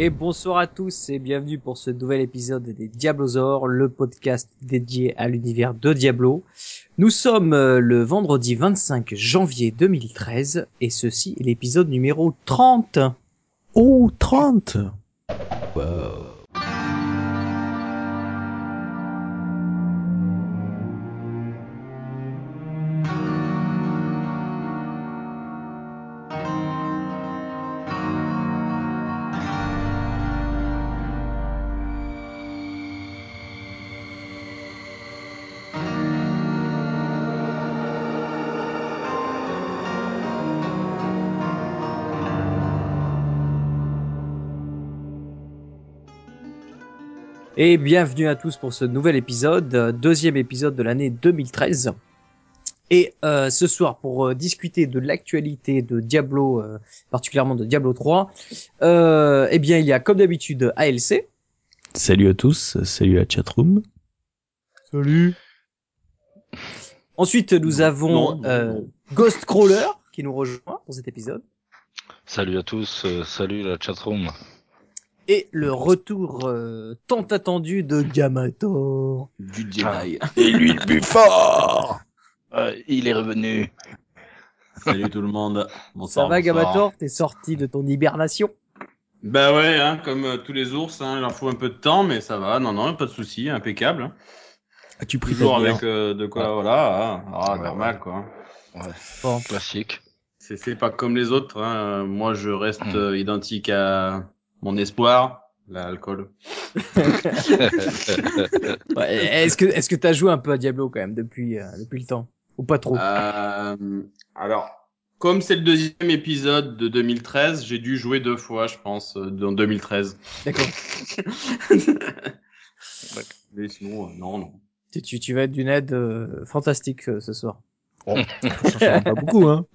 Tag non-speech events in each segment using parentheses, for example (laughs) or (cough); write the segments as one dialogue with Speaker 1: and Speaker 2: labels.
Speaker 1: Et bonsoir à tous et bienvenue pour ce nouvel épisode des Diablosaures, le podcast dédié à l'univers de Diablo. Nous sommes euh, le vendredi 25 janvier 2013 et ceci est l'épisode numéro 30.
Speaker 2: Oh, 30
Speaker 1: Et bienvenue à tous pour ce nouvel épisode, euh, deuxième épisode de l'année 2013. Et euh, ce soir, pour euh, discuter de l'actualité de Diablo, euh, particulièrement de Diablo 3, euh, eh bien, il y a comme d'habitude ALC.
Speaker 2: Salut à tous, salut la chatroom.
Speaker 1: Salut. Ensuite, nous avons euh. Ghostcrawler qui nous rejoint pour cet épisode.
Speaker 3: Salut à tous, euh, salut la chatroom.
Speaker 1: Et le retour euh, tant attendu de Gamator.
Speaker 4: du Jedi.
Speaker 2: Et lui le plus fort
Speaker 3: Euh, il est revenu.
Speaker 4: Salut tout le monde. Bonsoir.
Speaker 1: Ça va. Gamator T'es sorti de ton hibernation?
Speaker 4: Bah ouais, hein, comme euh, tous les ours, hein, il leur faut un peu de temps, mais ça va. Non, non, pas de souci, impeccable. hein.
Speaker 2: As-tu pris
Speaker 4: Toujours
Speaker 2: ta bière
Speaker 4: avec euh, de quoi, voilà, hein. Ah,
Speaker 3: Ouais,
Speaker 4: normal quoi.
Speaker 1: Bon.
Speaker 3: Classique.
Speaker 4: C'est pas comme les autres. Hein. Moi, je reste euh, identique à mon espoir, l'alcool.
Speaker 1: Ouais, Est-ce que est-ce que t'as joué un peu à Diablo quand même depuis euh, depuis le temps ou pas trop
Speaker 4: Euh, alors, comme c'est le deuxième épisode de 2013, j'ai dû jouer deux fois, je pense, euh, dans 2013.
Speaker 1: D'accord.
Speaker 4: Mais sinon, euh, non, non.
Speaker 1: Tu, tu tu vas être d'une aide euh, fantastique euh, ce soir.
Speaker 2: Ça change pas beaucoup, hein.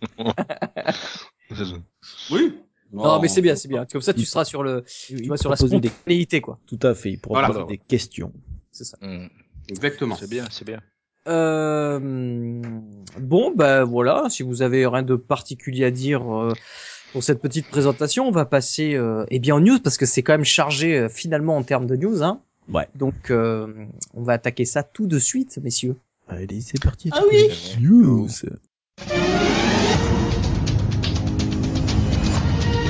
Speaker 4: Oui.
Speaker 1: Non, mais c'est bien, c'est bien. Comme ça, tu seras sur le tu vois sur la spontanéité quoi.
Speaker 2: Tout à fait, il pourra
Speaker 4: Voilà.
Speaker 2: poser des questions.
Speaker 1: C'est ça.
Speaker 3: Mm.
Speaker 4: Exactement.
Speaker 3: C'est bien, c'est bien.
Speaker 1: Euh, bon, bah voilà. Si vous avez rien de particulier à dire euh, pour cette petite présentation, on va passer euh, eh bien aux news parce que c'est quand même chargé euh, finalement en termes de news. Hein.
Speaker 2: Ouais.
Speaker 1: Donc, euh, on va attaquer ça tout de suite, messieurs.
Speaker 2: Allez, c'est parti.
Speaker 1: Ah oui
Speaker 2: News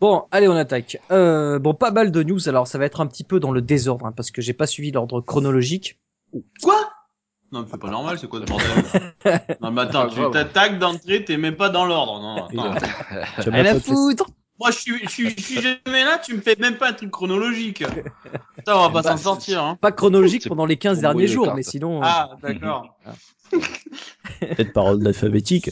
Speaker 1: Bon, allez, on attaque. Euh, bon, pas mal de news. Alors, ça va être un petit peu dans le désordre hein, parce que j'ai pas suivi l'ordre chronologique.
Speaker 4: Quoi? Non, mais c'est pas normal, c'est quoi ce bordel (laughs) Non, mais attends,
Speaker 3: Pas
Speaker 4: tu t'attaques d'entrée, t'es même pas dans l'ordre. Non, attends.
Speaker 2: Tu as
Speaker 1: Rien
Speaker 2: même
Speaker 1: à
Speaker 2: pas fait-
Speaker 1: foutre.
Speaker 4: Moi, je suis, je suis, je suis jamais là, tu me fais même pas un truc chronologique. Putain, on va pas
Speaker 3: Bah,
Speaker 4: s'en sortir, hein.
Speaker 1: Pas chronologique pendant les 15
Speaker 3: pour
Speaker 1: derniers jours,
Speaker 3: cartes.
Speaker 1: mais sinon. euh,
Speaker 4: Ah, d'accord. (laughs)
Speaker 2: Peut-être par ordre alphabétique.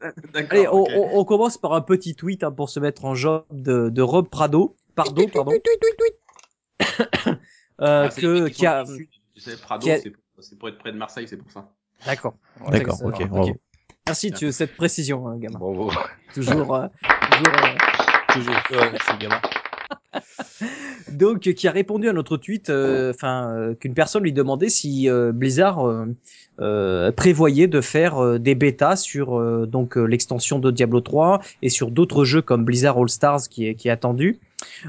Speaker 2: (laughs)
Speaker 4: D'accord.
Speaker 1: Allez, on, on- on commence par un petit tweet hein, pour se mettre en job de, de Rob Prado. Pardon, pardon. (coughs) euh,
Speaker 4: Ah,
Speaker 1: que, qui a,
Speaker 4: Tu sais, Prado,
Speaker 1: a-
Speaker 4: c'est pour, être près de Marseille, c'est pour ça.
Speaker 1: d'accord.
Speaker 2: D'accord, ok,
Speaker 1: ok.
Speaker 2: bravo.
Speaker 1: Merci de cette précision, hein, gamin.
Speaker 3: Bravo.
Speaker 1: Toujours, euh, toujours, euh,
Speaker 2: Toujours, ouais, c'est gamin. (laughs)
Speaker 1: donc qui a répondu à notre tweet, euh, enfin euh, qu'une personne lui demandait si euh, Blizzard euh, euh, prévoyait de faire des bêtas sur donc l'extension de Diablo 3 et sur d'autres jeux comme Blizzard All Stars qui est qui est attendu.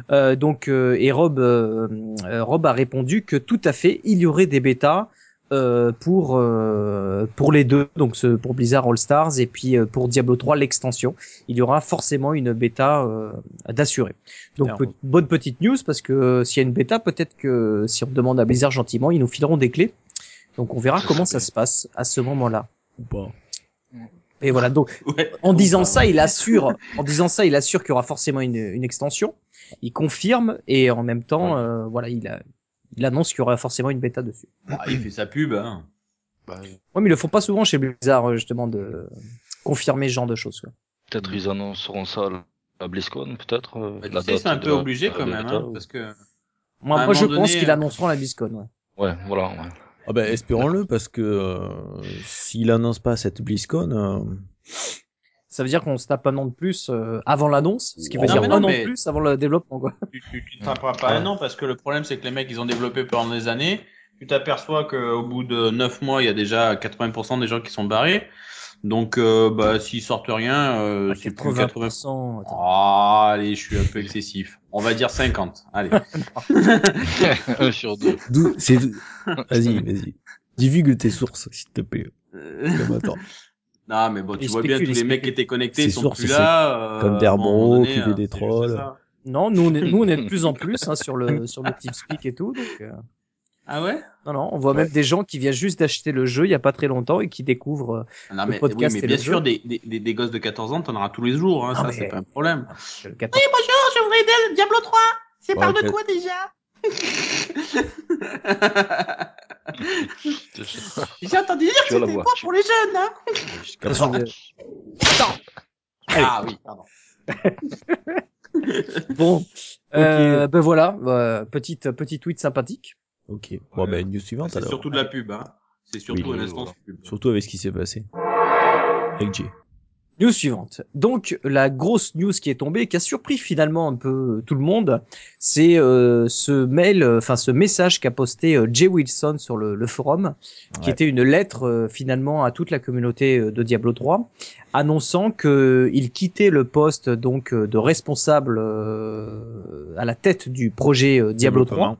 Speaker 1: Donc et Rob Rob a répondu que tout à fait il y aurait des bêtas euh, pour euh, pour les deux donc ce, pour Blizzard All Stars et puis euh, pour Diablo 3 l'extension il y aura forcément une bêta euh, d'assurer donc pe- bonne petite news parce que euh, s'il y a une bêta peut-être que si on demande à Blizzard gentiment ils nous fileront des clés donc on verra
Speaker 3: Ça
Speaker 1: comment ça se passe à ce moment-là
Speaker 2: Ou pas.
Speaker 1: et voilà donc (laughs)
Speaker 4: Ouais.
Speaker 1: en disant ça,
Speaker 4: ouais.
Speaker 1: il assure, en disant ça, il assure qu'il y aura forcément une, une extension. Il confirme et en même temps, euh, voilà, il, a, il annonce qu'il y aura forcément une bêta dessus.
Speaker 4: Ah, il fait sa pub, hein.
Speaker 3: Bah,
Speaker 1: Ouais, mais ils le font pas souvent chez Blizzard, euh, justement, de confirmer ce genre de choses. Quoi.
Speaker 3: Peut-être ils annonceront ça À BlizzCon, peut-être euh,
Speaker 4: Bah, c'est un peu
Speaker 3: la-
Speaker 4: obligé quand
Speaker 3: la
Speaker 4: même,
Speaker 3: bêta,
Speaker 4: hein,
Speaker 3: ou-
Speaker 4: parce que
Speaker 1: Moi, je pense qu'ils
Speaker 4: euh,
Speaker 1: annonceront la BlizzCon. Ouais.
Speaker 3: Ouais, voilà. ouais.
Speaker 5: Ah ben, espérons-le, parce que euh, s'il annonce pas cette BlizzCon, euh,
Speaker 1: Ça veut dire qu'on se tape un an de plus euh, avant l'annonce, ce qui veut
Speaker 5: Non,
Speaker 1: dire
Speaker 4: mais
Speaker 1: un
Speaker 4: non,
Speaker 1: an de plus avant le développement. Quoi.
Speaker 4: tu, tu, tu te taperas pas un an parce que le problème c'est que les mecs ils ont développé pendant des années. Tu t'aperçois qu'au bout de 9 mois il y a déjà 80% des gens qui sont barrés. Donc euh, bah s'ils sortent rien, euh, c'est plus 80.
Speaker 1: 80%. attends.
Speaker 4: Oh, allez, je suis un peu excessif. On va dire 50. Allez. (laughs)
Speaker 3: un sur deux.
Speaker 5: vas-y, vas-y. Divulgue tes sources, s'il te plaît. (laughs) Comme attends.
Speaker 4: Non, mais bon, tu vois bien tous les mecs qui étaient connectés sont
Speaker 5: sûr,
Speaker 4: plus là. euh,
Speaker 5: comme qui fait
Speaker 4: euh,
Speaker 5: des trolls.
Speaker 1: Non, nous on, est, nous on est de (laughs) plus en plus hein, sur le sur le TeamSpeak et tout. Donc, euh,
Speaker 4: Ah ouais?
Speaker 1: Non, non, on voit même des gens qui viennent juste d'acheter le jeu il y a pas très longtemps et qui découvrent. euh,
Speaker 4: Non,
Speaker 1: Le
Speaker 4: mais,
Speaker 1: podcast
Speaker 4: oui,
Speaker 1: et
Speaker 4: mais bien
Speaker 1: le
Speaker 4: sûr,
Speaker 1: jeu.
Speaker 4: des, des, des, gosses de 14 ans, t'en auras tous les jours, hein,
Speaker 1: Non,
Speaker 4: ça,
Speaker 1: mais-
Speaker 4: c'est pas un problème.
Speaker 1: le 14
Speaker 4: bonjour, je voudrais Diablo 3 C'est
Speaker 5: Ouais, quel-
Speaker 4: déjà (laughs) (laughs) (laughs) J'ai entendu dire
Speaker 3: vas la voir. Tu-
Speaker 4: les jeunes, hein
Speaker 1: euh,
Speaker 4: Ah oui, pardon. (laughs)
Speaker 1: Bon, euh, ben voilà, euh, petite petite tweet sympathique.
Speaker 5: Ok. Bon, ben, news suivante,
Speaker 4: C'est
Speaker 5: alors.
Speaker 4: surtout de la pub, hein. C'est surtout
Speaker 5: Oui,
Speaker 4: un instant
Speaker 3: voilà.
Speaker 4: pub.
Speaker 5: Surtout avec ce qui s'est passé. Avec Jay.
Speaker 1: News suivante. Donc la grosse news qui est tombée, qui a surpris finalement un peu tout le monde, c'est euh, ce mail, euh, enfin ce message qu'a posté euh, Jay Wilson sur le, le forum, qui était une lettre euh, finalement à toute la communauté euh, de Diablo 3, annonçant que il quittait le poste donc euh, de responsable euh, à la tête du projet euh, Diablo 3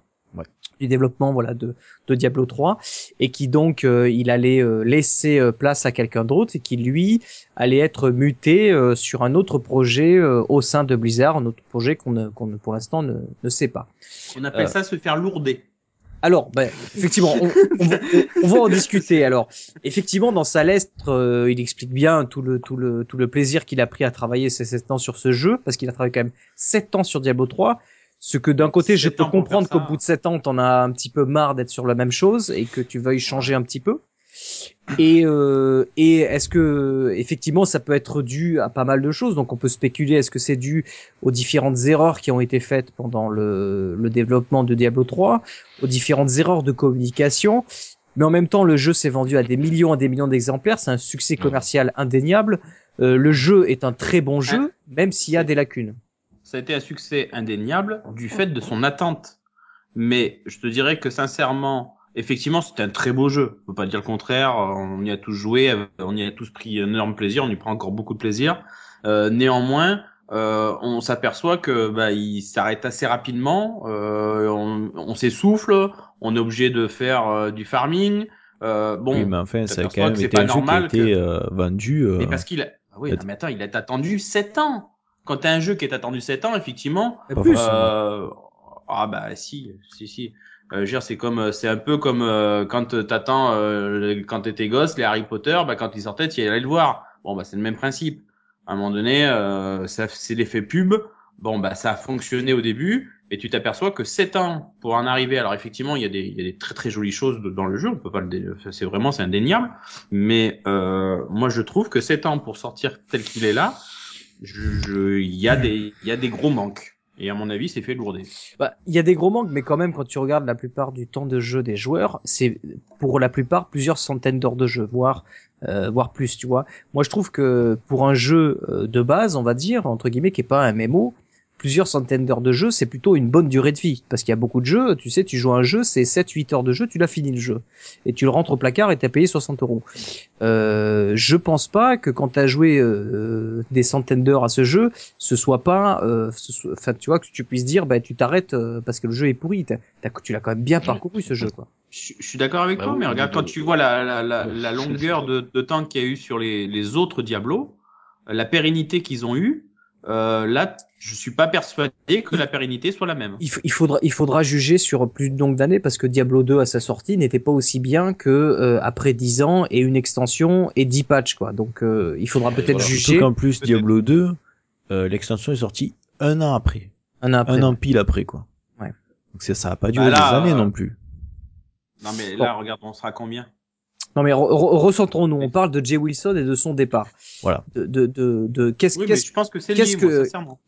Speaker 1: du développement voilà de, de Diablo 3 et qui donc euh, il allait euh, laisser euh, place à quelqu'un d'autre et qui lui allait être muté euh, sur un autre projet euh, au sein de Blizzard, un autre projet qu'on ne, qu'on pour l'instant ne, ne sait pas.
Speaker 4: On appelle
Speaker 1: Euh.
Speaker 4: ça se faire lourder.
Speaker 1: Alors, ben, effectivement, on, on va, on va en discuter. Alors, effectivement, dans sa lettre, euh, il explique bien tout le tout le tout le plaisir qu'il a pris à travailler ces sept ans sur ce jeu, parce qu'il a travaillé quand même sept ans sur Diablo 3. Ce que d'un côté, je peux comprendre qu'au bout de sept ans, t'en as un petit peu marre d'être sur la même chose et que tu veuilles changer un petit peu. Et, euh, et est-ce que effectivement ça peut être dû à pas mal de choses Donc on peut spéculer est-ce que c'est dû aux différentes erreurs qui ont été faites pendant le, le développement de Diablo 3, aux différentes erreurs de communication. Mais en même temps, le jeu s'est vendu à des millions et des millions d'exemplaires. C'est un succès commercial indéniable. Euh, le jeu est un très bon jeu, même s'il y a des lacunes.
Speaker 4: Ça a été un succès indéniable du fait de son attente. Mais je te dirais que sincèrement, effectivement, c'était un très beau jeu. Faut pas dire le contraire. On y a tous joué, on y a tous pris un énorme plaisir. On y prend encore beaucoup de plaisir. Euh, néanmoins, euh, on s'aperçoit que bah, il s'arrête assez rapidement. Euh, on on s'essouffle. On est obligé de faire euh, du farming. Euh, bon,
Speaker 5: oui, mais enfin, ça a quand même été
Speaker 4: pas
Speaker 5: un jeu qui a
Speaker 4: normal
Speaker 5: été
Speaker 4: que-
Speaker 5: euh, vendu. euh,
Speaker 4: mais parce qu'il a... Oui,
Speaker 5: peut-
Speaker 4: non, mais attends, il a attendu 7 ans. Quand t'as un jeu qui est attendu 7 ans, effectivement,
Speaker 5: Pas
Speaker 1: plus.
Speaker 4: euh... ah bah si, si, si. Euh, c'est comme, euh, c'est un peu comme euh, quand t'attends, euh, quand t'étais gosse, les Harry Potter, bah quand ils sortaient, tu y allais le voir. Bon bah c'est le même principe. À un moment donné, euh, ça, c'est l'effet pub. Bon bah ça a fonctionné au début, et tu t'aperçois que 7 ans pour en arriver. Alors effectivement, il y a des, il y a des très très jolies choses dans le jeu. On peut pas le, c'est vraiment c'est indéniable. Mais euh, moi je trouve que 7 ans pour sortir tel qu'il est là, je, il y a des, il y a des gros manques. Et à mon avis, c'est fait lourder.
Speaker 1: Bah, il y a des gros manques, mais quand même, quand tu regardes la plupart du temps de jeu des joueurs, c'est pour la plupart plusieurs centaines d'heures de jeu, voire euh, voire plus, tu vois. Moi, je trouve que pour un jeu euh, de base, on va dire entre guillemets, qui est pas un MMO, plusieurs centaines d'heures de jeu, c'est plutôt une bonne durée de vie, parce qu'il y a beaucoup de jeux. Tu sais, tu joues à un jeu, c'est 7-8 heures de jeu, tu l'as fini le jeu, et tu le rentres au placard et t'as payé 60 euros. Euh, je pense pas que quand t'as joué euh, des centaines d'heures à ce jeu, ce soit pas, euh, ce soit- enfin tu vois que tu puisses dire, bah tu t'arrêtes euh, parce que le jeu est pourri. T'as- t'as- tu l'as quand même bien parcouru ce jeu quoi.
Speaker 4: Je, je suis d'accord avec
Speaker 3: Bah
Speaker 4: toi,
Speaker 3: oui,
Speaker 4: mais regarde, quand tu vois la, la, la, la longueur de, de temps qu'il y a eu sur les, les autres Diablo, la pérennité qu'ils ont eue, euh, là, je suis pas persuadé que la pérennité soit la même.
Speaker 1: Il, faudra, il faudra juger sur plus de d'années parce que Diablo 2 à sa sortie n'était pas aussi bien que euh, après 10 ans et une extension et 10 patchs quoi. Donc euh, il faudra peut-être
Speaker 3: voilà.
Speaker 1: juger
Speaker 5: Surtout qu'en plus. Diablo 2, euh, l'extension est sortie un an après.
Speaker 1: un an après.
Speaker 5: un an pile après, quoi.
Speaker 1: Ouais.
Speaker 5: Donc ça, ça a pas duré
Speaker 4: Bah là,
Speaker 5: des années
Speaker 4: euh,
Speaker 5: non plus.
Speaker 4: Non, mais là, regarde, on sera combien?
Speaker 1: Non mais re- re- recentrons-nous. On parle de Jay Wilson et de son départ.
Speaker 5: Voilà.
Speaker 1: De de de, de qu'est-ce
Speaker 4: Oui, pense que
Speaker 1: qu'est-ce que-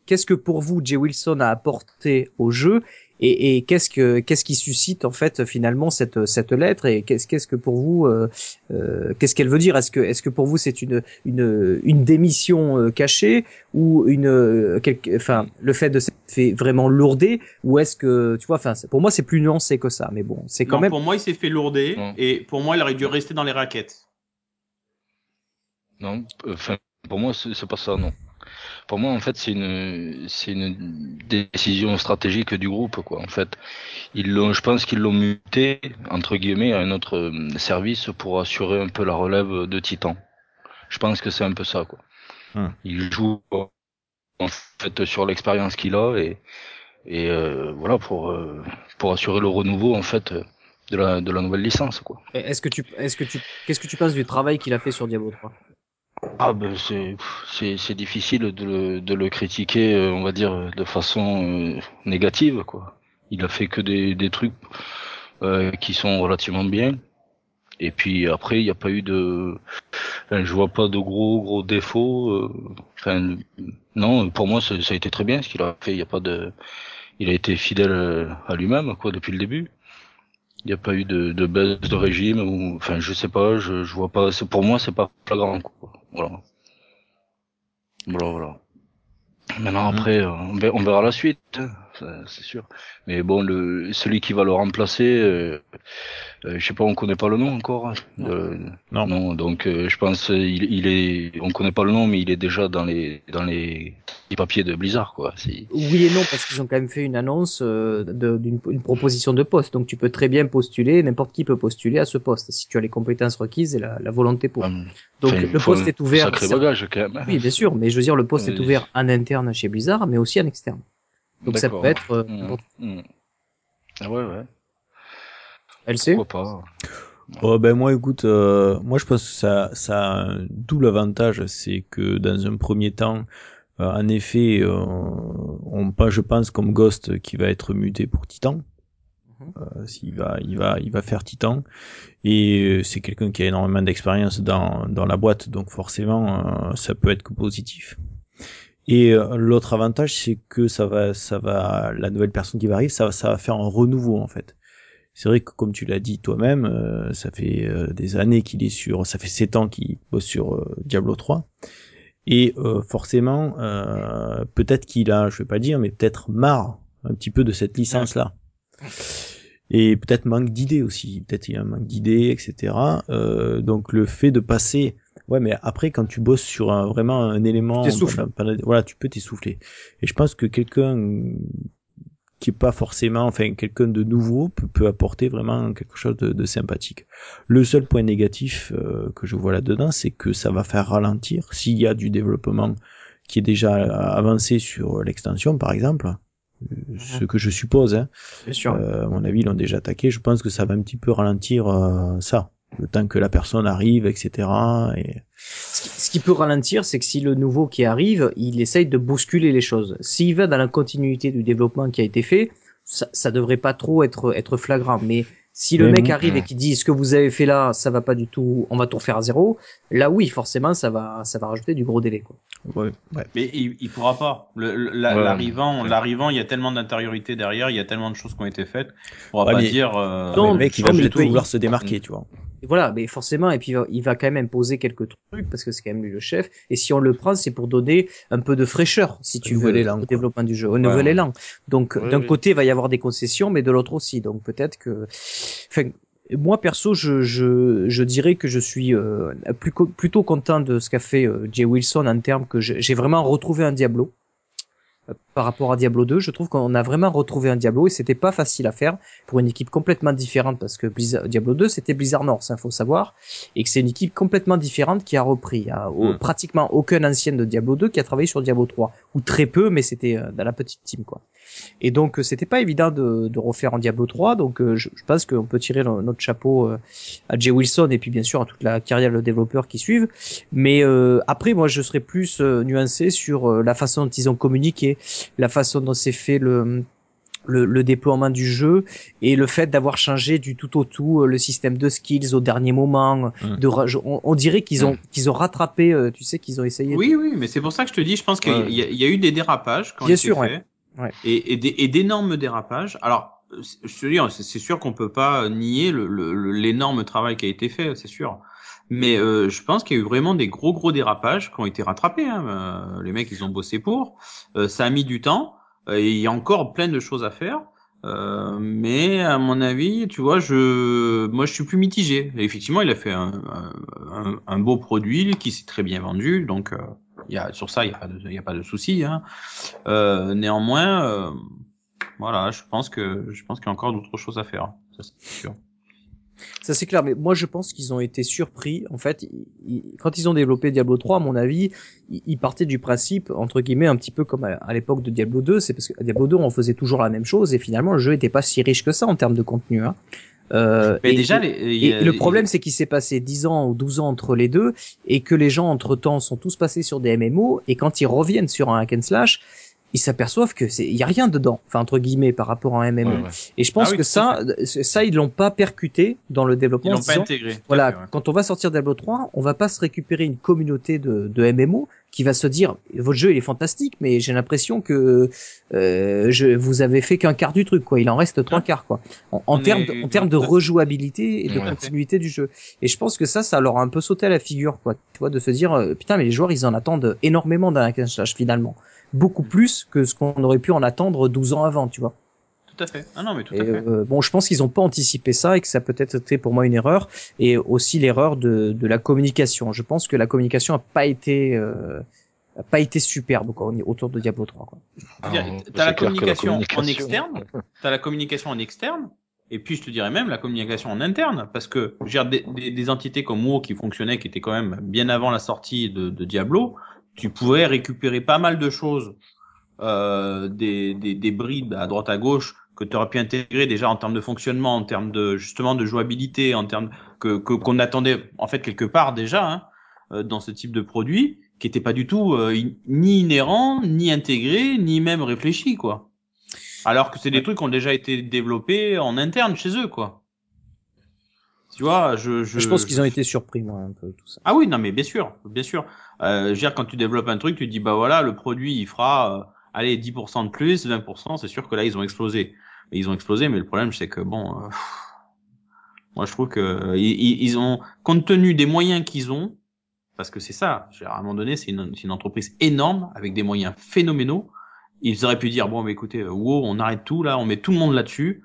Speaker 1: qu'est-ce que pour vous Jay Wilson a apporté au jeu et, et qu'est-ce que qu'est-ce qui suscite en fait finalement cette cette lettre et qu'est-ce qu'est-ce que pour vous euh, euh, qu'est-ce qu'elle veut dire? Est-ce que est-ce que pour vous c'est une une une démission euh, cachée ou une quelque, enfin le fait de s'être fait vraiment lourder ou est-ce que tu vois enfin pour moi c'est plus nuancé que ça mais bon c'est quand
Speaker 4: Non,
Speaker 1: même
Speaker 4: Pour moi, il s'est fait lourder et pour moi, il aurait dû rester dans les raquettes.
Speaker 3: Non, enfin, pour moi, c'est pas ça, non. Pour moi, en fait, c'est une, c'est une décision stratégique du groupe, quoi. En fait, ils l'ont, je pense qu'ils l'ont muté entre guillemets à un autre euh, service pour assurer un peu la relève de Titan. Je pense que c'est un peu ça, quoi.
Speaker 5: Hmm.
Speaker 3: Il joue en fait sur l'expérience qu'il a et et euh, voilà pour euh, pour assurer le renouveau en fait de la de la nouvelle licence, quoi.
Speaker 1: est-ce que tu est-ce que tu qu'est-ce que tu penses du travail qu'il a fait sur Diablo 3
Speaker 3: Ah ben c'est c'est difficile de le de le critiquer euh, on va dire de façon euh, négative quoi. Il a fait que des des trucs euh, qui sont relativement bien. Et puis après il n'y a pas eu de je vois pas de gros gros défauts non pour moi ça, a été très bien ce qu'il a fait, il y a pas de il a été fidèle à lui-même quoi depuis le début. Il n'y a pas eu de, de baisse de régime ou enfin je sais pas, je, je vois pas. C'est pour moi c'est pas flagrant quoi. Voilà. Voilà voilà. Maintenant après euh, on verra, la suite, c'est sûr. Mais bon le celui qui va le remplacer, euh, euh, je sais pas, on connaît pas le nom encore. hein, de-
Speaker 5: Non.
Speaker 3: donc euh, je pense euh, il, il est, on connaît pas le nom mais il est déjà dans les dans les, les papiers de Blizzard quoi.
Speaker 1: Oui et non parce qu'ils ont quand même fait une annonce euh, de- d'une une proposition de poste donc tu peux très bien postuler n'importe qui peut postuler à ce poste si tu as les compétences requises et la, la volonté pour.
Speaker 3: Hum,
Speaker 1: Donc
Speaker 3: enfin,
Speaker 1: le poste est ouvert.
Speaker 3: Sacré bagage quand même.
Speaker 1: Oui bien sûr mais je veux dire le poste est ouvert en interne chez Blizzard mais aussi en externe. Donc ça peut être euh,
Speaker 3: Mmh,
Speaker 1: n'importe-
Speaker 3: mmh. Ah ouais, ouais.
Speaker 1: elle sait.
Speaker 3: Pourquoi pas.
Speaker 5: Oh ben moi écoute, euh, moi je pense que ça, ça a un double avantage, c'est que dans un premier temps, euh, en effet, euh, on pas, je pense comme Ghost qui va être muté pour Titan.
Speaker 1: Mhm.
Speaker 5: Euh, s'il va, il va, il va faire Titan. Et euh, c'est quelqu'un qui a énormément d'expérience dans, dans la boîte, donc forcément, euh, ça peut être que positif. Et euh, l'autre avantage, c'est que ça va, ça va, la nouvelle personne qui va arriver, ça, va- ça va faire un renouveau en fait. C'est vrai que comme tu l'as dit toi-même, euh, ça fait euh, des années qu'il est sur, ça fait sept ans qu'il bosse sur euh, Diablo 3. Et euh, forcément, euh, peut-être qu'il a, je vais pas dire, mais peut-être marre un petit peu de cette licence-là. Et peut-être manque d'idées aussi. Peut-être il y a un manque d'idées, etc. Euh, donc le fait de passer, ouais, mais après quand tu bosses sur un, vraiment un élément, pendant- voilà, tu peux t'essouffler. Et je pense que quelqu'un qui est pas forcément, enfin quelqu'un de nouveau peut, peut apporter vraiment quelque chose de, de sympathique. Le seul point négatif euh, que je vois là-dedans, c'est que ça va faire ralentir s'il y a du développement qui est déjà avancé sur l'extension, par exemple, euh, ce que je suppose. Hein,
Speaker 1: Bien sûr.
Speaker 5: euh, à mon avis, ils l'ont déjà attaqué. Je pense que ça va un petit peu ralentir euh, ça, le temps que la personne arrive, etc. Et...
Speaker 1: Ce qui, ce qui peut ralentir, c'est que si le nouveau qui arrive, il essaye de bousculer les choses. S'il va dans la continuité du développement qui a été fait, ça, ça devrait pas trop être être flagrant. Mais si le
Speaker 5: Mais
Speaker 1: mec
Speaker 5: bon,
Speaker 1: arrive et qui dit ce que vous avez fait là, ça va pas du tout, on va tout refaire à zéro. Là, oui, forcément, ça va ça va rajouter du gros délai. Quoi.
Speaker 5: Ouais, ouais.
Speaker 4: Mais il, il pourra pas. L'arrivant, l'arrivant, il y a tellement d'intériorité derrière, il y a tellement de choses qui ont été faites. On va
Speaker 5: Ouais,
Speaker 4: pas
Speaker 5: mais-
Speaker 4: dire. euh,
Speaker 1: Non,
Speaker 5: le mec, il va plutôt vouloir se démarquer, tu vois.
Speaker 1: Et voilà, mais forcément, et puis il va, il va quand même imposer quelques trucs parce que c'est quand même lui le chef. Et si on le prend, c'est pour donner un peu de fraîcheur, si tu veux,
Speaker 5: élan,
Speaker 1: au
Speaker 5: quoi.
Speaker 1: développement du jeu, au nouvel
Speaker 3: ouais.
Speaker 1: élan. Donc
Speaker 3: Oui,
Speaker 1: d'un
Speaker 3: oui.
Speaker 1: côté, il va y avoir des concessions, mais de l'autre aussi. Donc peut-être que, enfin, moi perso, je, je, je dirais que je suis euh, plus co- plutôt content de ce qu'a fait euh, Jay Wilson en termes que j'ai vraiment retrouvé un Diablo par rapport à Diablo 2, je trouve qu'on a vraiment retrouvé un Diablo et c'était pas facile à faire pour une équipe complètement différente parce que Blizzard, Diablo 2 c'était Blizzard North, il faut savoir, et que c'est une équipe complètement différente qui a repris. A au-
Speaker 5: Mm.
Speaker 1: pratiquement aucun ancien de Diablo 2 qui a travaillé sur Diablo 3 ou très peu, mais c'était euh, dans la petite team quoi. Et donc euh, c'était pas évident de, de refaire en Diablo 3, donc euh, je, je pense qu'on peut tirer no- notre chapeau à Jay Wilson et puis bien sûr à toute la carrière de développeurs qui suivent. Mais euh, après moi je serais plus nuancé sur la façon dont ils ont communiqué, la façon dont s'est fait le le, le déploiement du jeu et le fait d'avoir changé du tout au tout euh, le système de skills au dernier moment. De on, on dirait qu'ils ont qu'ils ont rattrapé, euh, tu sais, qu'ils ont essayé.
Speaker 4: Oui, oui, mais c'est pour ça que je te dis, je pense qu'il
Speaker 3: Ouais.
Speaker 4: y, a- il y a eu des dérapages quand
Speaker 1: Bien sûr, ouais.
Speaker 4: Et, et, des- et d'énormes dérapages. Alors, je te dis, c'est c'est sûr qu'on peut pas nier le- le- le- l'énorme travail qui a été fait, c'est sûr. Mais euh, je pense qu'il y a eu vraiment des gros gros dérapages qui ont été rattrapés. Hein. Euh, les mecs, ils ont bossé pour. Euh, ça a mis du temps. Euh, et il y a encore plein de choses à faire. Euh, mais à mon avis, tu vois, je, moi, je suis plus mitigé. Effectivement, il a fait un, un, un- beau produit qui s'est très bien vendu. Donc, euh, il y a sur ça, il y a pas de, il y a pas de souci. Hein. Euh, néanmoins, euh, voilà, je pense que je pense qu'il y a encore d'autres choses à faire. Ça, c'est sûr.
Speaker 1: Ça c'est clair, mais moi je pense qu'ils ont été surpris. En fait, ils- quand ils ont développé Diablo 3, à mon avis, ils, ils partaient du principe entre guillemets un petit peu comme à, à l'époque de Diablo 2. C'est parce que Diablo 2 on faisait toujours la même chose et finalement le jeu était pas si riche que ça en termes de contenu. Hein. Euh,
Speaker 4: Mais
Speaker 1: et-
Speaker 4: déjà, les,
Speaker 1: Et, le problème, c'est qu'il s'est passé 10 ans ou 12 ans entre les deux, et que les gens, entre-temps, sont tous passés sur des MMO, et quand ils reviennent sur un hack and slash, ils s'aperçoivent que c'est, il y a rien dedans, enfin, entre guillemets, par rapport à un MMO.
Speaker 3: Ouais, ouais.
Speaker 1: Et je pense
Speaker 4: Ah oui,
Speaker 1: que ça, ça, ils l'ont pas percuté dans le
Speaker 4: ils
Speaker 1: développement. en
Speaker 4: l'ont pas
Speaker 1: disant,
Speaker 4: intégré.
Speaker 1: voilà,
Speaker 4: fait, ouais.
Speaker 1: quand on va sortir Diablo 3, on va pas se récupérer une communauté de, de MMO qui va se dire votre jeu il est fantastique, mais j'ai l'impression que euh, je, vous avez fait qu'un quart du truc quoi. Il en reste trois quarts quoi. En, termes de, en termes de rejouabilité et de continuité du jeu. Et je pense que ça, ça leur a un peu sauté à la figure quoi. Tu vois, de se dire euh, putain mais les joueurs ils en attendent énormément d'un hack finalement, beaucoup plus que ce qu'on aurait pu en attendre 12 ans avant, tu vois.
Speaker 4: Tout à fait. Ah non, mais tout
Speaker 1: Et,
Speaker 4: à fait.
Speaker 1: euh, bon, je pense qu'ils ont pas anticipé ça et que ça a peut-être été pour moi une erreur et aussi l'erreur de, de la communication. Je pense que la communication a pas été euh, a pas été superbe quoi, au- autour de Diablo 3. Quoi.
Speaker 3: Ah,
Speaker 4: T'as la communication, en externe, t'as la communication en externe, et puis je te dirais même la communication en interne, parce que je veux dire, des, des, des entités comme WoW qui fonctionnaient, qui étaient quand même bien avant la sortie de, de Diablo, tu pouvais récupérer pas mal de choses, euh, des, des, des brides à droite à gauche que tu aurais pu intégrer déjà en termes de fonctionnement, en termes de justement de jouabilité, en termes que qu'on attendait en fait quelque part déjà hein, euh, dans ce type de produit, qui était pas du tout euh, ni inhérent, ni intégré, ni même réfléchi quoi. Alors que c'est des trucs qui ont déjà été développés en interne chez eux quoi. Tu vois, je je,
Speaker 1: Je, pense qu'ils ont été surpris moi un peu tout ça.
Speaker 4: ah oui, non, mais bien sûr, bien sûr. Euh, je veux dire, quand tu développes un truc, tu te dis, bah voilà, le produit, il fera, euh, allez, 10% de plus, 20%, c'est sûr que là, ils ont explosé. Et ils ont explosé, mais le problème, c'est que, bon, euh, pff, moi, je trouve que euh, ils, ils- ont, compte tenu des moyens qu'ils ont, parce que c'est ça, à un moment donné, c'est une, une entreprise énorme, avec des moyens phénoménaux, ils auraient pu dire, bon, mais écoutez, euh, wow, on arrête tout, là, on met tout le monde là-dessus.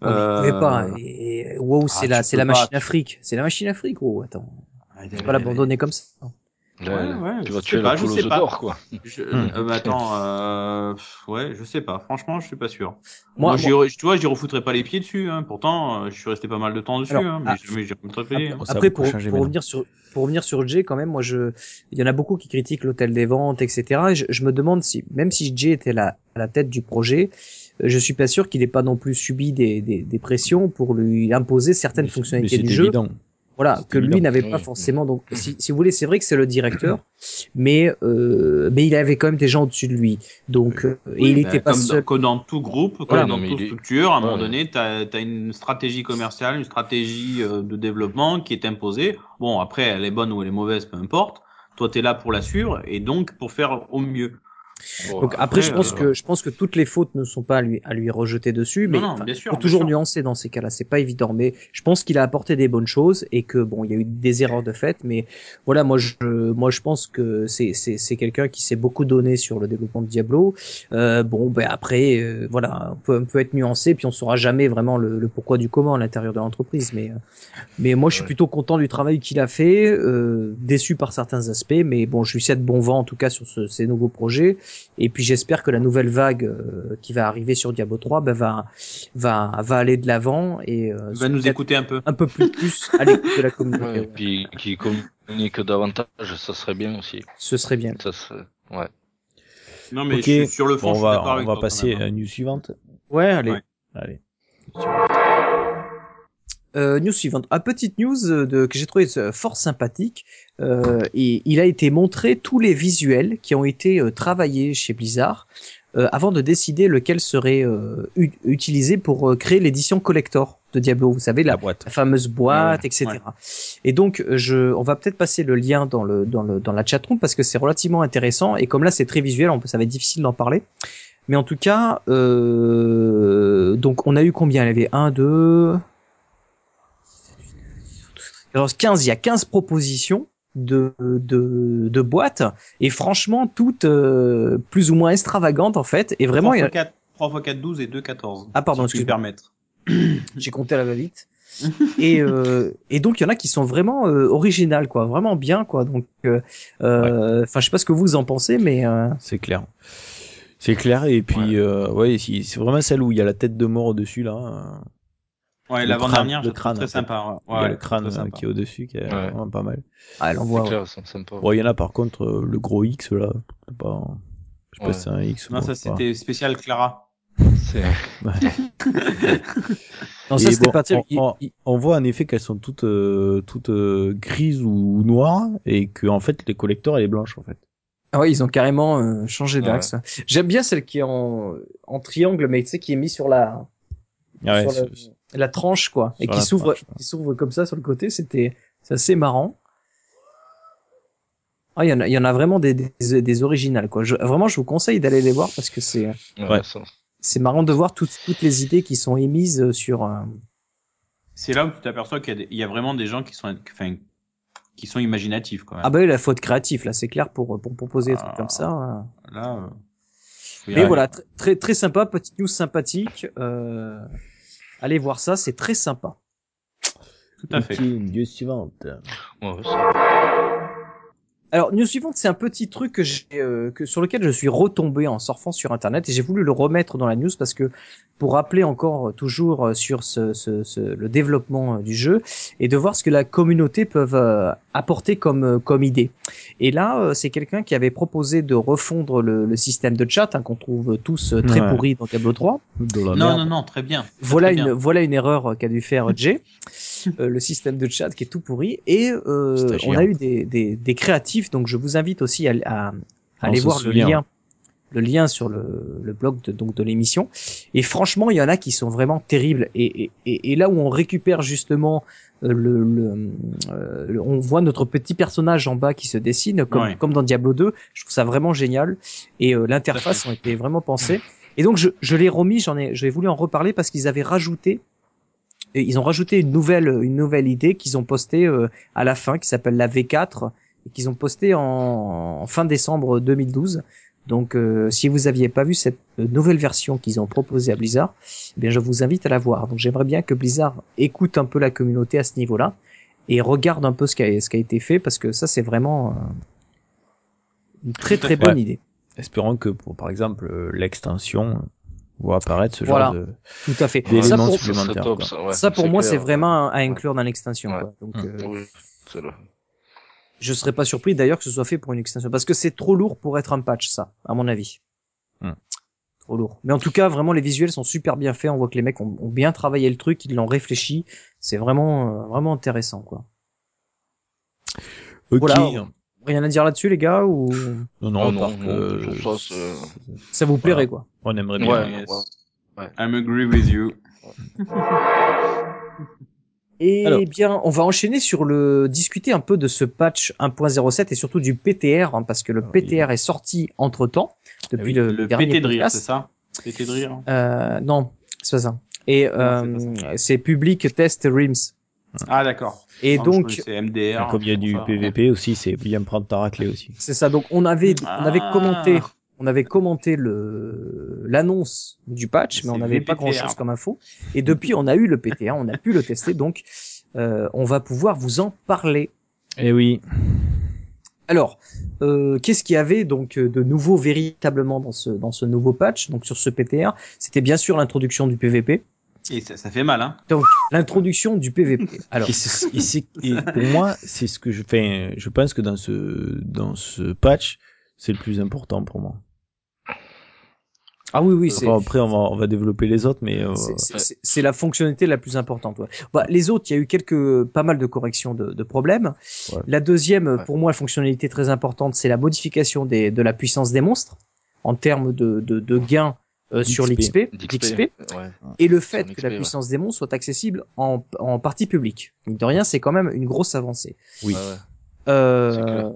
Speaker 1: On ne pouvait pas.
Speaker 4: Euh,
Speaker 1: Et, et- wow, c'est
Speaker 4: ah,
Speaker 1: la
Speaker 4: tu
Speaker 1: c'est la
Speaker 4: pas,
Speaker 1: machine
Speaker 4: tu-
Speaker 1: Afrique. C'est la machine Afrique. Oh attends,
Speaker 4: ouais,
Speaker 1: tu peux pas l'abandonner comme ça.
Speaker 3: Là,
Speaker 4: Ouais, ouais,
Speaker 3: tu
Speaker 4: je
Speaker 3: vas
Speaker 4: sais
Speaker 3: tuer
Speaker 4: pas,
Speaker 3: la poule aux
Speaker 4: pas.
Speaker 3: d'or, quoi.
Speaker 4: Je,
Speaker 5: Hmm.
Speaker 4: euh, mais attends, euh, ouais, je sais pas. Franchement, je suis pas sûr.
Speaker 1: Moi,
Speaker 4: Moi, tu vois, j'y refoutrais pas les pieds dessus. Hein. Pourtant, euh, je suis resté pas mal de temps dessus,
Speaker 1: Alors,
Speaker 4: hein, mais
Speaker 1: ah,
Speaker 4: jamais j'y les pieds. hein.
Speaker 1: Après,
Speaker 5: beaucoup
Speaker 1: pour, pour revenir sur pour revenir sur Jay, quand même, moi, je, il y en a beaucoup qui critiquent l'hôtel des ventes, etc. Et je, je me demande si, même si Jay était la, à la tête du projet, euh, je suis pas sûr qu'il ait pas non plus subi des, des, des pressions pour lui imposer certaines
Speaker 5: Mais
Speaker 1: fonctionnalités
Speaker 5: mais
Speaker 1: du
Speaker 5: c'est
Speaker 1: jeu.
Speaker 5: évident.
Speaker 1: Voilà, que lui n'avait
Speaker 3: Oui.
Speaker 1: pas forcément. Donc, si, si vous voulez, c'est vrai que c'est le directeur, (clears throat) mais euh, mais il avait quand même des gens au-dessus de lui. Donc, euh, et il était pas
Speaker 4: comme,
Speaker 1: seul.
Speaker 4: Dans, comme dans tout groupe, comme
Speaker 1: Voilà.
Speaker 4: dans toute
Speaker 3: il
Speaker 4: structure, à un moment donné, tu as, une stratégie commerciale, une stratégie euh, de développement qui est imposée. Bon, après, elle est bonne ou elle est mauvaise, peu importe. Toi, tu es là pour la suivre et donc pour faire au mieux.
Speaker 3: Bon,
Speaker 1: Donc après, je pense
Speaker 4: euh,
Speaker 1: que je pense que toutes les fautes ne sont pas à lui à lui rejeter dessus, mais
Speaker 4: non, bien sûr,
Speaker 1: faut
Speaker 4: bien
Speaker 1: toujours
Speaker 4: sûr.
Speaker 1: nuancer dans ces cas-là. C'est pas évident, mais je pense qu'il a apporté des bonnes choses et que bon, il y a eu des erreurs de fait, mais voilà, moi je moi je pense que c'est c'est c'est quelqu'un qui s'est beaucoup donné sur le développement de Diablo. Euh, bon, ben après, euh, voilà, on peut on peut être nuancé, puis on saura jamais vraiment le, le pourquoi du comment à l'intérieur de l'entreprise, mais euh, mais moi je suis
Speaker 3: Ouais.
Speaker 1: plutôt content du travail qu'il a fait, euh, déçu par certains aspects, mais bon, je lui souhaite bon vent en tout cas sur ce, ces nouveaux projets. Et puis j'espère que la nouvelle vague euh, qui va arriver sur Diablo 3 ben, va va va aller de l'avant et euh,
Speaker 4: Va nous écouter un peu.
Speaker 1: un peu plus plus à l'écoute de la communauté.
Speaker 3: Ouais, et puis qui communique davantage, ça serait bien aussi.
Speaker 1: Ce serait bien.
Speaker 3: Ça serait... Ouais.
Speaker 4: Non, mais
Speaker 5: Ok.
Speaker 4: je suis sur le fond,
Speaker 5: Bon, on va, on va passer
Speaker 4: même,
Speaker 5: à
Speaker 4: hein.
Speaker 5: la news suivante.
Speaker 1: Ouais, allez.
Speaker 4: Ouais.
Speaker 5: Allez.
Speaker 1: Euh, news suivante. Ah, petite news euh, de, que j'ai trouvé euh, fort sympathique. Euh, et il a été montré tous les visuels qui ont été euh, travaillés chez Blizzard euh, avant de décider lequel serait euh, utilisé pour créer l'édition collector de Diablo. Vous savez, la,
Speaker 5: La boîte.
Speaker 1: la fameuse boîte,
Speaker 4: Ouais,
Speaker 1: etc.
Speaker 4: ouais.
Speaker 1: Et donc, je, on va peut-être passer le lien dans le dans le dans la chatroom parce que c'est relativement intéressant et comme là c'est très visuel, on peut, ça va être difficile d'en parler. Mais en tout cas, euh, donc on a eu combien? Il y avait 1, 2... Alors 15, il y a 15 propositions de, de, de boîtes et franchement toutes euh, plus ou moins extravagantes en fait et vraiment il y a-
Speaker 4: 3 x 4, 12 et 2, 14.
Speaker 1: Ah, pardon,
Speaker 4: si me
Speaker 1: excuse-moi.
Speaker 4: permettre. (coughs)
Speaker 1: j'ai compté à la va-vite (laughs) et euh, et donc il y en a qui sont vraiment euh, originales quoi vraiment bien quoi donc euh, euh, enfin je sais pas ce que vous en pensez mais euh,
Speaker 5: C'est clair. C'est clair et puis euh, ouais, si- c'est vraiment celle où il y a la tête de mort au dessus là.
Speaker 4: Ouais,
Speaker 5: Le
Speaker 4: l'avant-dernière,
Speaker 5: crâne- le crâne,
Speaker 4: très sympa. Ouais,
Speaker 5: il y a
Speaker 4: Ouais,
Speaker 5: le crâne euh,
Speaker 4: sympa.
Speaker 5: qui est au dessus qui est
Speaker 3: Ouais.
Speaker 5: vraiment pas mal.
Speaker 1: ah, elle envoie
Speaker 3: C'est clair, sympa.
Speaker 5: Bon, il y en a par contre euh, le gros X là, c'est pas je sais pas
Speaker 3: Ouais.
Speaker 5: si c'est un X ou
Speaker 4: Non, ça c'était spécial Clara.
Speaker 3: C'est (laughs)
Speaker 1: non ça
Speaker 5: bon,
Speaker 1: pas
Speaker 5: on, on- on voit en effet qu'elles sont toutes euh, toutes euh, grises ou noires et que en fait les collecteurs elle est blanche en fait.
Speaker 1: Ah ouais, ils ont carrément euh, changé
Speaker 3: Ouais.
Speaker 1: d'axe. J'aime bien celle qui est en, en triangle, mais tu sais, qui est mise sur la,
Speaker 5: Ah ouais,
Speaker 1: sur le-
Speaker 5: c'est-
Speaker 1: la tranche, quoi, et qui s'ouvre, qui s'ouvre comme ça sur le côté. C'était, c'est assez marrant. Ah, il y en a, il y en a vraiment des, des, des originales, quoi. Je, vraiment, je vous conseille d'aller les voir parce que c'est,
Speaker 3: ouais,
Speaker 1: c'est marrant de voir toutes, toutes les idées qui sont émises sur. euh,
Speaker 4: C'est là où tu t'aperçois qu'il y, a des- il y a vraiment des gens qui sont, enfin, qui sont imaginatifs quand même.
Speaker 1: Ah bah oui, la faute créative, là, c'est clair pour pour proposer des trucs
Speaker 4: Ah.
Speaker 1: comme ça. euh.
Speaker 4: Là, euh,
Speaker 1: Mais voilà, tr- très très sympa, petite news sympathique. Euh, allez voir ça, c'est très sympa.
Speaker 4: Tout à fait.
Speaker 5: News suivante.
Speaker 3: Ouais, ça-
Speaker 1: Alors, news suivante, c'est un petit truc que j'ai, euh, que sur lequel je suis retombé en surfant sur Internet et j'ai voulu le remettre dans la news parce que pour rappeler encore euh, toujours euh, sur ce, ce, ce- le développement euh, du jeu et de voir ce que la communauté peut euh, apporter comme comme idée. Et là, euh, c'est quelqu'un qui avait proposé de refondre le, le système de chat hein, qu'on trouve tous très
Speaker 5: Ouais.
Speaker 1: pourri dans Diablo 3.
Speaker 5: De la
Speaker 4: Non,
Speaker 5: merde.
Speaker 4: non, non, très bien. Très,
Speaker 1: Voilà
Speaker 4: très
Speaker 1: une
Speaker 4: bien.
Speaker 1: voilà une erreur qu'a dû faire Jay, (laughs) Euh, le système de chat qui est tout pourri et euh, on a eu des, des, des créatifs donc je vous invite aussi à, à, à
Speaker 5: On
Speaker 1: aller voir
Speaker 5: souvient.
Speaker 1: le lien le lien sur le, le blog de, donc de l'émission. Et franchement il y en a qui sont vraiment terribles. Et, et, et, et là où on récupère justement euh, le, le, euh, le- on voit notre petit personnage en bas qui se dessine comme
Speaker 4: Ouais.
Speaker 1: comme dans Diablo 2 je trouve ça vraiment génial. Et euh, l'interface ont été vraiment pensées. Et donc je, je l'ai remis j'en ai j'ai voulu en reparler parce qu'ils avaient rajouté ils ont rajouté une nouvelle une nouvelle idée qu'ils ont postée euh, à la fin qui s'appelle la V4 et qu'ils ont posté en, en fin décembre 2012 donc euh, si vous aviez pas vu cette nouvelle version qu'ils ont proposée à Blizzard eh bien je vous invite à la voir donc j'aimerais bien que Blizzard écoute un peu la communauté à ce niveau-là et regarde un peu ce qui a, ce qui a été fait parce que ça c'est vraiment euh, une très très bonne
Speaker 5: Ouais.
Speaker 1: idée
Speaker 5: Espérons que pour par exemple euh, l'extension voit apparaître ce
Speaker 1: Voilà.
Speaker 5: genre de
Speaker 1: tout à fait ça pour,
Speaker 3: ça serait
Speaker 5: supplémentaires,
Speaker 3: top,
Speaker 5: quoi.
Speaker 3: ça, ouais,
Speaker 1: ça, pour moi c'est vraiment à
Speaker 3: Ouais.
Speaker 1: inclure dans l'extension donc
Speaker 5: Hum.
Speaker 1: euh,
Speaker 3: Oui,
Speaker 1: Je serais pas surpris d'ailleurs que ce soit fait pour une extension parce que c'est trop lourd pour être un patch ça, à mon avis.
Speaker 5: Hmm.
Speaker 1: Trop lourd. Mais en tout cas, vraiment les visuels sont super bien faits. On voit que les mecs ont, ont bien travaillé le truc, ils l'ont réfléchi. C'est vraiment euh, vraiment intéressant quoi.
Speaker 5: Ok.
Speaker 1: Voilà. Rien à dire là-dessus les gars ou?
Speaker 5: Non, non,
Speaker 3: Ah non, ça,
Speaker 1: vous plairait
Speaker 5: Voilà.
Speaker 1: quoi
Speaker 5: on aimerait bien.
Speaker 3: Ouais,
Speaker 4: Yes.
Speaker 3: ouais.
Speaker 4: I'm agree with you. (laughs)
Speaker 1: Et
Speaker 5: Alors.
Speaker 1: bien, on va enchaîner sur le discuter un peu de ce patch 1.07 et surtout du PTR hein, parce que le
Speaker 5: Ah oui.
Speaker 1: PTR est sorti entre temps depuis
Speaker 5: oui.
Speaker 1: le,
Speaker 4: Le
Speaker 1: dernier
Speaker 4: pété de rire, c'est ça? Pété de rire.
Speaker 1: Euh, non, c'est pas ça. Et euh,
Speaker 4: c'est
Speaker 1: Public Test Rims.
Speaker 4: Ah, d'accord.
Speaker 1: Et
Speaker 4: Non,
Speaker 1: donc,
Speaker 4: MDR.
Speaker 5: Comme il y a du
Speaker 4: ça.
Speaker 5: PVP aussi, c'est bien prendre ta raclée aussi.
Speaker 1: c'est ça. Donc, on avait, on avait
Speaker 4: Ah.
Speaker 1: commenté, on avait commenté le l'annonce du patch, mais on n'avait pas
Speaker 4: VPTR.
Speaker 1: grand chose comme info. Et depuis, on a eu le PTA, on a pu le tester. Donc, euh, on va pouvoir vous en parler.
Speaker 5: Eh oui.
Speaker 1: Alors, euh, qu'est-ce qu'il y avait donc de nouveau véritablement dans ce dans ce nouveau patch, donc sur ce PTR C'était bien sûr l'introduction du PVP.
Speaker 4: Et ça, ça fait mal, hein.
Speaker 1: L'introduction du PVP. Alors,
Speaker 5: Et, et (laughs) pour moi, c'est ce que je fais. Je pense que dans ce dans ce patch, c'est le plus important pour moi.
Speaker 1: Ah oui, oui, c'est
Speaker 5: Enfin, après, on va on va développer les autres, mais euh,
Speaker 1: C'est- c'est- c'est- C'est la fonctionnalité la plus importante. Ouais. Bah, les autres, il y a eu quelques, pas mal de corrections de, de problèmes.
Speaker 5: Ouais.
Speaker 1: La deuxième,
Speaker 3: Ouais.
Speaker 1: pour moi, la fonctionnalité très importante, c'est la modification des, de la puissance des monstres. en termes de, de, de gains euh, sur l'XP, et le fait que la puissance des monstres soit accessible en, en partie publique. Mine de rien, c'est quand même une grosse avancée.
Speaker 5: Oui.
Speaker 1: Euh,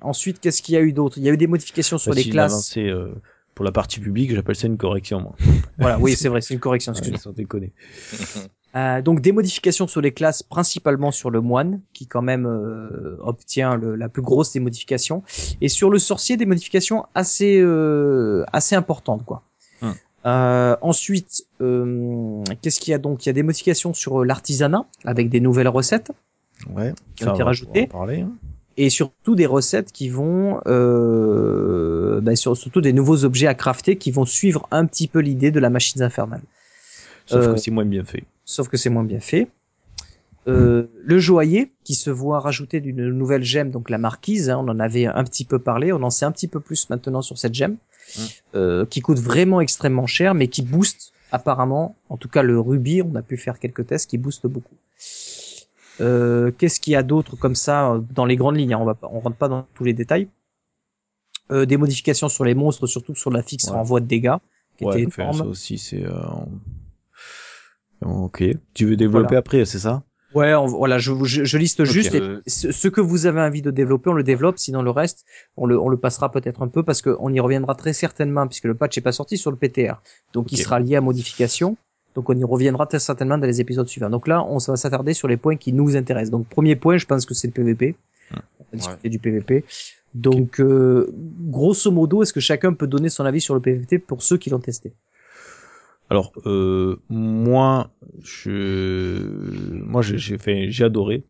Speaker 1: ensuite, qu'est-ce qu'il y a eu d'autre? Il y a eu des modifications sur
Speaker 5: Bah,
Speaker 1: les classes.
Speaker 5: avancée, euh, pour la partie publique, j'appelle ça une correction, moi. (laughs)
Speaker 1: Voilà, oui, c'est vrai, c'est une correction.
Speaker 5: Ouais,
Speaker 1: excuse-moi.
Speaker 5: sans déconner. (laughs)
Speaker 1: Euh, donc des modifications sur les classes, principalement sur le moine, qui quand même euh, obtient le- la plus grosse des modifications, et sur le sorcier des modifications assez euh, assez importantes quoi.
Speaker 5: Hum.
Speaker 1: Euh, ensuite, euh, qu'est-ce qu'il y a donc? Il y a des modifications sur l'artisanat avec des nouvelles recettes
Speaker 5: Ouais.
Speaker 1: Qui ont été
Speaker 5: on va
Speaker 1: rajoutées.
Speaker 5: parler. hein.
Speaker 1: Et surtout des recettes qui vont euh, sur, surtout des nouveaux objets à crafter qui vont suivre un petit peu l'idée de la machine infernale.
Speaker 5: Sauf
Speaker 1: Euh,
Speaker 5: que c'est moins bien fait.
Speaker 1: sauf que c'est moins bien fait. Euh, le joaillier qui se voit rajouter d'une nouvelle gemme, donc la marquise, hein, on en avait un petit peu parlé, on en sait un petit peu plus maintenant sur cette gemme,
Speaker 5: Mm.
Speaker 1: euh, qui coûte vraiment extrêmement cher, mais qui booste apparemment, en tout cas le rubis, on a pu faire quelques tests, qui booste beaucoup. Euh, Qu'est-ce qu'il y a d'autre comme ça euh, dans les grandes lignes hein, On va pas, on rentre pas dans tous les détails. Euh, des modifications sur les monstres, surtout sur la fixe
Speaker 5: Ouais.
Speaker 1: renvoi de dégâts, qui
Speaker 5: Ouais,
Speaker 1: était énorme.
Speaker 5: ça aussi, c'est... euh, Ok. Tu veux développer
Speaker 1: Voilà.
Speaker 5: après, c'est ça?
Speaker 1: Ouais, on- voilà, je, je, je liste juste et ce, ce que vous avez envie de développer, on le développe. Sinon, le reste, on le, on le passera peut-être un peu parce qu'on y reviendra très certainement puisque le patch est pas sorti sur le PTR. Donc, il sera lié à modification. Donc, on y reviendra très certainement dans les épisodes suivants. Donc là, on va s'attarder sur les points qui nous intéressent. Donc, premier point, je pense que c'est le PVP. On va discuter du PVP. Donc, euh, grosso modo, est-ce que chacun peut donner son avis sur le PVP pour ceux qui l'ont testé?
Speaker 5: Alors, euh, moi, je, moi, j'ai, j'ai fait, j'ai adoré.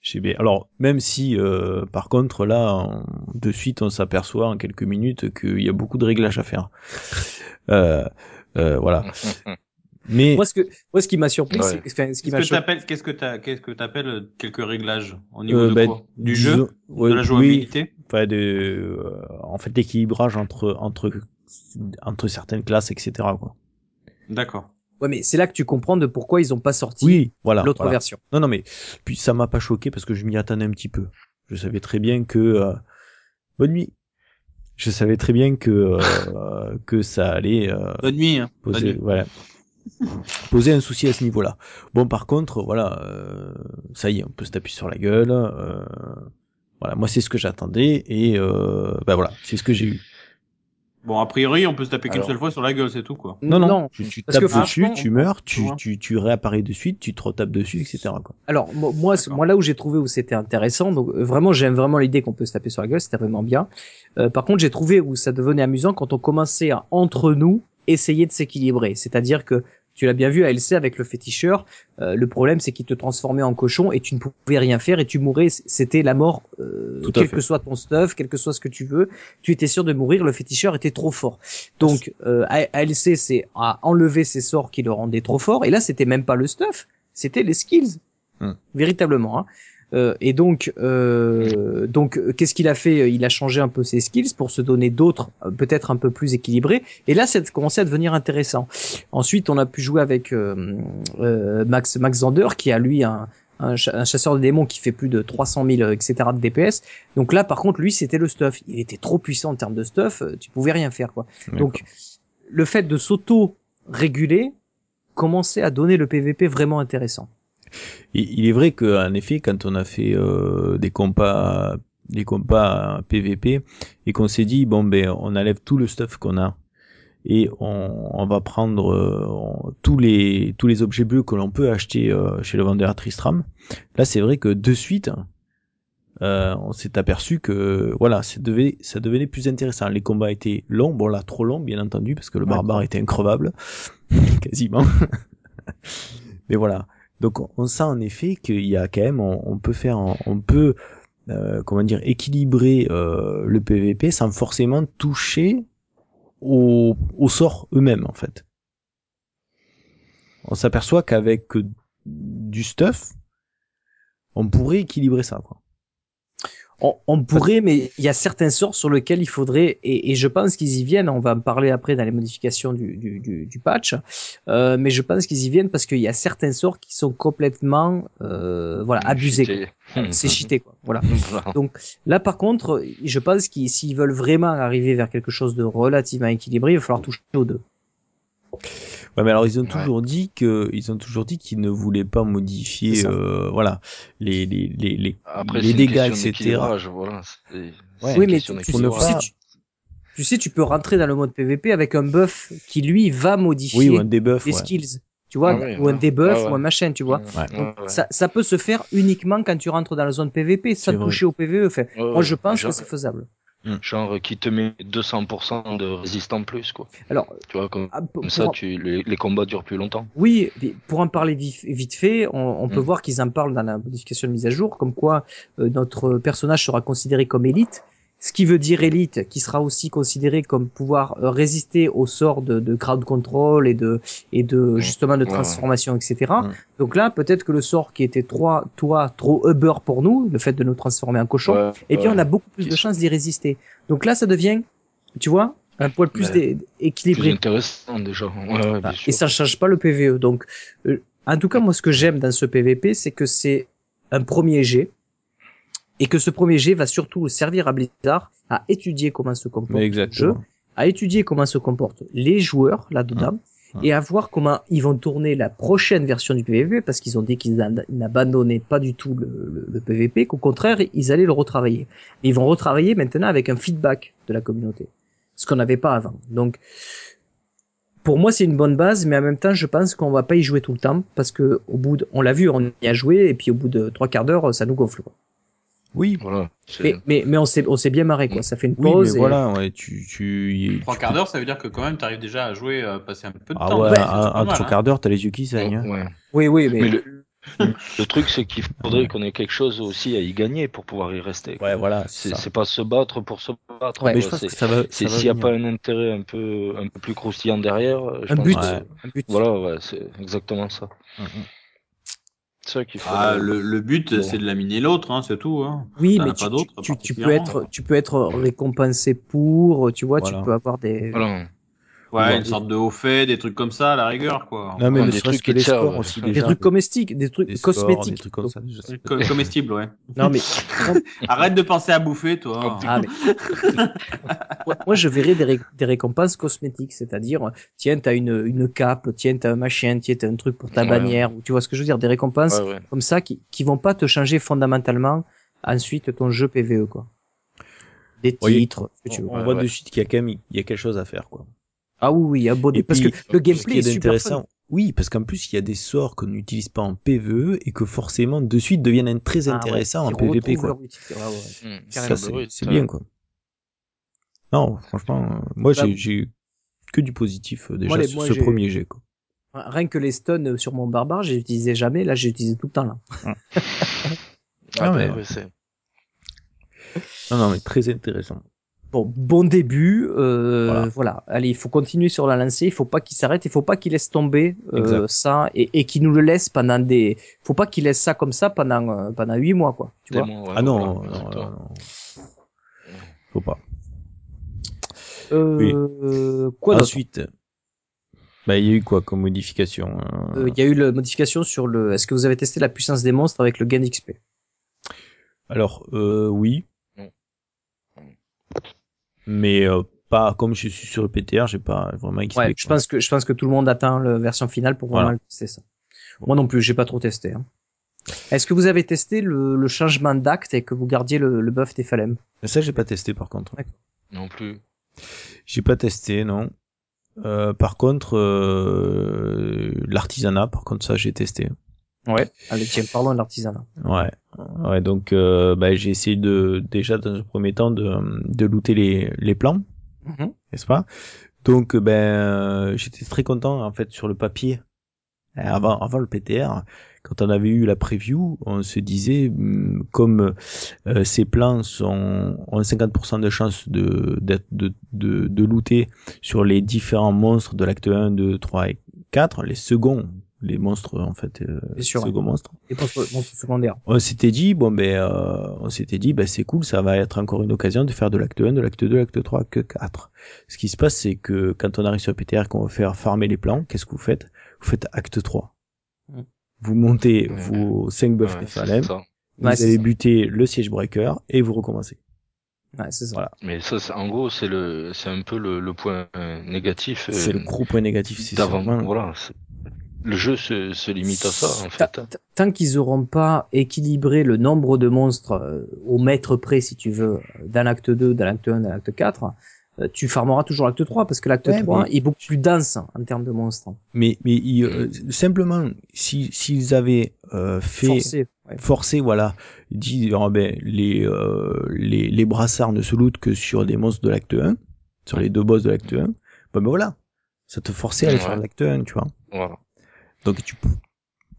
Speaker 5: J'ai bien. Alors, même si, euh, par contre, là, de suite, on s'aperçoit en quelques minutes qu'il y a beaucoup de réglages à faire. Euh, euh, voilà. (laughs) Mais
Speaker 1: Moi, ce que, moi, ce qui m'a surpris,
Speaker 3: Ouais.
Speaker 1: c'est, enfin, ce qui
Speaker 4: Qu'est-ce
Speaker 1: m'a
Speaker 4: t'appelles, qu'est-ce que t'as, qu'est-ce que t'appelles euh, quelques réglages au niveau
Speaker 5: euh,
Speaker 4: de
Speaker 5: ben,
Speaker 4: quoi? Du
Speaker 5: disons-
Speaker 4: jeu,
Speaker 5: ouais,
Speaker 4: de la
Speaker 5: oui,
Speaker 4: jouabilité?
Speaker 5: enfin, de, euh, en fait, l'équilibrage entre entre entre certaines classes, etc. Quoi.
Speaker 4: D'accord.
Speaker 1: Ouais, mais c'est là que tu comprends de pourquoi ils ont pas sorti
Speaker 5: Oui, voilà.
Speaker 1: l'autre
Speaker 5: voilà.
Speaker 1: version.
Speaker 5: Non, non, mais puis ça m'a pas choqué parce que je m'y attendais un petit peu. Je savais très bien que euh, bonne nuit. Je savais très bien que euh, (laughs) que ça allait euh,
Speaker 4: Bonne nuit. Hein. Bonne
Speaker 5: poser,
Speaker 4: nuit.
Speaker 5: voilà, poser un souci à ce niveau-là. Bon, par contre, voilà, euh, ça y est, on peut se taper sur la gueule. euh, voilà, moi c'est ce que j'attendais et euh, ben voilà, c'est ce que j'ai eu.
Speaker 4: Bon, a priori, on peut se taper qu'une seule fois sur la gueule, c'est tout quoi.
Speaker 5: Non, non, tu, tu
Speaker 1: parce
Speaker 5: tapes
Speaker 1: que
Speaker 5: dessus, tu meurs, tu, tu, tu réapparais de suite, tu te retapes dessus, etc. Quoi.
Speaker 1: Alors mo- moi, moi là où j'ai trouvé où c'était intéressant, donc euh, vraiment j'aime vraiment l'idée qu'on peut se taper sur la gueule, c'était vraiment bien. Euh, par contre, j'ai trouvé où ça devenait amusant quand on commençait à entre nous essayer de s'équilibrer. C'est-à-dire que tu l'as bien vu à LC avec le féticheur, euh, le problème c'est qu'il te transformait en cochon et tu ne pouvais rien faire et tu mourais, c'était la mort. Euh, quel
Speaker 5: fait.
Speaker 1: que soit ton stuff, quel que soit ce que tu veux, tu étais sûr de mourir. Le féticheur était trop fort. Donc euh, à, à LC c'est à enlever ses sorts qui le rendaient trop fort et là c'était même pas le stuff, c'était les skills
Speaker 5: Hmm.
Speaker 1: véritablement. Hein. Euh, et donc, euh, donc, euh, qu'est-ce qu'il a fait? Il a changé un peu ses skills pour se donner d'autres, euh, peut-être un peu plus équilibrés. Et là, ça a commencé à devenir intéressant. Ensuite, on a pu jouer avec euh, euh, Max Max Zander, qui a lui un, un, cha- un chasseur de démons qui fait plus de 300 000 euh, etc de DPS. Donc là, par contre, lui, c'était le stuff. Il était trop puissant en termes de stuff. Tu pouvais rien faire, quoi. Donc, le fait de s'auto-réguler commençait à donner le PVP vraiment intéressant.
Speaker 5: Il est vrai qu'en effet, quand on a fait euh, des compas, des compas PVP et qu'on s'est dit bon ben on enlève tout le stuff qu'on a et on, on va prendre euh, on- tous les tous les objets bleus que l'on peut acheter euh, chez le vendeur à Tristram. Là, c'est vrai que de suite, euh, on s'est aperçu que voilà, ça devait ça devenait plus intéressant. Les combats étaient longs, bon là trop longs bien entendu parce que le
Speaker 1: Ouais.
Speaker 5: barbare était increvable (laughs) quasiment. Mais voilà. Donc on- sent en effet qu'il y a quand même, on, peut faire, on, peut, euh, comment dire, équilibrer euh, le PVP sans forcément toucher au, au sort eux-mêmes en fait. On s'aperçoit qu'avec du stuff, on pourrait équilibrer ça. Quoi.
Speaker 1: On, on pourrait, mais il y a certains sorts sur lesquels il faudrait, et, et je pense qu'ils y viennent. On va en parler après dans les modifications du, du, du, du patch, euh, mais je pense qu'ils y viennent parce qu'il y a certains sorts qui sont complètement, euh, voilà, abusés. Quoi. C'est cheaté, quoi. Voilà. (laughs)
Speaker 3: Voilà.
Speaker 1: Donc là, par contre, je pense qu'ils s'ils veulent vraiment arriver vers quelque chose de relativement équilibré, il va falloir toucher aux deux.
Speaker 5: Ouais, mais alors ils ont
Speaker 3: Ouais.
Speaker 5: toujours dit que ils ont toujours dit qu'ils ne voulaient pas modifier euh, voilà les les les les,
Speaker 3: Après,
Speaker 5: les dégâts etc.
Speaker 3: Voilà.
Speaker 5: Ouais.
Speaker 1: oui, mais tu, tu- tu tu, tu sais, tu peux rentrer dans le mode PVP avec un buff qui lui va modifier
Speaker 5: Oui ou un debuff.
Speaker 1: les
Speaker 5: ouais.
Speaker 1: skills, tu vois,
Speaker 3: Ah ouais,
Speaker 1: ou un debuff
Speaker 3: Ouais, ouais.
Speaker 1: ou un machin, tu vois.
Speaker 3: Ouais,
Speaker 1: Donc,
Speaker 3: ouais.
Speaker 1: ça, ça peut se faire uniquement quand tu rentres dans la zone PVP, sans toucher au PVE. Enfin,
Speaker 3: Ouais,
Speaker 1: moi, je pense
Speaker 3: Genre-
Speaker 1: que c'est faisable.
Speaker 3: Genre qui te met 200% de résistant plus, quoi.
Speaker 1: Alors,
Speaker 3: Tu vois, comme,
Speaker 1: ah,
Speaker 3: comme ça, tu, les, les combats durent plus longtemps.
Speaker 1: Oui, pour en parler vif- vite fait, on, on peut
Speaker 3: Mm.
Speaker 1: voir qu'ils en parlent dans la modification de mise à jour, comme quoi euh, notre personnage sera considéré comme élite, ce qui veut dire élite, qui sera aussi considéré comme pouvoir euh, résister aux sorts de, de crowd control et de et de justement de
Speaker 3: Ouais,
Speaker 1: transformation, etc. Donc là, peut-être que le sort qui était trop, toi, trop Uber pour nous, le fait de nous transformer en cochon,
Speaker 3: Ouais,
Speaker 1: eh bien, on a beaucoup plus de chances d'y résister. Donc là, ça devient, tu vois, un poil plus dé-
Speaker 3: plus
Speaker 1: équilibré.
Speaker 3: intéressant déjà. Ouais, ouais, bien
Speaker 1: Ah,
Speaker 3: sûr.
Speaker 1: et ça ne change pas le PVE. Donc, euh, en tout cas, moi, ce que j'aime dans ce PVP, c'est que c'est un premier jet et que ce premier jet va surtout servir à Blizzard à étudier comment se comporte le jeu, à étudier comment se comportent les joueurs là-dedans.
Speaker 5: Hum.
Speaker 1: Et à voir comment ils vont tourner la prochaine version du PVP, parce qu'ils ont dit qu'ils an- n'abandonnaient pas du tout le, le- le PVP, qu'au contraire, ils allaient le retravailler. Et ils vont retravailler maintenant avec un feedback de la communauté. Ce qu'on n'avait pas avant. Donc, pour moi, c'est une bonne base, mais en même temps, je pense qu'on va pas y jouer tout le temps, parce que au bout de, on l'a vu, on y a joué, et puis au bout de trois quarts d'heure, ça nous gonfle. Quoi.
Speaker 5: Oui.
Speaker 3: Voilà.
Speaker 1: Mais, mais, mais on s'est, on s'est bien marré, quoi. Ça fait une
Speaker 5: Oui,
Speaker 1: pause.
Speaker 5: mais
Speaker 1: et-
Speaker 5: voilà, ouais, tu tu
Speaker 4: Trois quarts d'heure, ça veut dire que quand même, t'arrives déjà à jouer, euh, passer un peu de
Speaker 5: Ah
Speaker 4: temps.
Speaker 5: ouais, à
Speaker 4: mal,
Speaker 5: trois
Speaker 4: hein.
Speaker 5: quarts d'heure, t'as les yeux qui saignent. hein.
Speaker 3: Ouais.
Speaker 1: Oui, oui, mais,
Speaker 3: Mais le, le truc, c'est qu'il faudrait qu'on ait quelque chose aussi à y gagner pour pouvoir y rester.
Speaker 5: Ouais, voilà, c'est
Speaker 3: pas se battre pour se battre.
Speaker 1: Ouais,
Speaker 5: Mais
Speaker 3: quoi.
Speaker 5: je pense
Speaker 3: C'est-
Speaker 5: que ça va.
Speaker 3: s'il n'y a pas un intérêt un peu un peu plus croustillant derrière. Je
Speaker 1: un
Speaker 3: pense
Speaker 1: but,
Speaker 3: que-
Speaker 5: Ouais.
Speaker 1: un but.
Speaker 3: Voilà, ouais, c'est exactement ça.
Speaker 5: Mm, mm.
Speaker 3: C'est ça qu'il faut.
Speaker 4: Ah, le, le but, c'est de laminer l'autre, hein, c'est tout. Hein.
Speaker 1: Oui, mais tu, tu, tu peux être, tu peux être récompensé pour, tu vois,
Speaker 5: Voilà.
Speaker 1: tu peux avoir des.
Speaker 3: Voilà.
Speaker 4: Ouais, une sorte de haut fait, des trucs comme ça, à la rigueur, quoi.
Speaker 5: Non, mais
Speaker 3: des
Speaker 5: serait-ce
Speaker 3: trucs
Speaker 5: que les scores aussi
Speaker 1: Des trucs comestiques, des trucs cosmétiques.
Speaker 5: Des trucs comme ça. déjà, c'est-
Speaker 4: Co- comestible, ouais. (laughs)
Speaker 1: Non mais, (laughs)
Speaker 4: Arrête de penser à bouffer, toi.
Speaker 1: ah, mais... (laughs) moi, je verrais des, ré- des récompenses cosmétiques, c'est-à-dire tiens t'as une une cape, tiens t'as un machin, tiens t'as un truc pour ta bannière, ou tu vois ce que je veux dire, des récompenses comme ça qui qui vont pas te changer fondamentalement ensuite ton jeu PVE quoi. Des titres.
Speaker 5: On voit de suite qu'il y a quand même il y a quelque chose à faire quoi.
Speaker 1: Ah oui oui, un beau
Speaker 5: Et
Speaker 1: parce
Speaker 5: puis,
Speaker 1: que le gameplay est, super
Speaker 5: intéressant,
Speaker 1: fun.
Speaker 5: oui, parce qu'en plus il y a des sorts qu'on n'utilise pas en PVE et que forcément de suite deviennent très
Speaker 1: Ah ouais,
Speaker 5: intéressants en PVP quoi.
Speaker 1: Ouais, ouais.
Speaker 3: Mmh.
Speaker 5: Ça
Speaker 1: Carrément.
Speaker 5: c'est bien quoi. Non, franchement, euh, moi
Speaker 1: Bah,
Speaker 5: j'ai j'ai que du positif euh, déjà
Speaker 1: Moi, les-
Speaker 5: sur
Speaker 1: moi,
Speaker 5: ce premier jet quoi.
Speaker 1: Rien que les stuns sur mon barbare, j'ai utilisé jamais, là j'ai utilisé tout le temps là.
Speaker 5: Ah (laughs)
Speaker 3: ouais, c'est-
Speaker 5: Non non mais très intéressant.
Speaker 1: Bon, bon début, euh,
Speaker 5: Voilà.
Speaker 1: voilà. Allez, il faut continuer sur la lancée, il faut pas qu'il s'arrête, il faut pas qu'il laisse tomber euh, ça et, et qu'il nous le laisse pendant des, faut pas qu'il laisse ça comme ça pendant euh, pendant huit mois quoi. Tu vois.
Speaker 3: Ouais,
Speaker 5: ah non,
Speaker 3: voilà,
Speaker 5: non, non, non. Faut pas.
Speaker 1: Euh, quoi d'autre?
Speaker 5: Ensuite, bah il y a eu quoi comme modification euh,
Speaker 1: Euh, Il y a eu la modification sur le. Est-ce que vous avez testé la puissance des monstres avec le gain d'XP
Speaker 5: Alors euh, oui. Mais euh, pas comme je suis sur le PTR, j'ai pas vraiment XP.
Speaker 1: Ouais, je pense que je pense que tout le monde attend la version finale pour vraiment
Speaker 5: Voilà.
Speaker 1: tester ça. Moi non plus, j'ai pas trop testé. hein. Est-ce que vous avez testé le, le changement d'acte et que vous gardiez le, le buff des phalèmes
Speaker 5: Ça j'ai pas testé par contre.
Speaker 3: Non plus.
Speaker 5: J'ai pas testé non. Euh, par contre, euh, l'artisanat, par contre ça j'ai testé.
Speaker 1: Ouais. Tiens, parlons de l'artisanat.
Speaker 5: Ouais, ouais. Donc euh, bah, j'ai essayé de déjà dans un premier temps de de looter les les plans, n'est-ce pas? Donc euh, ben euh, j'étais très content en fait sur le papier Euh, avant avant le PTR quand on avait eu la preview on se disait hum, comme euh, ces plans sont ont 50% de chance de d'être de, de de looter sur les différents monstres de l'acte 1 2 3 et 4 les seconds les monstres en fait, euh,
Speaker 1: sûr,
Speaker 5: second monstres.
Speaker 1: Et monstres monstres secondaires.
Speaker 5: On s'était dit bon ben euh, on s'était dit ben c'est cool, ça va être encore une occasion de faire de l'acte 1, de l'acte 2, l'acte 3, que 4. Ce qui se passe c'est que quand on arrive sur PTR qu'on va faire farmer les plans, qu'est-ce que vous faites? Vous faites acte 3.
Speaker 1: Mm.
Speaker 5: Vous montez
Speaker 3: Ouais.
Speaker 5: vos 5 buffs
Speaker 3: Ouais, ça.
Speaker 5: vous
Speaker 1: Ouais,
Speaker 5: allez
Speaker 1: ça.
Speaker 5: buter le siege breaker et vous recommencez.
Speaker 1: Ouais, c'est ça.
Speaker 5: Voilà.
Speaker 3: Mais ça, c'est- en gros, c'est le, c'est un peu le, le point euh, négatif. euh,
Speaker 5: C'est le gros point négatif, c'est sûrement-
Speaker 3: Voilà. c'est- Le jeu se, se limite à ça, en fait. hein.
Speaker 1: ta- Tant qu'ils auront pas équilibré le nombre de monstres euh, au mètre près, si tu veux, dans l'acte 2, dans l'acte 1, dans l'acte 4, euh, tu farmeras toujours l'acte 3 parce que l'acte
Speaker 5: Ouais,
Speaker 1: 3
Speaker 5: mais-
Speaker 1: est beaucoup plus dense en termes de monstres.
Speaker 5: Mais mais il- euh, simplement si s'ils avaient euh, fait
Speaker 1: Forcé. ouais.
Speaker 5: forcé voilà dit oh, ben les euh, les les brassards ne se lootent que sur des monstres de l'acte 1 sur les deux boss de l'acte 1 ben, ben voilà ça te forçait à aller
Speaker 3: Ouais.
Speaker 5: faire l'acte 1 tu vois
Speaker 3: Voilà.
Speaker 5: Donc tu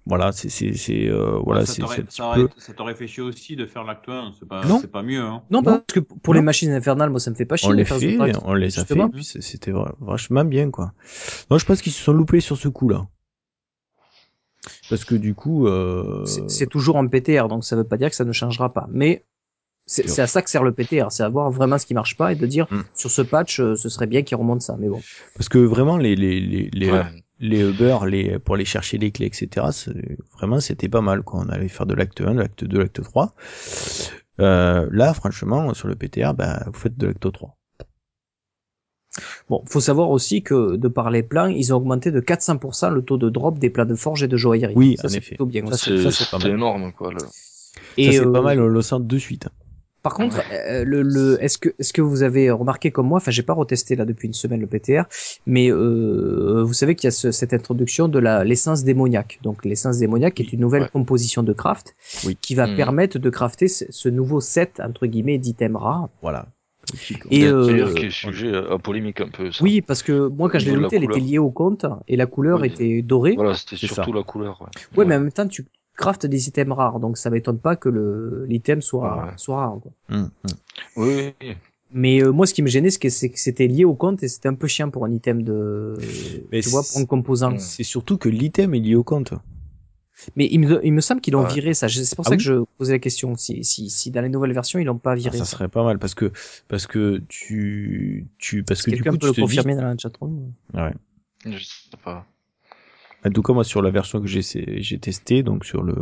Speaker 5: voilà c'est c'est c'est euh, voilà
Speaker 4: ça
Speaker 5: c'est
Speaker 4: t'aurait-
Speaker 5: peu-
Speaker 4: fait chier aussi de faire l'acte 1. C'est pas,
Speaker 5: Non.
Speaker 4: c'est pas mieux, hein.
Speaker 1: Non, parce que pour
Speaker 5: Non.
Speaker 1: les machines infernales, moi ça me fait pas chier.
Speaker 5: on les fait on les a fait
Speaker 1: Justement.
Speaker 5: puis c'est- c'était vachement bien quoi non je pense qu'ils se sont loupés sur ce coup là parce que du coup euh,
Speaker 1: C'est c'est toujours en PTR, donc ça veut pas dire que ça ne changera pas. Mais c'est à ça que sert le PTR, c'est à voir vraiment ce qui marche pas et de dire
Speaker 5: Mm.
Speaker 1: sur ce patch, euh, ce serait bien qu'il remonte ça. Mais bon.
Speaker 5: parce que vraiment les les les les,
Speaker 3: Ouais.
Speaker 5: Les Uber, les pour aller chercher les clés, etc. c'est- Vraiment, c'était pas mal. Quoi. On allait faire de l'acte 1, de l'acte 2, de l'acte 3. Euh, là, franchement, sur le PTR, bah, vous faites de l'acte 3.
Speaker 1: Bon, faut savoir aussi que de par les plans, ils ont augmenté de 400% le taux de drop des plats de forge et de joaillerie.
Speaker 5: Oui,
Speaker 1: ça
Speaker 5: en
Speaker 1: c'est
Speaker 5: effet.
Speaker 1: plutôt bien.
Speaker 5: Ça, c'est-
Speaker 3: C'est
Speaker 5: ça, pas
Speaker 3: c'est
Speaker 5: mal.
Speaker 3: énorme, quoi.
Speaker 5: Ça,
Speaker 1: Et,
Speaker 5: c'est
Speaker 1: euh,
Speaker 5: pas mal, on le sent de suite.
Speaker 1: Par contre, euh, le, le est-ce que est-ce que vous avez remarqué comme moi, enfin j'ai pas retesté là depuis une semaine le PTR, mais euh, vous savez qu'il y a ce- cette introduction de la l'essence démoniaque. Donc l'essence démoniaque est une nouvelle
Speaker 3: Ouais.
Speaker 1: composition de craft
Speaker 5: Oui.
Speaker 1: qui va
Speaker 3: Mhm.
Speaker 1: permettre de crafter ce, ce nouveau set entre guillemets d'items rares.
Speaker 5: Voilà.
Speaker 1: Et euh,
Speaker 3: qui est sujet à, à polémique un peu. Ça.
Speaker 1: oui, parce que moi quand je l'ai looté, elle était liée au compte et la couleur
Speaker 3: Oui.
Speaker 1: était dorée.
Speaker 3: Voilà, c'était surtout
Speaker 5: ça.
Speaker 3: la couleur. Ouais,
Speaker 1: Ouais, mais en même temps tu craftes des items rares, donc ça m'étonne pas que le l'item soit
Speaker 3: Ouais.
Speaker 1: soit rare. Quoi.
Speaker 5: Hum, hum.
Speaker 3: Oui.
Speaker 1: Mais euh, moi, ce qui me gênait, c'est que c'était lié au compte et c'était un peu chiant pour un item de,
Speaker 5: Mais
Speaker 1: tu vois, pour un composant.
Speaker 3: Mm.
Speaker 5: C'est surtout que l'item est lié au compte.
Speaker 1: Mais il me, il me semble qu'ils l'ont
Speaker 3: Ouais.
Speaker 1: viré ça. C'est pour
Speaker 5: Ah
Speaker 1: ça
Speaker 5: oui
Speaker 1: que je posais la question. Si, si, si dans les nouvelles versions, ils l'ont pas
Speaker 5: Ah,
Speaker 1: viré.
Speaker 5: ça
Speaker 1: ça.
Speaker 5: serait pas mal parce que parce que tu tu parce que du
Speaker 1: Quelqu'un
Speaker 5: coup
Speaker 1: peut
Speaker 5: tu
Speaker 1: le
Speaker 5: te dis
Speaker 1: confirmer dans la chatroom
Speaker 5: ouais.
Speaker 3: Je sais pas.
Speaker 5: En tout cas, moi, sur la version que j'ai j'ai testé, donc sur le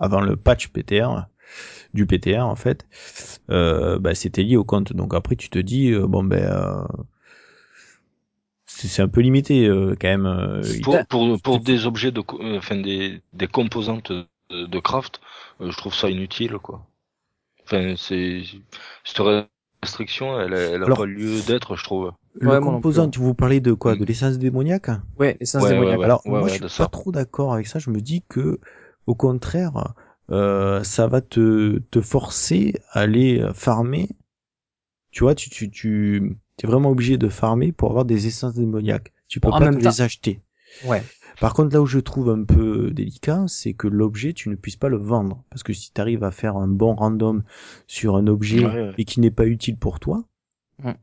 Speaker 5: avant le patch PTR du PTR en fait, euh, bah, c'était lié au compte. Donc après, tu te dis euh, bon ben euh, c'est un peu limité euh, quand même. euh,
Speaker 3: Pour, pour, pour des objets de, enfin des, des composantes de, de craft, euh, je trouve ça inutile, quoi. Enfin, c'est cette restriction, elle, a- elle a
Speaker 5: Alors-
Speaker 3: pas lieu d'être, je trouve.
Speaker 5: le
Speaker 1: Ouais,
Speaker 5: composant, tu vous parlez de quoi?
Speaker 3: Mm.
Speaker 5: De l'essence démoniaque?
Speaker 1: Ouais, l'essence
Speaker 3: Ouais,
Speaker 1: démoniaque.
Speaker 3: ouais,
Speaker 5: Alors
Speaker 3: ouais,
Speaker 5: moi,
Speaker 3: ouais,
Speaker 5: je suis pas
Speaker 3: ça.
Speaker 5: trop d'accord avec ça. Je me dis que au contraire, euh, ça va te te forcer à aller farmer. Tu vois, tu tu tu es vraiment obligé de farmer pour avoir des essences démoniaques. Tu peux
Speaker 1: en
Speaker 5: pas
Speaker 1: même
Speaker 5: te
Speaker 1: temps-
Speaker 5: les acheter.
Speaker 1: Ouais.
Speaker 5: Par contre, là où je trouve un peu délicat, c'est que l'objet, tu ne puisses pas le vendre. Parce que si tu arrives à faire un bon random sur un objet
Speaker 3: Ouais, ouais.
Speaker 5: et qui n'est pas utile pour toi,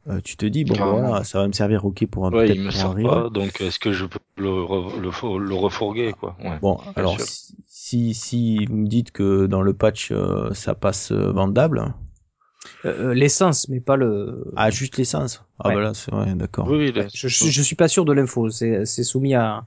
Speaker 5: euh, tu te dis, bon,
Speaker 3: Carrément.
Speaker 5: voilà, ça va me servir, ok, pour un
Speaker 3: Ouais,
Speaker 5: peut-être
Speaker 3: il me
Speaker 5: pour un
Speaker 3: sert pas, donc est-ce que je peux le, re- le, for- le refourguer, quoi? Ouais.
Speaker 5: Bon, alors, si, si, si vous me dites que dans le patch, euh, ça passe euh, vendable,
Speaker 1: Euh, euh, l'essence, mais pas le.
Speaker 5: ah, juste l'essence. Ah,
Speaker 1: Ouais.
Speaker 5: bah là, c'est vrai, d'accord.
Speaker 3: Oui, oui, là,
Speaker 1: je, je, je suis pas sûr de l'info. C'est c'est soumis à,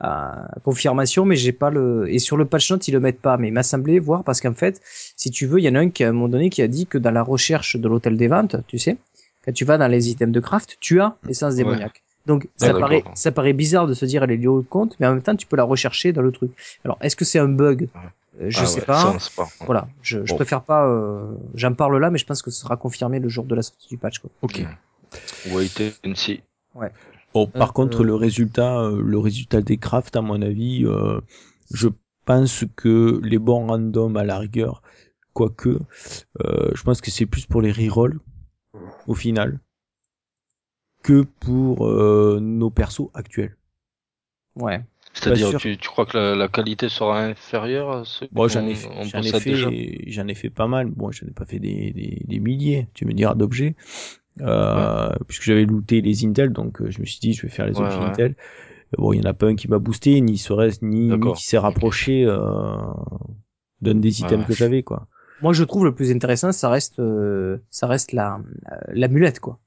Speaker 1: à confirmation, mais j'ai pas le. Et sur le patch note, ils le mettent pas. Mais il m'a semblé voir parce qu'en fait, si tu veux, il y en a un qui à un moment donné qui a dit que dans la recherche de l'hôtel des ventes, tu sais, quand tu vas dans les items de craft, tu as l'essence démoniaque. Donc ça paraît ça paraît bizarre de se dire elle est liée au compte, mais en même temps tu peux la rechercher dans le truc. Alors est-ce que c'est un bug? Euh, Je
Speaker 3: Ah
Speaker 1: sais
Speaker 3: ouais,
Speaker 1: pas.
Speaker 3: pas.
Speaker 1: Voilà, je, je
Speaker 3: Bon.
Speaker 1: préfère pas. euh, J'en parle là, mais je pense que ce sera confirmé le jour de la sortie du patch. Quoi.
Speaker 5: Ok.
Speaker 3: Wait and see.
Speaker 5: Bon, par
Speaker 1: Euh,
Speaker 5: contre,
Speaker 1: euh,
Speaker 5: le résultat, euh, le résultat des crafts, à mon avis, euh, je pense que les bons randoms à la rigueur, quoique, euh, je pense que c'est plus pour les rerolls au final que pour euh, nos persos actuels.
Speaker 1: Ouais.
Speaker 3: C'est-à-dire,
Speaker 5: sûr.
Speaker 3: tu, tu crois que la, la qualité sera inférieure à ce
Speaker 5: Bon,
Speaker 3: qu'on
Speaker 5: j'en ai, j'en ai fait, j'en ai fait pas mal. Bon, j'en ai pas fait des, des, des milliers, tu me diras, d'objets. Euh, puisque j'avais looté les Intel, donc euh, je me suis dit, je vais faire les
Speaker 3: Ouais,
Speaker 5: objets
Speaker 3: ouais.
Speaker 5: Intel. bon, il y en a pas un qui m'a boosté, ni serait ni, ni qui s'est rapproché euh, d'un des items
Speaker 3: Ouais.
Speaker 5: que j'avais, quoi.
Speaker 1: Moi, je trouve le plus intéressant, ça reste, euh, ça reste la, euh, l'amulette, quoi.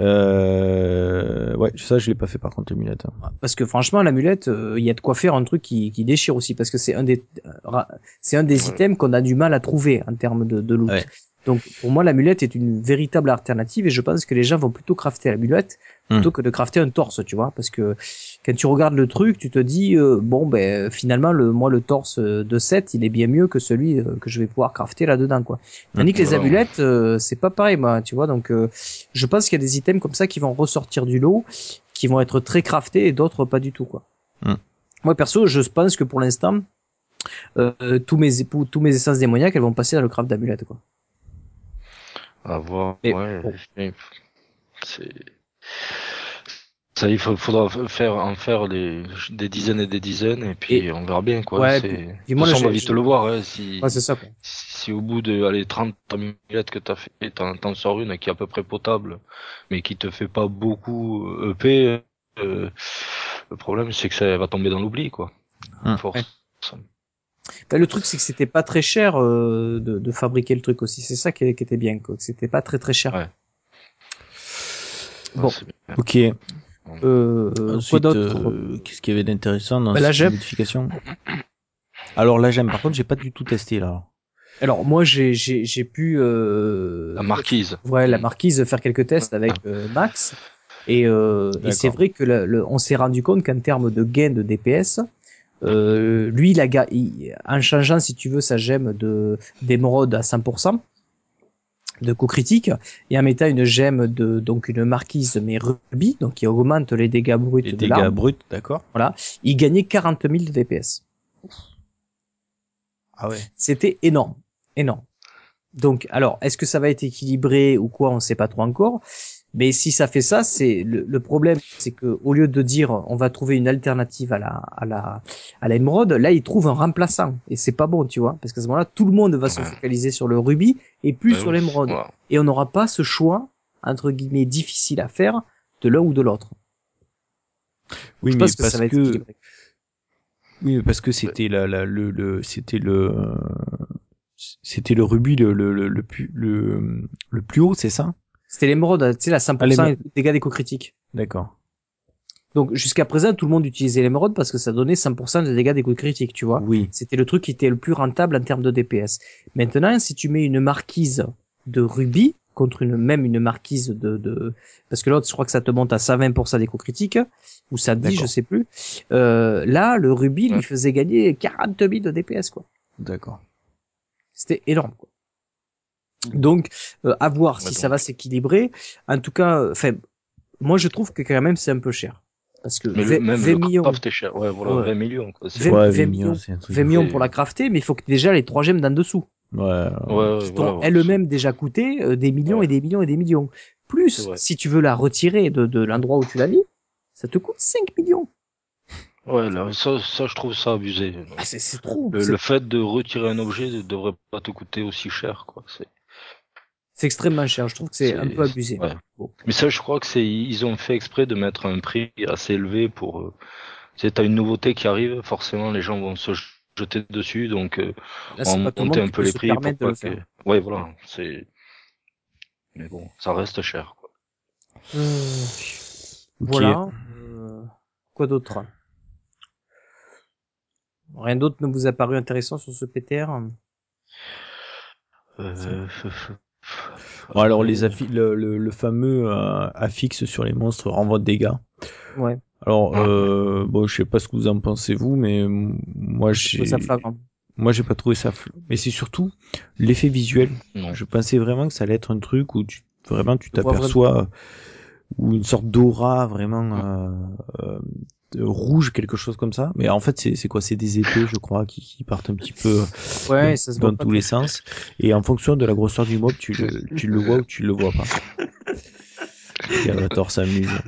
Speaker 5: Euh, ouais, ça je l'ai pas fait par contre l'amulette. hein.
Speaker 1: Parce que franchement, l'amulette, euh, il y a de quoi faire un truc qui, qui déchire aussi, parce que c'est un des, euh, c'est un des
Speaker 3: Ouais.
Speaker 1: items qu'on a du mal à trouver en termes de, de loot.
Speaker 5: Ouais.
Speaker 1: Donc, pour moi, l'amulette est une véritable alternative, et je pense que les gens vont plutôt crafter l'amulette
Speaker 5: Hmm.
Speaker 1: plutôt que de crafter un torse, tu vois, parce que quand tu regardes le truc, tu te dis, euh, bon, ben, finalement, le, moi, le torse euh, de 7, il est bien mieux que celui euh, que je vais pouvoir crafter là-dedans, quoi. Tandis que les
Speaker 3: Voilà.
Speaker 1: amulettes, euh, c'est pas pareil, moi, tu vois, donc, je pense qu'il y a des items comme ça qui vont ressortir du lot, qui vont être très craftés et d'autres pas du tout, quoi.
Speaker 5: Hmm.
Speaker 1: Moi, perso, je pense que pour l'instant, euh, tous mes tous mes essences démoniaques, elles vont passer dans le craft d'amulettes, quoi.
Speaker 3: À voir. Ouais. C'est. Ça, il faudra faire, en faire des, des dizaines et des dizaines, et puis
Speaker 1: Et-
Speaker 3: on verra bien, quoi.
Speaker 1: Ouais,
Speaker 3: c'est... on va vite le voir, hein, si,
Speaker 1: Ouais, c'est ça, quoi.
Speaker 3: si au bout de, allez, 30 amulettes que t'as fait, t'en, t'en sors une qui est à peu près potable, mais qui te fait pas beaucoup euh, EP, euh, le problème, c'est que ça va tomber dans l'oubli, quoi.
Speaker 5: Hum.
Speaker 3: Force.
Speaker 1: Ben, le truc, c'est que c'était pas très cher euh, de, de fabriquer le truc aussi. C'est ça qui, qui était bien, quoi. que C'était pas très très cher.
Speaker 3: Ouais.
Speaker 1: Bon.
Speaker 3: Bien.
Speaker 5: Ok.
Speaker 1: Euh, euh, quoi
Speaker 5: Ensuite,
Speaker 1: d'autre
Speaker 5: euh, qu'est-ce qu'il y avait d'intéressant dans
Speaker 1: Bah, la
Speaker 5: cette modification? Alors la gemme, par contre, j'ai pas du tout testé là.
Speaker 1: Alors moi, j'ai j'ai j'ai pu euh,
Speaker 3: La marquise.
Speaker 1: ouais la marquise faire quelques tests avec euh, Max et, euh, et c'est vrai que le, le- on s'est rendu compte qu'en termes de gain de DPS, euh, lui, il a il- en changeant si tu veux sa gemme de d'émeraude à 100% de coup critique et en mettant une gemme de donc une marquise mais rubis donc qui augmente les dégâts bruts
Speaker 5: Les
Speaker 1: de
Speaker 5: dégâts bruts, d'accord.
Speaker 1: il gagnait 40 000 de DPS.
Speaker 5: Ah ouais.
Speaker 1: C'était énorme, énorme. Donc, alors, est-ce que ça va être équilibré ou quoi On ne sait pas trop encore. Mais si ça fait ça, c'est le, le problème, c'est que au lieu de dire on va trouver une alternative à la à la à la émeraude, là ils trouvent un remplaçant. Et c'est pas bon, tu vois, parce qu'à ce moment-là tout le monde va se focaliser sur le rubis et plus
Speaker 3: Ouais,
Speaker 1: sur l'émeraude.
Speaker 3: voilà.
Speaker 1: et on n'aura pas ce choix entre guillemets difficile à faire de l'un ou de l'autre.
Speaker 5: Oui,
Speaker 1: Je
Speaker 5: mais
Speaker 1: pense que
Speaker 5: parce
Speaker 1: ça va être
Speaker 5: que oui, mais parce que c'était la, la le, le c'était le c'était le rubis le le le, le plus le le plus haut, c'est ça?
Speaker 1: C'était l'émeraude, tu sais la 100%
Speaker 5: Ah,
Speaker 1: dégâts d'éco critiques.
Speaker 5: D'accord.
Speaker 1: Donc jusqu'à présent, tout le monde utilisait l'émeraude parce que ça donnait 100% de dégâts des coups critiques, tu vois.
Speaker 5: Oui.
Speaker 1: C'était le truc qui était le plus rentable en termes de DPS. Maintenant, si tu mets une marquise de rubis contre une même une marquise de, de... parce que l'autre, je crois que ça te monte à 120% des coups critiques ou ça dit, je sais plus. Euh, là, le rubis
Speaker 3: Ouais.
Speaker 1: lui faisait gagner 40 000 de DPS, quoi.
Speaker 5: D'accord.
Speaker 1: C'était énorme. Quoi. Donc, euh, à voir si ça va s'équilibrer. En tout cas, enfin, moi je trouve que quand même c'est un peu cher. Parce que
Speaker 3: Mais
Speaker 1: 20,
Speaker 3: le, même
Speaker 1: 20
Speaker 3: le
Speaker 1: millions,
Speaker 3: est cher. Ouais, voilà,
Speaker 1: Ouais.
Speaker 3: 20 millions, quoi. C'est-
Speaker 1: 20
Speaker 5: ouais,
Speaker 1: 20
Speaker 5: 20
Speaker 1: millions,
Speaker 5: c'est un truc.
Speaker 1: 20 millions pour la crafter, mais il faut que déjà les trois gemmes d'en dessous,
Speaker 5: Ouais.
Speaker 3: Ouais, ouais,
Speaker 1: qui t'ont elles-mêmes déjà coûté euh, des millions
Speaker 3: Ouais.
Speaker 1: et des millions et des millions. Plus, si tu veux la retirer de, de l'endroit où tu l'as mis, ça te coûte 5 millions.
Speaker 3: Ouais, là, ça, ça, je trouve ça abusé.
Speaker 1: Ah, c'est trop.
Speaker 3: Le, le fait de retirer un objet ne devrait pas te coûter aussi cher, quoi. C'est...
Speaker 1: C'est extrêmement cher. Je trouve que c'est
Speaker 3: C'est-
Speaker 1: un peu abusé.
Speaker 3: ouais.
Speaker 1: Bon.
Speaker 3: Mais ça, je crois que c'est, ils ont fait exprès de mettre un prix assez élevé pour, euh, tu sais, t'as une nouveauté qui arrive, forcément, les gens vont se jeter dessus, donc, euh,
Speaker 1: Là, c'est
Speaker 3: on monter un peu les prix pour pas
Speaker 1: le
Speaker 3: que,
Speaker 1: faire.
Speaker 3: ouais, voilà, c'est, mais bon, ça reste cher, quoi.
Speaker 1: Euh. Voilà. Euh, quoi d'autre? Rien d'autre ne vous a paru intéressant sur ce PTR
Speaker 3: Euh,
Speaker 5: Bon, alors les affi- le, le, le fameux euh, affixe sur les monstres renvoie de dégâts.
Speaker 1: Ouais,
Speaker 5: Alors, euh, bon, je sais pas ce que vous en pensez vous, mais moi
Speaker 1: je
Speaker 5: j'ai,
Speaker 1: trouve ça flagrant.
Speaker 5: moi j'ai pas trouvé ça. fl- Mais c'est surtout l'effet visuel.
Speaker 3: non.
Speaker 5: Je pensais vraiment que ça allait être un truc où tu vraiment tu t'aperçois euh, ou une sorte d'aura vraiment euh, euh, rouge, quelque chose comme ça. Mais en fait, c'est c'est quoi? C'est des épées, je crois, qui, qui partent un petit peu
Speaker 1: Ouais, ça se voit
Speaker 5: dans tous les sens. Et en fonction de la grosseur du mob, tu le, tu le vois ou tu le vois pas. Gavator s'amuse.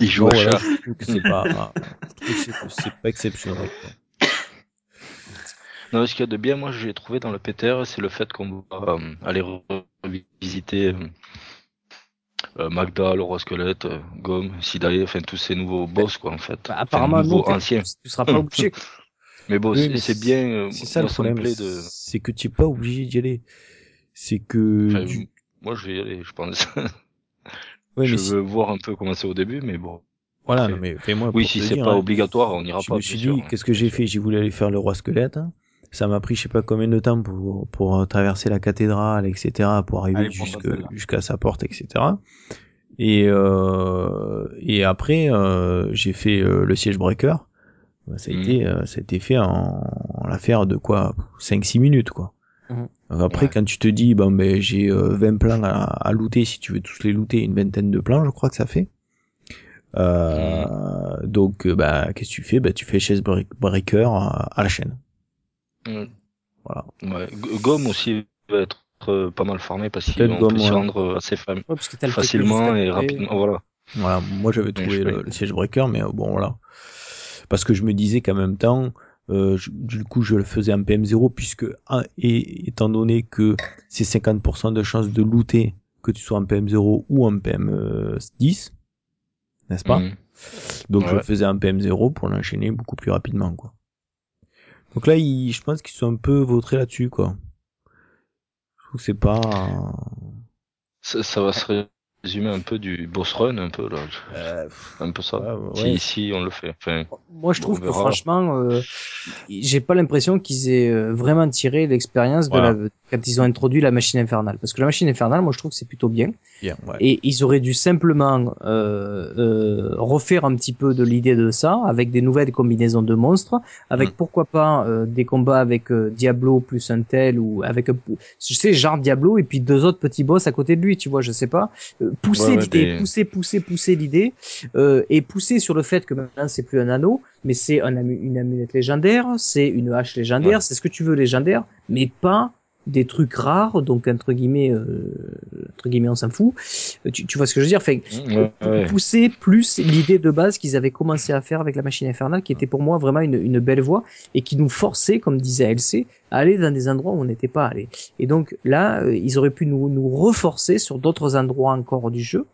Speaker 3: Il joue
Speaker 5: Bon,
Speaker 3: à
Speaker 5: voilà,
Speaker 3: chat.
Speaker 5: je trouve que c'est pas, je trouve que c'est- pas exceptionnel. quoi.
Speaker 3: Non, ce qu'il y a de bien, moi, j'ai trouvé dans le PTR, c'est le fait qu'on va euh, aller revisiter euh, euh, Magda, le roi squelette, euh, Gomme, Sidae, enfin tous ces nouveaux boss quoi en fait.
Speaker 1: Bah,
Speaker 3: Enfin,
Speaker 1: apparemment,
Speaker 3: nouveaux
Speaker 1: non,
Speaker 3: anciens.
Speaker 1: tu seras pas (laughs) obligé. quoi.
Speaker 3: Mais bon,
Speaker 5: Oui,
Speaker 3: c'est- bien. euh,
Speaker 5: C'est ça le problème,
Speaker 3: de.
Speaker 5: c'est que tu es pas obligé d'y aller. C'est que
Speaker 3: Enfin,
Speaker 5: tu-
Speaker 3: Moi, je vais y aller, je pense. (laughs)
Speaker 5: ouais,
Speaker 3: je
Speaker 5: mais
Speaker 3: veux voir un peu comment c'est au début, mais bon.
Speaker 5: voilà,
Speaker 3: après-
Speaker 5: mais fais-moi
Speaker 3: Oui, si c'est pas
Speaker 5: hein,
Speaker 3: obligatoire, on n'ira
Speaker 5: je
Speaker 3: pas.
Speaker 5: me suis dit,
Speaker 3: sûr.
Speaker 5: qu'est-ce que j'ai fait? J'ai voulu aller faire le roi squelette. hein. Ça m'a pris je sais pas combien de temps pour pour euh, traverser la cathédrale, etc., pour arriver jusqu'à sa porte, etc. Et euh, et après euh, j'ai fait euh, le siège breaker. Bah, Ça a
Speaker 3: Mhm.
Speaker 5: été euh, ça a été fait en, en l'affaire de quoi? 5-6 minutes quoi. Donc après
Speaker 3: Ouais.
Speaker 5: quand tu te dis bon ben j'ai euh, 20 plans à, à looter si tu veux tous les looter une vingtaine de plans je crois que ça fait. Euh, donc euh, bah qu'est-ce que tu fais? Bah tu fais chaise break- breaker à, à la chaîne.
Speaker 3: Mm.
Speaker 5: Voilà.
Speaker 3: Ouais. Gomme aussi va être euh, pas mal farmé parce
Speaker 5: Gomme,
Speaker 3: peut s'y
Speaker 5: ouais.
Speaker 3: rendre euh, assez fam-
Speaker 1: Ouais, parce que t'as le
Speaker 3: facilement et rapidement. Voilà.
Speaker 5: Voilà, moi j'avais trouvé
Speaker 3: je
Speaker 5: le, le siège breaker, mais euh, bon voilà. Parce que je me disais qu'en même temps, euh, je- du coup je le faisais en PM0, puisque un- et, étant donné que c'est 50% de chance de looter, que tu sois en PM0 ou en PM10, n'est-ce pas?
Speaker 3: Mhm.
Speaker 5: Donc je le
Speaker 3: Ouais.
Speaker 5: faisais en PM0 pour l'enchaîner beaucoup plus rapidement, quoi. Donc là, ils- je pense qu'ils sont un peu vautrés là-dessus, quoi. Je trouve que c'est pas...
Speaker 3: Ça, ça va se résumer un peu du boss run, un peu là.
Speaker 5: Euh,
Speaker 3: Un peu ça.
Speaker 5: ouais,
Speaker 3: Si,
Speaker 5: ouais.
Speaker 3: si on le fait. Enfin,
Speaker 1: Moi, je trouve que franchement, euh, j'ai pas l'impression qu'ils aient euh, vraiment tiré l'expérience de
Speaker 5: Voilà.
Speaker 1: la quand ils ont introduit la machine infernale. Parce que la machine infernale, moi, je trouve que c'est plutôt bien.
Speaker 5: bien, ouais.
Speaker 1: Et ils auraient dû simplement euh, euh, refaire un petit peu de l'idée de ça, avec des nouvelles combinaisons de monstres, avec
Speaker 3: Mm.
Speaker 1: pourquoi pas euh, des combats avec euh, Diablo plus un tel ou avec je sais genre Diablo et puis deux autres petits boss à côté de lui, tu vois, je sais pas. Euh, pousser
Speaker 3: Ouais, ouais,
Speaker 1: l'idée,
Speaker 3: des-
Speaker 1: pousser, pousser, pousser l'idée euh, et pousser sur le fait que maintenant c'est plus un anneau, mais c'est un une amulette légendaire, c'est une hache légendaire, c'est ce que tu veux légendaire, mais pas des trucs rares, donc entre guillemets, euh, entre guillemets, on s'en fout. Euh, Tu, tu vois ce que je veux dire? Fait,
Speaker 3: ouais.
Speaker 1: pousser plus l'idée de base qu'ils avaient commencé à faire avec la machine infernale, qui était pour moi vraiment une, une belle voie et qui nous forçait, comme disait LC, à aller dans des endroits où on n'était pas allé. Et donc là, euh, ils auraient pu nous, nous reforcer sur d'autres endroits encore du jeu.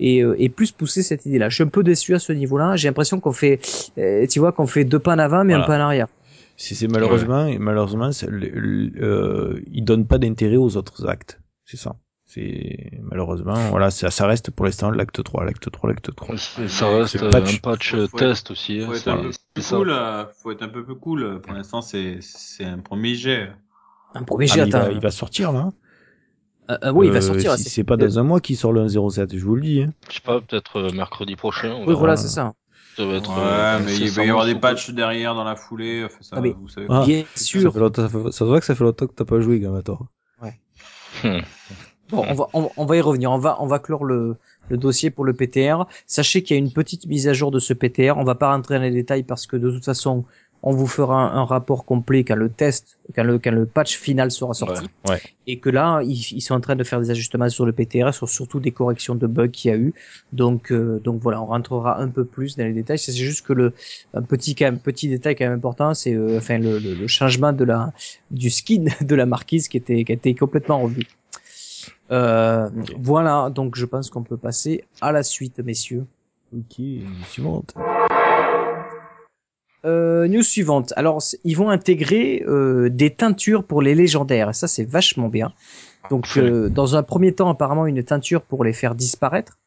Speaker 1: Et, euh, et plus pousser cette idée-là. Je suis un peu déçu à ce niveau-là. J'ai l'impression qu'on fait, euh, tu vois, qu'on fait deux pas en avant mais un pas en arrière.
Speaker 5: C'est c'est malheureusement, et malheureusement, c'est le- le- euh, ils donnent pas d'intérêt aux autres actes. C'est ça. C'est malheureusement, voilà, ça, ça reste pour l'instant l'acte 3, l'acte 3, l'acte 3.
Speaker 3: Ça- reste
Speaker 5: patch.
Speaker 3: un patch
Speaker 4: Faut- faut
Speaker 3: test aussi. hein,
Speaker 4: Faut être
Speaker 3: c'est-
Speaker 4: un peu plus cool. euh, Faut être un peu plus cool. Pour l'instant, c'est c'est un premier jet.
Speaker 1: Un premier
Speaker 5: Ah,
Speaker 1: jet,
Speaker 5: mais il, va,
Speaker 1: attends.
Speaker 5: il va sortir là.
Speaker 1: Euh, euh, oui, il va
Speaker 5: Euh,
Speaker 1: sortir.
Speaker 5: si
Speaker 1: c'est-
Speaker 5: pas dans un mois qu'il sort le 1.07, je vous le dis. Hein.
Speaker 3: Je sais pas, peut-être mercredi prochain. on
Speaker 1: Oui,
Speaker 3: verra.
Speaker 1: voilà, c'est ça.
Speaker 3: Ça va être.
Speaker 4: ouais,
Speaker 3: euh,
Speaker 4: mais il va y avoir des patchs derrière dans la foulée. Enfin, ça,
Speaker 1: Ah, mais-
Speaker 4: vous savez.
Speaker 5: Ah,
Speaker 1: Bien
Speaker 5: Ça,
Speaker 1: sûr.
Speaker 5: fait longtemps, ça, fait- ça se voit que ça fait longtemps que t'as pas joué, Gamator.
Speaker 3: Hmm. (laughs)
Speaker 1: Bon, on va, on, on va y revenir. On va, on va clore le, le dossier pour le PTR. Sachez qu'il y a une petite mise à jour de ce PTR. On va pas rentrer dans les détails parce que de toute façon, on vous fera un, un rapport complet quand le test, quand le, quand le patch final sera sorti.
Speaker 5: Ouais, ouais.
Speaker 1: Et que là, ils, ils sont en train de faire des ajustements sur le PTR, sur surtout des corrections de bugs qu'il y a eu. Donc, euh, donc voilà, on rentrera un peu plus dans les détails. C'est juste que le, un petit, quand même, petit détail quand même important, c'est, euh, enfin, le, le, le changement de la, du skin (laughs) de la marquise qui était, qui a été complètement revu. Euh, voilà, donc je pense qu'on peut passer à la suite, messieurs.
Speaker 5: Ok, suivante.
Speaker 1: Euh, news suivante. Alors, ils vont intégrer euh, des teintures pour les légendaires, et ça c'est vachement bien. Donc, euh, dans un premier temps, apparemment une teinture pour les faire disparaître,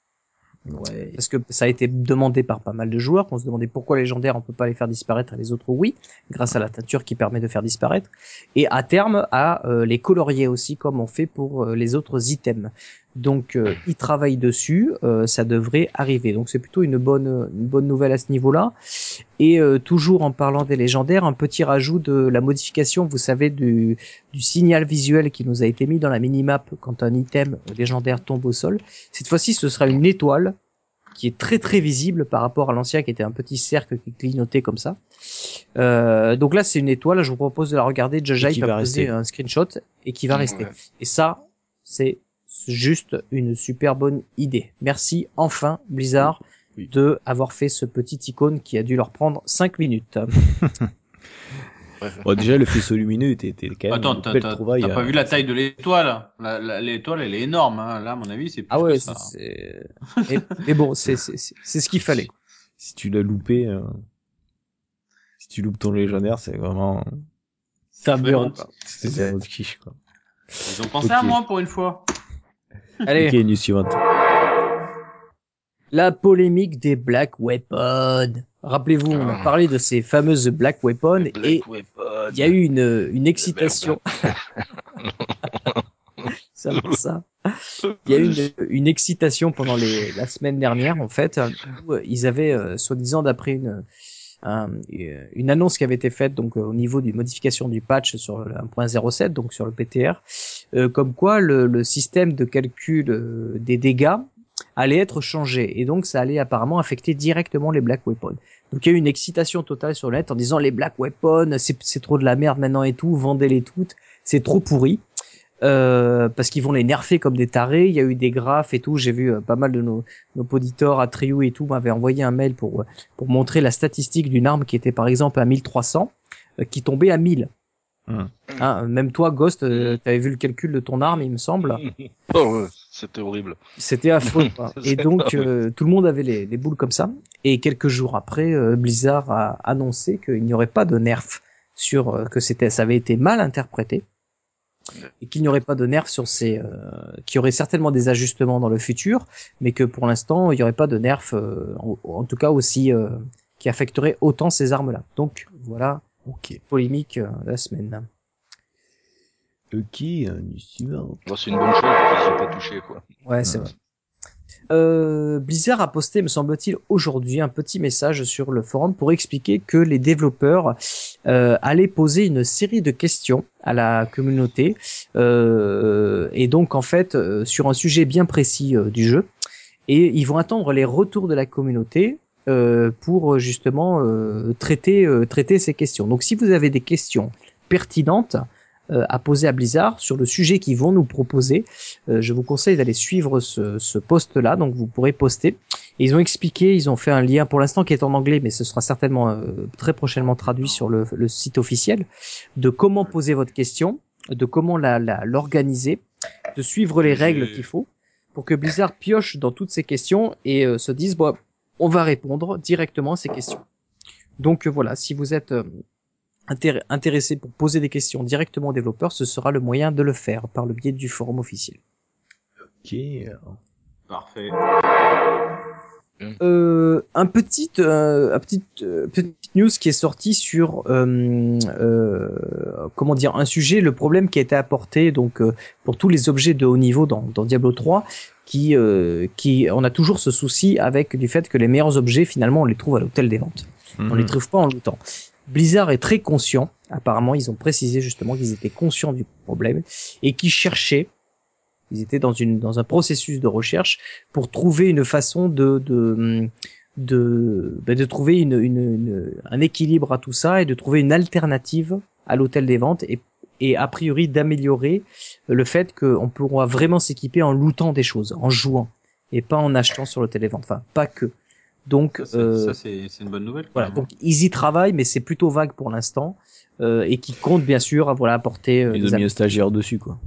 Speaker 5: Ouais.
Speaker 1: parce que ça a été demandé par pas mal de joueurs, qu'on se demandait pourquoi légendaires on peut pas les faire disparaître et les autres oui, grâce à la teinture qui permet de faire disparaître, et à terme à euh, les colorier aussi comme on fait pour euh, les autres items. Donc euh, ils travaillent dessus, euh, ça devrait arriver. Donc c'est plutôt une bonne une bonne nouvelle à ce niveau-là. Et euh, toujours en parlant des légendaires, un petit rajout de la modification, vous savez, du, du signal visuel qui nous a été mis dans la minimap quand un item légendaire tombe au sol. Cette fois-ci, ce sera une étoile qui est très très visible par rapport à l'ancien qui était un petit cercle qui clignotait comme ça. Euh, donc là, c'est une étoile. Je vous propose de la regarder.
Speaker 5: Et
Speaker 1: Jajai
Speaker 5: qui
Speaker 1: va
Speaker 5: va
Speaker 1: poser
Speaker 5: rester.
Speaker 1: un screenshot et qui va rester. Et ça, c'est juste une super bonne idée. Merci enfin Blizzard
Speaker 5: Oui.
Speaker 1: de avoir fait ce petit icône qui a dû leur prendre 5 minutes.
Speaker 3: Ouais.
Speaker 5: Bon, déjà, le faisceau lumineux était, était quand même
Speaker 4: Attends,
Speaker 5: une
Speaker 4: t'as
Speaker 5: belle
Speaker 4: t'as-
Speaker 5: trouvaille.
Speaker 4: t'as pas
Speaker 5: euh,
Speaker 4: vu la taille de l'étoile L'étoile, elle est énorme. Hein. Là, à mon avis, c'est plus
Speaker 1: Ah ouais,
Speaker 4: que
Speaker 1: c'est,
Speaker 4: ça.
Speaker 1: mais, bon, c'est, c'est, c'est, c'est ce qu'il fallait.
Speaker 5: Si tu l'as loupé, euh, si tu loupes ton légendaire, c'est vraiment,
Speaker 1: un bureau.
Speaker 4: Vraiment.
Speaker 5: c'est zéro de quiche, quoi.
Speaker 4: Ils ont pensé à moi pour une fois.
Speaker 1: Allez,
Speaker 5: Ok, news suivante.
Speaker 1: la polémique des Black Weapons. Rappelez-vous, on a
Speaker 3: Ah.
Speaker 1: parlé de ces fameuses Black Weapons et il y a eu une, une excitation. (laughs) (laughs) ça, ça. Il y a eu une, une excitation pendant les, la semaine dernière, en fait, où ils avaient, euh, soi-disant, d'après une, euh, une annonce qui avait été faite donc euh, au niveau du modification du patch sur le 1.07, donc sur le PTR, euh, comme quoi le, le système de calcul euh, des dégâts allait être changé et donc ça allait apparemment affecter directement les Black Weapons. Donc il y a eu une excitation totale sur le net en disant les Black Weapons c'est trop de la merde maintenant et tout, vendez-les toutes, c'est trop pourri. Euh, parce qu'ils vont les nerfer comme des tarés. Il y a eu des graphes et tout. J'ai vu euh, pas mal de nos, nos auditeurs à Trio et tout m'avaient envoyé un mail pour euh, pour montrer la statistique d'une arme qui était par exemple à 1300, euh, qui tombait à 1000.
Speaker 5: Hum.
Speaker 1: Hein, même toi, Ghost, euh, t'avais vu le calcul de ton arme, il me semble. (laughs)
Speaker 3: Oh, ouais, c'était horrible.
Speaker 1: C'était affreux. (laughs) Et donc, euh, tout le monde avait les, les boules comme ça. Et quelques jours après, euh, Blizzard a annoncé qu'il n'y aurait pas de nerf sur euh, que c'était, ça avait été mal interprété et qu'il n'y aurait pas de nerf sur ces, euh, qu'il y aurait certainement des ajustements dans le futur, mais que pour l'instant, il n'y aurait pas de nerf, euh, en, en tout cas aussi euh, qui affecterait autant ces armes-là. Donc voilà,
Speaker 5: Ok.
Speaker 1: polémique euh, la semaine.
Speaker 5: Ok, euh, news suivante.
Speaker 3: Bon, c'est une bonne chose qu'ils pas touché, quoi.
Speaker 1: Ouais, c'est
Speaker 5: Ouais.
Speaker 1: vrai. Euh, Blizzard a posté, me semble-t-il, aujourd'hui un petit message sur le forum pour expliquer que les développeurs euh, allaient poser une série de questions à la communauté euh, et donc en fait euh, sur un sujet bien précis euh, du jeu et ils vont attendre les retours de la communauté pour justement traiter traiter ces questions. Donc si vous avez des questions pertinentes à poser à Blizzard sur le sujet qu'ils vont nous proposer, euh, je vous conseille d'aller suivre ce, ce post-là. Donc vous pourrez poster. Et ils ont expliqué, ils ont fait un lien pour l'instant qui est en anglais, mais ce sera certainement euh, très prochainement traduit sur le, le site officiel, de comment poser votre question, de comment la- la- l'organiser, de suivre les règles qu'il faut pour que Blizzard pioche dans toutes ces questions et euh, se dise bon, on va répondre directement à ces questions. Donc euh, voilà, si vous êtes euh, intér- intéressé pour poser des questions directement aux développeurs, ce sera le moyen de le faire par le biais du forum officiel.
Speaker 5: Ok.
Speaker 4: Parfait.
Speaker 1: Euh, un petit, euh, un petit, euh, petite news qui est sortie sur euh, euh, comment dire un sujet, le problème qui a été apporté donc euh, pour tous les objets de haut niveau dans, dans Diablo 3, qui, euh, qui on a toujours ce souci avec du fait que les meilleurs objets finalement on les trouve à l'hôtel des ventes. On les
Speaker 5: mhm.
Speaker 1: trouve pas en lootant. Blizzard est très conscient. Apparemment, ils ont précisé justement qu'ils étaient conscients du problème et qu'ils cherchaient. Ils étaient dans un processus de recherche pour trouver une façon de de de, ben, trouver une, un équilibre à tout ça et de trouver une alternative à l'hôtel des ventes et et a priori d'améliorer le fait qu'on pourra vraiment s'équiper en lootant des choses, en jouant et pas en achetant sur l'hôtel des ventes. Enfin, pas que. Donc,
Speaker 4: Ça, c'est-
Speaker 1: euh,
Speaker 4: ça, c'est c'est une bonne nouvelle.
Speaker 1: voilà, donc ils y travaillent, mais c'est plutôt vague pour l'instant, euh, et qui compte bien sûr à voilà apporter. euh,
Speaker 5: Ils
Speaker 1: des
Speaker 5: ont mis un stagiaire dessus, quoi.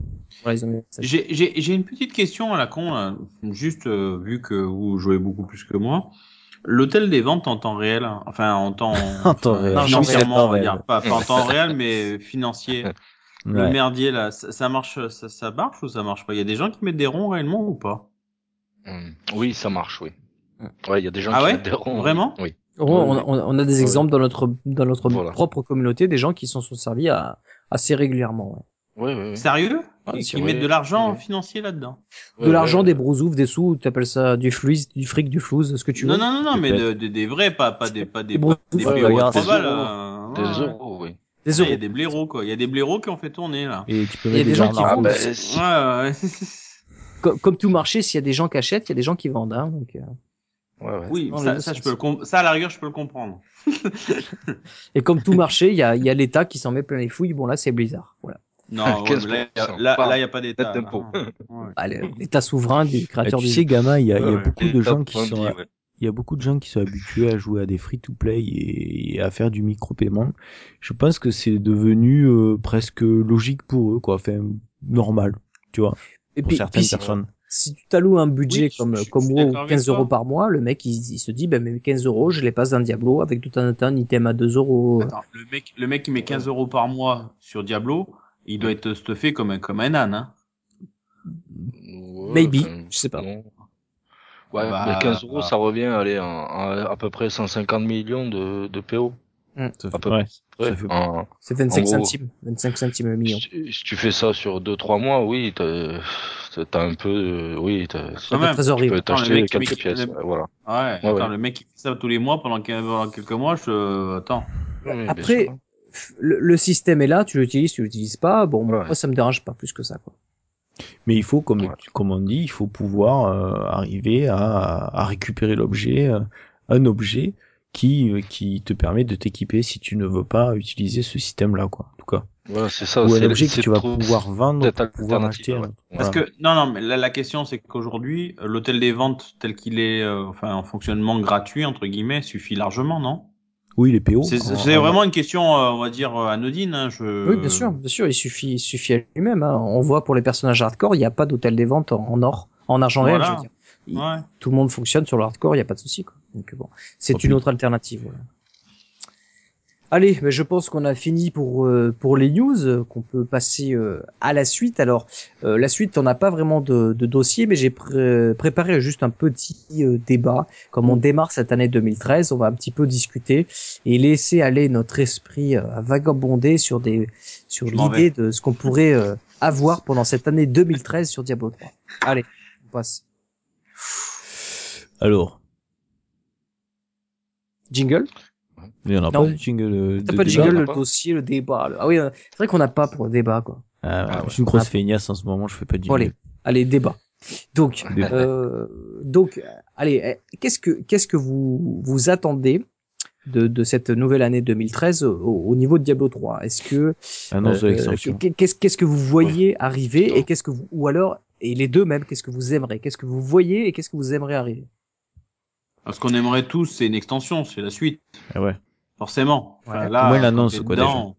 Speaker 1: ça.
Speaker 4: J'ai- J'ai j'ai une petite question à la con, là. juste euh, vu que vous jouez beaucoup plus que moi. L'hôtel des ventes en temps réel, enfin en temps, (laughs)
Speaker 5: En temps réel.
Speaker 1: Non,
Speaker 4: financièrement,
Speaker 5: en
Speaker 4: on va dire, pas, pas en temps réel, mais financier. (laughs) Le
Speaker 5: Ouais.
Speaker 4: merdier là, ça, ça marche, ça, ça marche ou ça marche pas? Il y a des gens qui mettent des ronds réellement ou pas?
Speaker 3: Hum. Oui, ça marche, oui. Ouais, il y a des gens
Speaker 4: Ah
Speaker 3: qui
Speaker 4: ouais. Vraiment
Speaker 3: Oui.
Speaker 1: On, on- on a des
Speaker 3: Ouais.
Speaker 1: exemples dans notre dans notre
Speaker 3: Voilà.
Speaker 1: propre communauté, des gens qui s'en sont servis à, assez régulièrement. ouais.
Speaker 3: Ouais, ouais, ouais.
Speaker 4: Sérieux?
Speaker 3: Ah, vrai.
Speaker 4: mettent de l'argent
Speaker 3: Ouais.
Speaker 4: financier là-dedans?
Speaker 1: De
Speaker 3: Ouais,
Speaker 1: l'argent,
Speaker 3: ouais,
Speaker 1: des brousoufs, des sous, tu appelles ça du fluide, du fric, du flouze, ce que tu
Speaker 4: Non,
Speaker 1: veux.
Speaker 4: non, non, non, mais
Speaker 5: Peut-être.
Speaker 4: de, de- des vrais, pas, pas des, pas des,
Speaker 1: Des
Speaker 4: des
Speaker 3: euros.
Speaker 4: euh,
Speaker 3: Des euros, oui.
Speaker 4: Il y a des blaireaux, quoi. Il y a des blaireaux qui ont fait tourner, là.
Speaker 5: Et tu peux
Speaker 1: Il y a
Speaker 5: mettre
Speaker 1: des
Speaker 5: des
Speaker 1: gens qui vendent.
Speaker 3: bah, si.
Speaker 4: Ouais, ouais. (laughs)
Speaker 1: Comme, comme tout marché, s'il y a des gens qui achètent, il y a des gens qui vendent. Hein, donc, euh.
Speaker 3: Ouais, ouais.
Speaker 4: Oui, ça, je peux le ça, à la rigueur, je peux le comprendre. (laughs)
Speaker 1: Et comme tout marché, il y a, il y a l'État qui s'en met plein les fouilles. Bon là, c'est Blizzard. Voilà.
Speaker 4: Non, ouais, mais là, il y a-
Speaker 3: 15%.
Speaker 4: là,
Speaker 3: Bam.
Speaker 4: là, il y a pas d'état. Ouais. (laughs)
Speaker 1: Allez, L'État souverain du
Speaker 5: Ah,
Speaker 1: créateur
Speaker 5: tu
Speaker 1: du
Speaker 5: sais,
Speaker 1: jeu.
Speaker 5: Gamma, il y a, il y a
Speaker 4: Ouais,
Speaker 5: beaucoup de gens qui sont,
Speaker 3: ouais.
Speaker 5: il y a beaucoup de gens qui sont habitués à jouer à des free-to-play et, et à faire du micro-paiement. Je pense que c'est devenu euh, presque logique pour eux, quoi. Enfin, normal, tu vois,
Speaker 1: Et
Speaker 5: pour
Speaker 1: puis,
Speaker 5: certaines
Speaker 1: puis
Speaker 5: personnes.
Speaker 1: Si tu t'alloues un budget
Speaker 4: Oui, je-
Speaker 1: comme,
Speaker 4: je- je
Speaker 1: comme
Speaker 4: suis
Speaker 1: WoW,
Speaker 4: d'accord avec
Speaker 1: 15 euros par mois, le mec, il, il se dit, ben, mes 15 euros, je les passe dans Diablo avec de temps en temps un item à 2 euros.
Speaker 4: Attends, le mec, le mec qui met 15 euros par mois sur Diablo, il doit être stuffé comme un, comme un âne, hein.
Speaker 3: Ouais,
Speaker 1: Maybe, je sais pas.
Speaker 3: non. Ouais,
Speaker 4: Bah,
Speaker 3: mais 15 euros,
Speaker 4: bah.
Speaker 3: ça revient allez, à, à, à peu près 150 millions de, de PO. À
Speaker 5: fait-
Speaker 3: peu
Speaker 5: ouais.
Speaker 3: près. En-
Speaker 1: C'est 25
Speaker 3: En gros.
Speaker 1: centimes. 25 centimes le million.
Speaker 3: si, si tu fais ça sur 2-3 mois, oui, t'as un peu, euh, oui, t'as- tu peux
Speaker 4: Attends,
Speaker 3: t'acheter quelques pièces. Voilà.
Speaker 4: Ouais,
Speaker 3: Ouais,
Speaker 4: attends,
Speaker 3: ouais.
Speaker 4: le mec qui fait ça tous les mois pendant quel- pendant quelques mois, je, attends.
Speaker 3: Oui, bien
Speaker 1: Après, le, le système est là, tu l'utilises, tu l'utilises pas. Bon,
Speaker 3: Ouais.
Speaker 1: moi, ça me dérange pas plus que ça, quoi.
Speaker 5: Mais il faut, comme,
Speaker 3: Ouais.
Speaker 5: comme on dit, il faut pouvoir euh, arriver à, à récupérer l'objet, euh, un objet qui, euh, qui te permet de t'équiper si tu ne veux pas utiliser ce système-là, quoi. En tout cas.
Speaker 3: Voilà, c'est ça.
Speaker 5: Ou un objet que tu vas pouvoir vendre pouvoir acheter.
Speaker 3: ouais.
Speaker 5: autre.
Speaker 4: Parce
Speaker 5: Voilà.
Speaker 4: que, non, non, mais la, la question, c'est qu'aujourd'hui, euh, l'hôtel des ventes tel qu'il est, euh, enfin, en fonctionnement gratuit, entre guillemets, suffit largement, non?
Speaker 5: Oui, les PO.
Speaker 4: C'est
Speaker 5: en-
Speaker 4: c'est
Speaker 5: en-
Speaker 4: vraiment une question, euh, on va dire, anodine, hein, je...
Speaker 1: Oui, bien sûr, bien sûr, il suffit, il suffit à lui-même. Hein. On voit pour les personnages hardcore, il n'y a pas d'hôtel des ventes en, en or, en argent réel, je veux dire. Il-
Speaker 4: Ouais.
Speaker 1: Tout le monde fonctionne sur le hardcore, il n'y a pas de souci. Quoi. Donc bon, c'est une autre alternative. Voilà. Allez, mais je pense qu'on a fini pour euh, pour les news, euh, qu'on peut passer euh, à la suite. Alors euh, la suite, on n'a pas vraiment de, de dossier, mais j'ai pré- préparé juste un petit euh, débat. Comme on démarre cette année 2013, on va un petit peu discuter et laisser aller notre esprit euh, à vagabonder sur des sur l'idée de ce qu'on pourrait euh, avoir pendant cette année 2013 sur Diablo 3. Allez, on passe.
Speaker 5: Alors,
Speaker 1: Jingle?
Speaker 5: il n'y en a
Speaker 1: Non.
Speaker 5: pas de jingle. euh,
Speaker 1: T'as pas de
Speaker 5: débat
Speaker 1: jingle, le
Speaker 3: pas
Speaker 1: dossier, le débat. le- Ah oui, euh, c'est vrai qu'on n'a pas pour le débat, quoi.
Speaker 5: Ah,
Speaker 3: Ah,
Speaker 5: je suis une grosse
Speaker 1: Ah.
Speaker 5: feignasse en ce moment, je fais pas de
Speaker 1: Bon,
Speaker 5: jingle.
Speaker 1: allez, allez, débat. Donc,
Speaker 5: Débat.
Speaker 1: euh, donc, euh, allez, qu'est-ce que qu'est-ce que vous vous attendez de, de cette nouvelle année 2013 au, au niveau de Diablo 3 Est-ce que
Speaker 5: Annonce de
Speaker 1: euh, qu'est-ce qu'est-ce que vous voyez arriver et qu'est-ce que vous ou alors et les deux même qu'est-ce que vous aimeriez? Qu'est-ce que vous voyez et qu'est-ce que vous aimeriez arriver?
Speaker 4: Ce qu'on aimerait tous, c'est une extension, c'est la suite,
Speaker 5: Ah ouais.
Speaker 4: forcément. Enfin,
Speaker 1: Ouais.
Speaker 4: là,
Speaker 5: l'annonce,
Speaker 4: t'es
Speaker 5: quoi,
Speaker 4: dedans-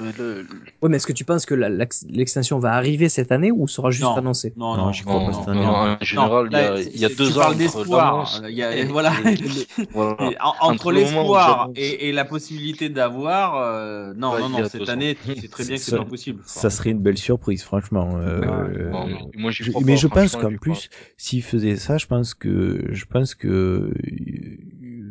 Speaker 3: le- le-
Speaker 1: Ouais, mais est-ce que tu penses que l'extension va arriver cette année ou sera juste
Speaker 4: Non.
Speaker 1: annoncée
Speaker 4: Non,
Speaker 5: Non,
Speaker 4: non,
Speaker 5: j'y crois
Speaker 3: non,
Speaker 5: pas cette année,
Speaker 3: non, en général, il y a,
Speaker 4: là,
Speaker 3: il y a
Speaker 4: tu
Speaker 3: deux ans
Speaker 4: d'espoir.
Speaker 3: l'annonce
Speaker 4: Il y a-
Speaker 3: et-
Speaker 4: voilà. (laughs)
Speaker 3: voilà.
Speaker 4: Et en-
Speaker 3: Entre
Speaker 4: l'espoir et, et la possibilité d'avoir, euh, non,
Speaker 3: Ouais,
Speaker 4: non, non, cette année, sais très bien que c'est pas possible.
Speaker 5: Ça serait une belle surprise, franchement. euh,
Speaker 4: Ouais,
Speaker 5: euh,
Speaker 3: mais moi,
Speaker 5: je-
Speaker 3: crois
Speaker 5: mais
Speaker 3: pas,
Speaker 5: je pense qu'en plus, s'il faisait ça, je pense que, je pense que euh,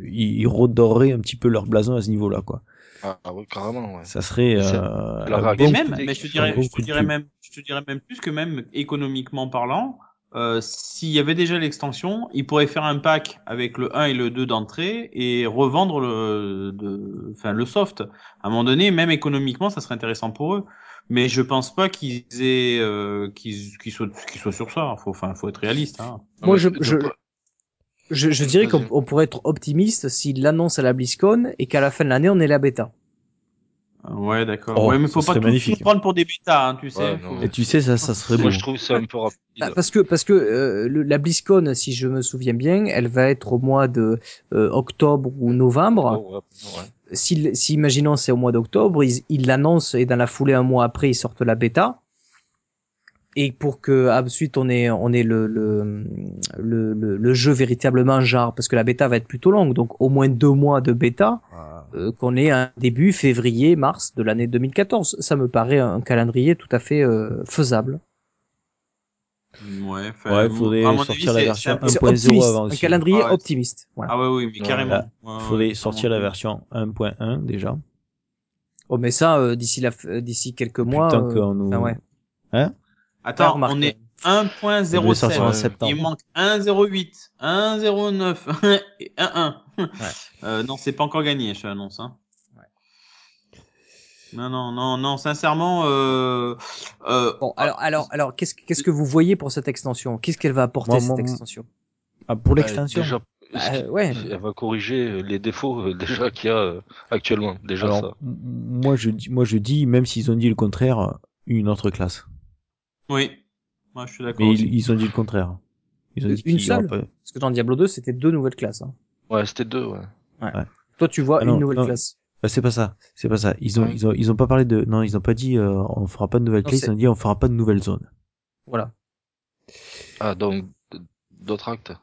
Speaker 5: ils ils redorerait un petit peu leur blason à ce niveau-là, quoi.
Speaker 3: Ah, oui, carrément, ouais.
Speaker 5: Ça serait euh,
Speaker 3: la
Speaker 4: Mais même, mais je te dirais, je te dirais même, je te dirais même plus que même économiquement parlant, euh, s'il y avait déjà l'extension, ils pourraient faire un pack avec le 1 et le 2 d'entrée et revendre le, de, enfin, le soft. À un moment donné, même économiquement, ça serait intéressant pour eux. Mais je pense pas qu'ils aient, euh, qu'ils, qu'ils soient, qu'ils soient sur ça. Faut, enfin, faut être réaliste, hein.
Speaker 1: Moi, je- je- Je, je dirais qu'on pourrait être optimiste s'il l'annonce à la BlizzCon et qu'à la fin de l'année on ait la bêta.
Speaker 4: Ouais, d'accord.
Speaker 5: Oh,
Speaker 4: ouais, mais faut pas nous prendre pour des bêtas, hein, tu sais.
Speaker 3: Ouais,
Speaker 4: Faut-
Speaker 3: non.
Speaker 5: Et tu sais, ça, ça serait.
Speaker 3: Moi, je trouve ça un peu rapide.
Speaker 1: Ah, parce que parce que euh, le- la BlizzCon, si je me souviens bien, elle va être au mois de euh, octobre ou novembre.
Speaker 3: Oh, ouais, ouais.
Speaker 1: Si, si imaginons c'est au mois d'octobre, ils ils l'annoncent et dans la foulée un mois après ils sortent la bêta. Et pour que ensuite on ait on ait le le, le le le jeu véritablement genre parce que la bêta va être plutôt longue donc au moins deux mois de bêta euh, qu'on ait un début février mars de l'année 2014 ça me paraît un calendrier tout à fait euh, faisable
Speaker 4: Ouais, enfin,
Speaker 5: Ouais, faudrait sortir
Speaker 4: avis,
Speaker 5: la version
Speaker 4: un peu-
Speaker 1: c'est
Speaker 5: 1.0
Speaker 1: optimiste
Speaker 5: avant
Speaker 1: un
Speaker 5: aussi.
Speaker 1: calendrier
Speaker 4: Ah ouais.
Speaker 1: optimiste voilà.
Speaker 4: Ah ouais, oui, mais carrément.
Speaker 5: Là,
Speaker 4: Ouais,
Speaker 5: faudrait
Speaker 4: ouais,
Speaker 5: sortir la version 1.1 déjà.
Speaker 1: oh mais ça euh, d'ici la euh, d'ici quelques mois
Speaker 5: Putain
Speaker 1: euh,
Speaker 5: qu'on nous...
Speaker 1: enfin, ouais
Speaker 5: Hein?
Speaker 4: Attends, on est
Speaker 5: Ça devait sortir en
Speaker 4: 1.07.
Speaker 5: septembre.
Speaker 4: Il manque 1.08, 1.09 (laughs) et 1.1. Euh, non, c'est pas encore gagné, je t'annonce. Hein. Non, non, non, non, sincèrement, euh, euh,
Speaker 1: bon alors alors alors qu'est-ce qu'est-ce que vous voyez pour cette extension? Qu'est-ce qu'elle va apporter
Speaker 5: Moi,
Speaker 1: cette
Speaker 5: moi,
Speaker 1: extension?
Speaker 5: Ah, pour
Speaker 3: Bah,
Speaker 5: l'extension?
Speaker 3: déjà,
Speaker 1: Bah, ouais.
Speaker 3: Elle va corriger les défauts euh, déjà qu'il y a euh, actuellement. Déjà
Speaker 5: Alors,
Speaker 3: ça.
Speaker 5: moi je dis, moi je dis, même s'ils ont dit le contraire, une autre classe.
Speaker 4: Oui. Moi, je suis d'accord.
Speaker 5: Mais
Speaker 4: aussi.
Speaker 5: ils, ils ont dit le contraire. Ils ont dit
Speaker 1: Une
Speaker 5: qu'il y aura
Speaker 1: seule
Speaker 5: pas-
Speaker 1: Parce que dans Diablo 2, c'était deux nouvelles classes. hein.
Speaker 3: Ouais, c'était deux, ouais.
Speaker 1: Toi, tu vois
Speaker 5: Ah non,
Speaker 1: une nouvelle
Speaker 5: non.
Speaker 1: classe.
Speaker 5: Bah, c'est pas ça, c'est pas ça. Ils ont,
Speaker 3: Ouais.
Speaker 5: ils ont, ils ont pas parlé de, non, ils ont pas dit, euh, on fera pas de clés,
Speaker 1: c'est-
Speaker 5: ils ont dit, on fera pas de nouvelles zones.
Speaker 1: Voilà.
Speaker 3: Ah, donc, d'autres actes.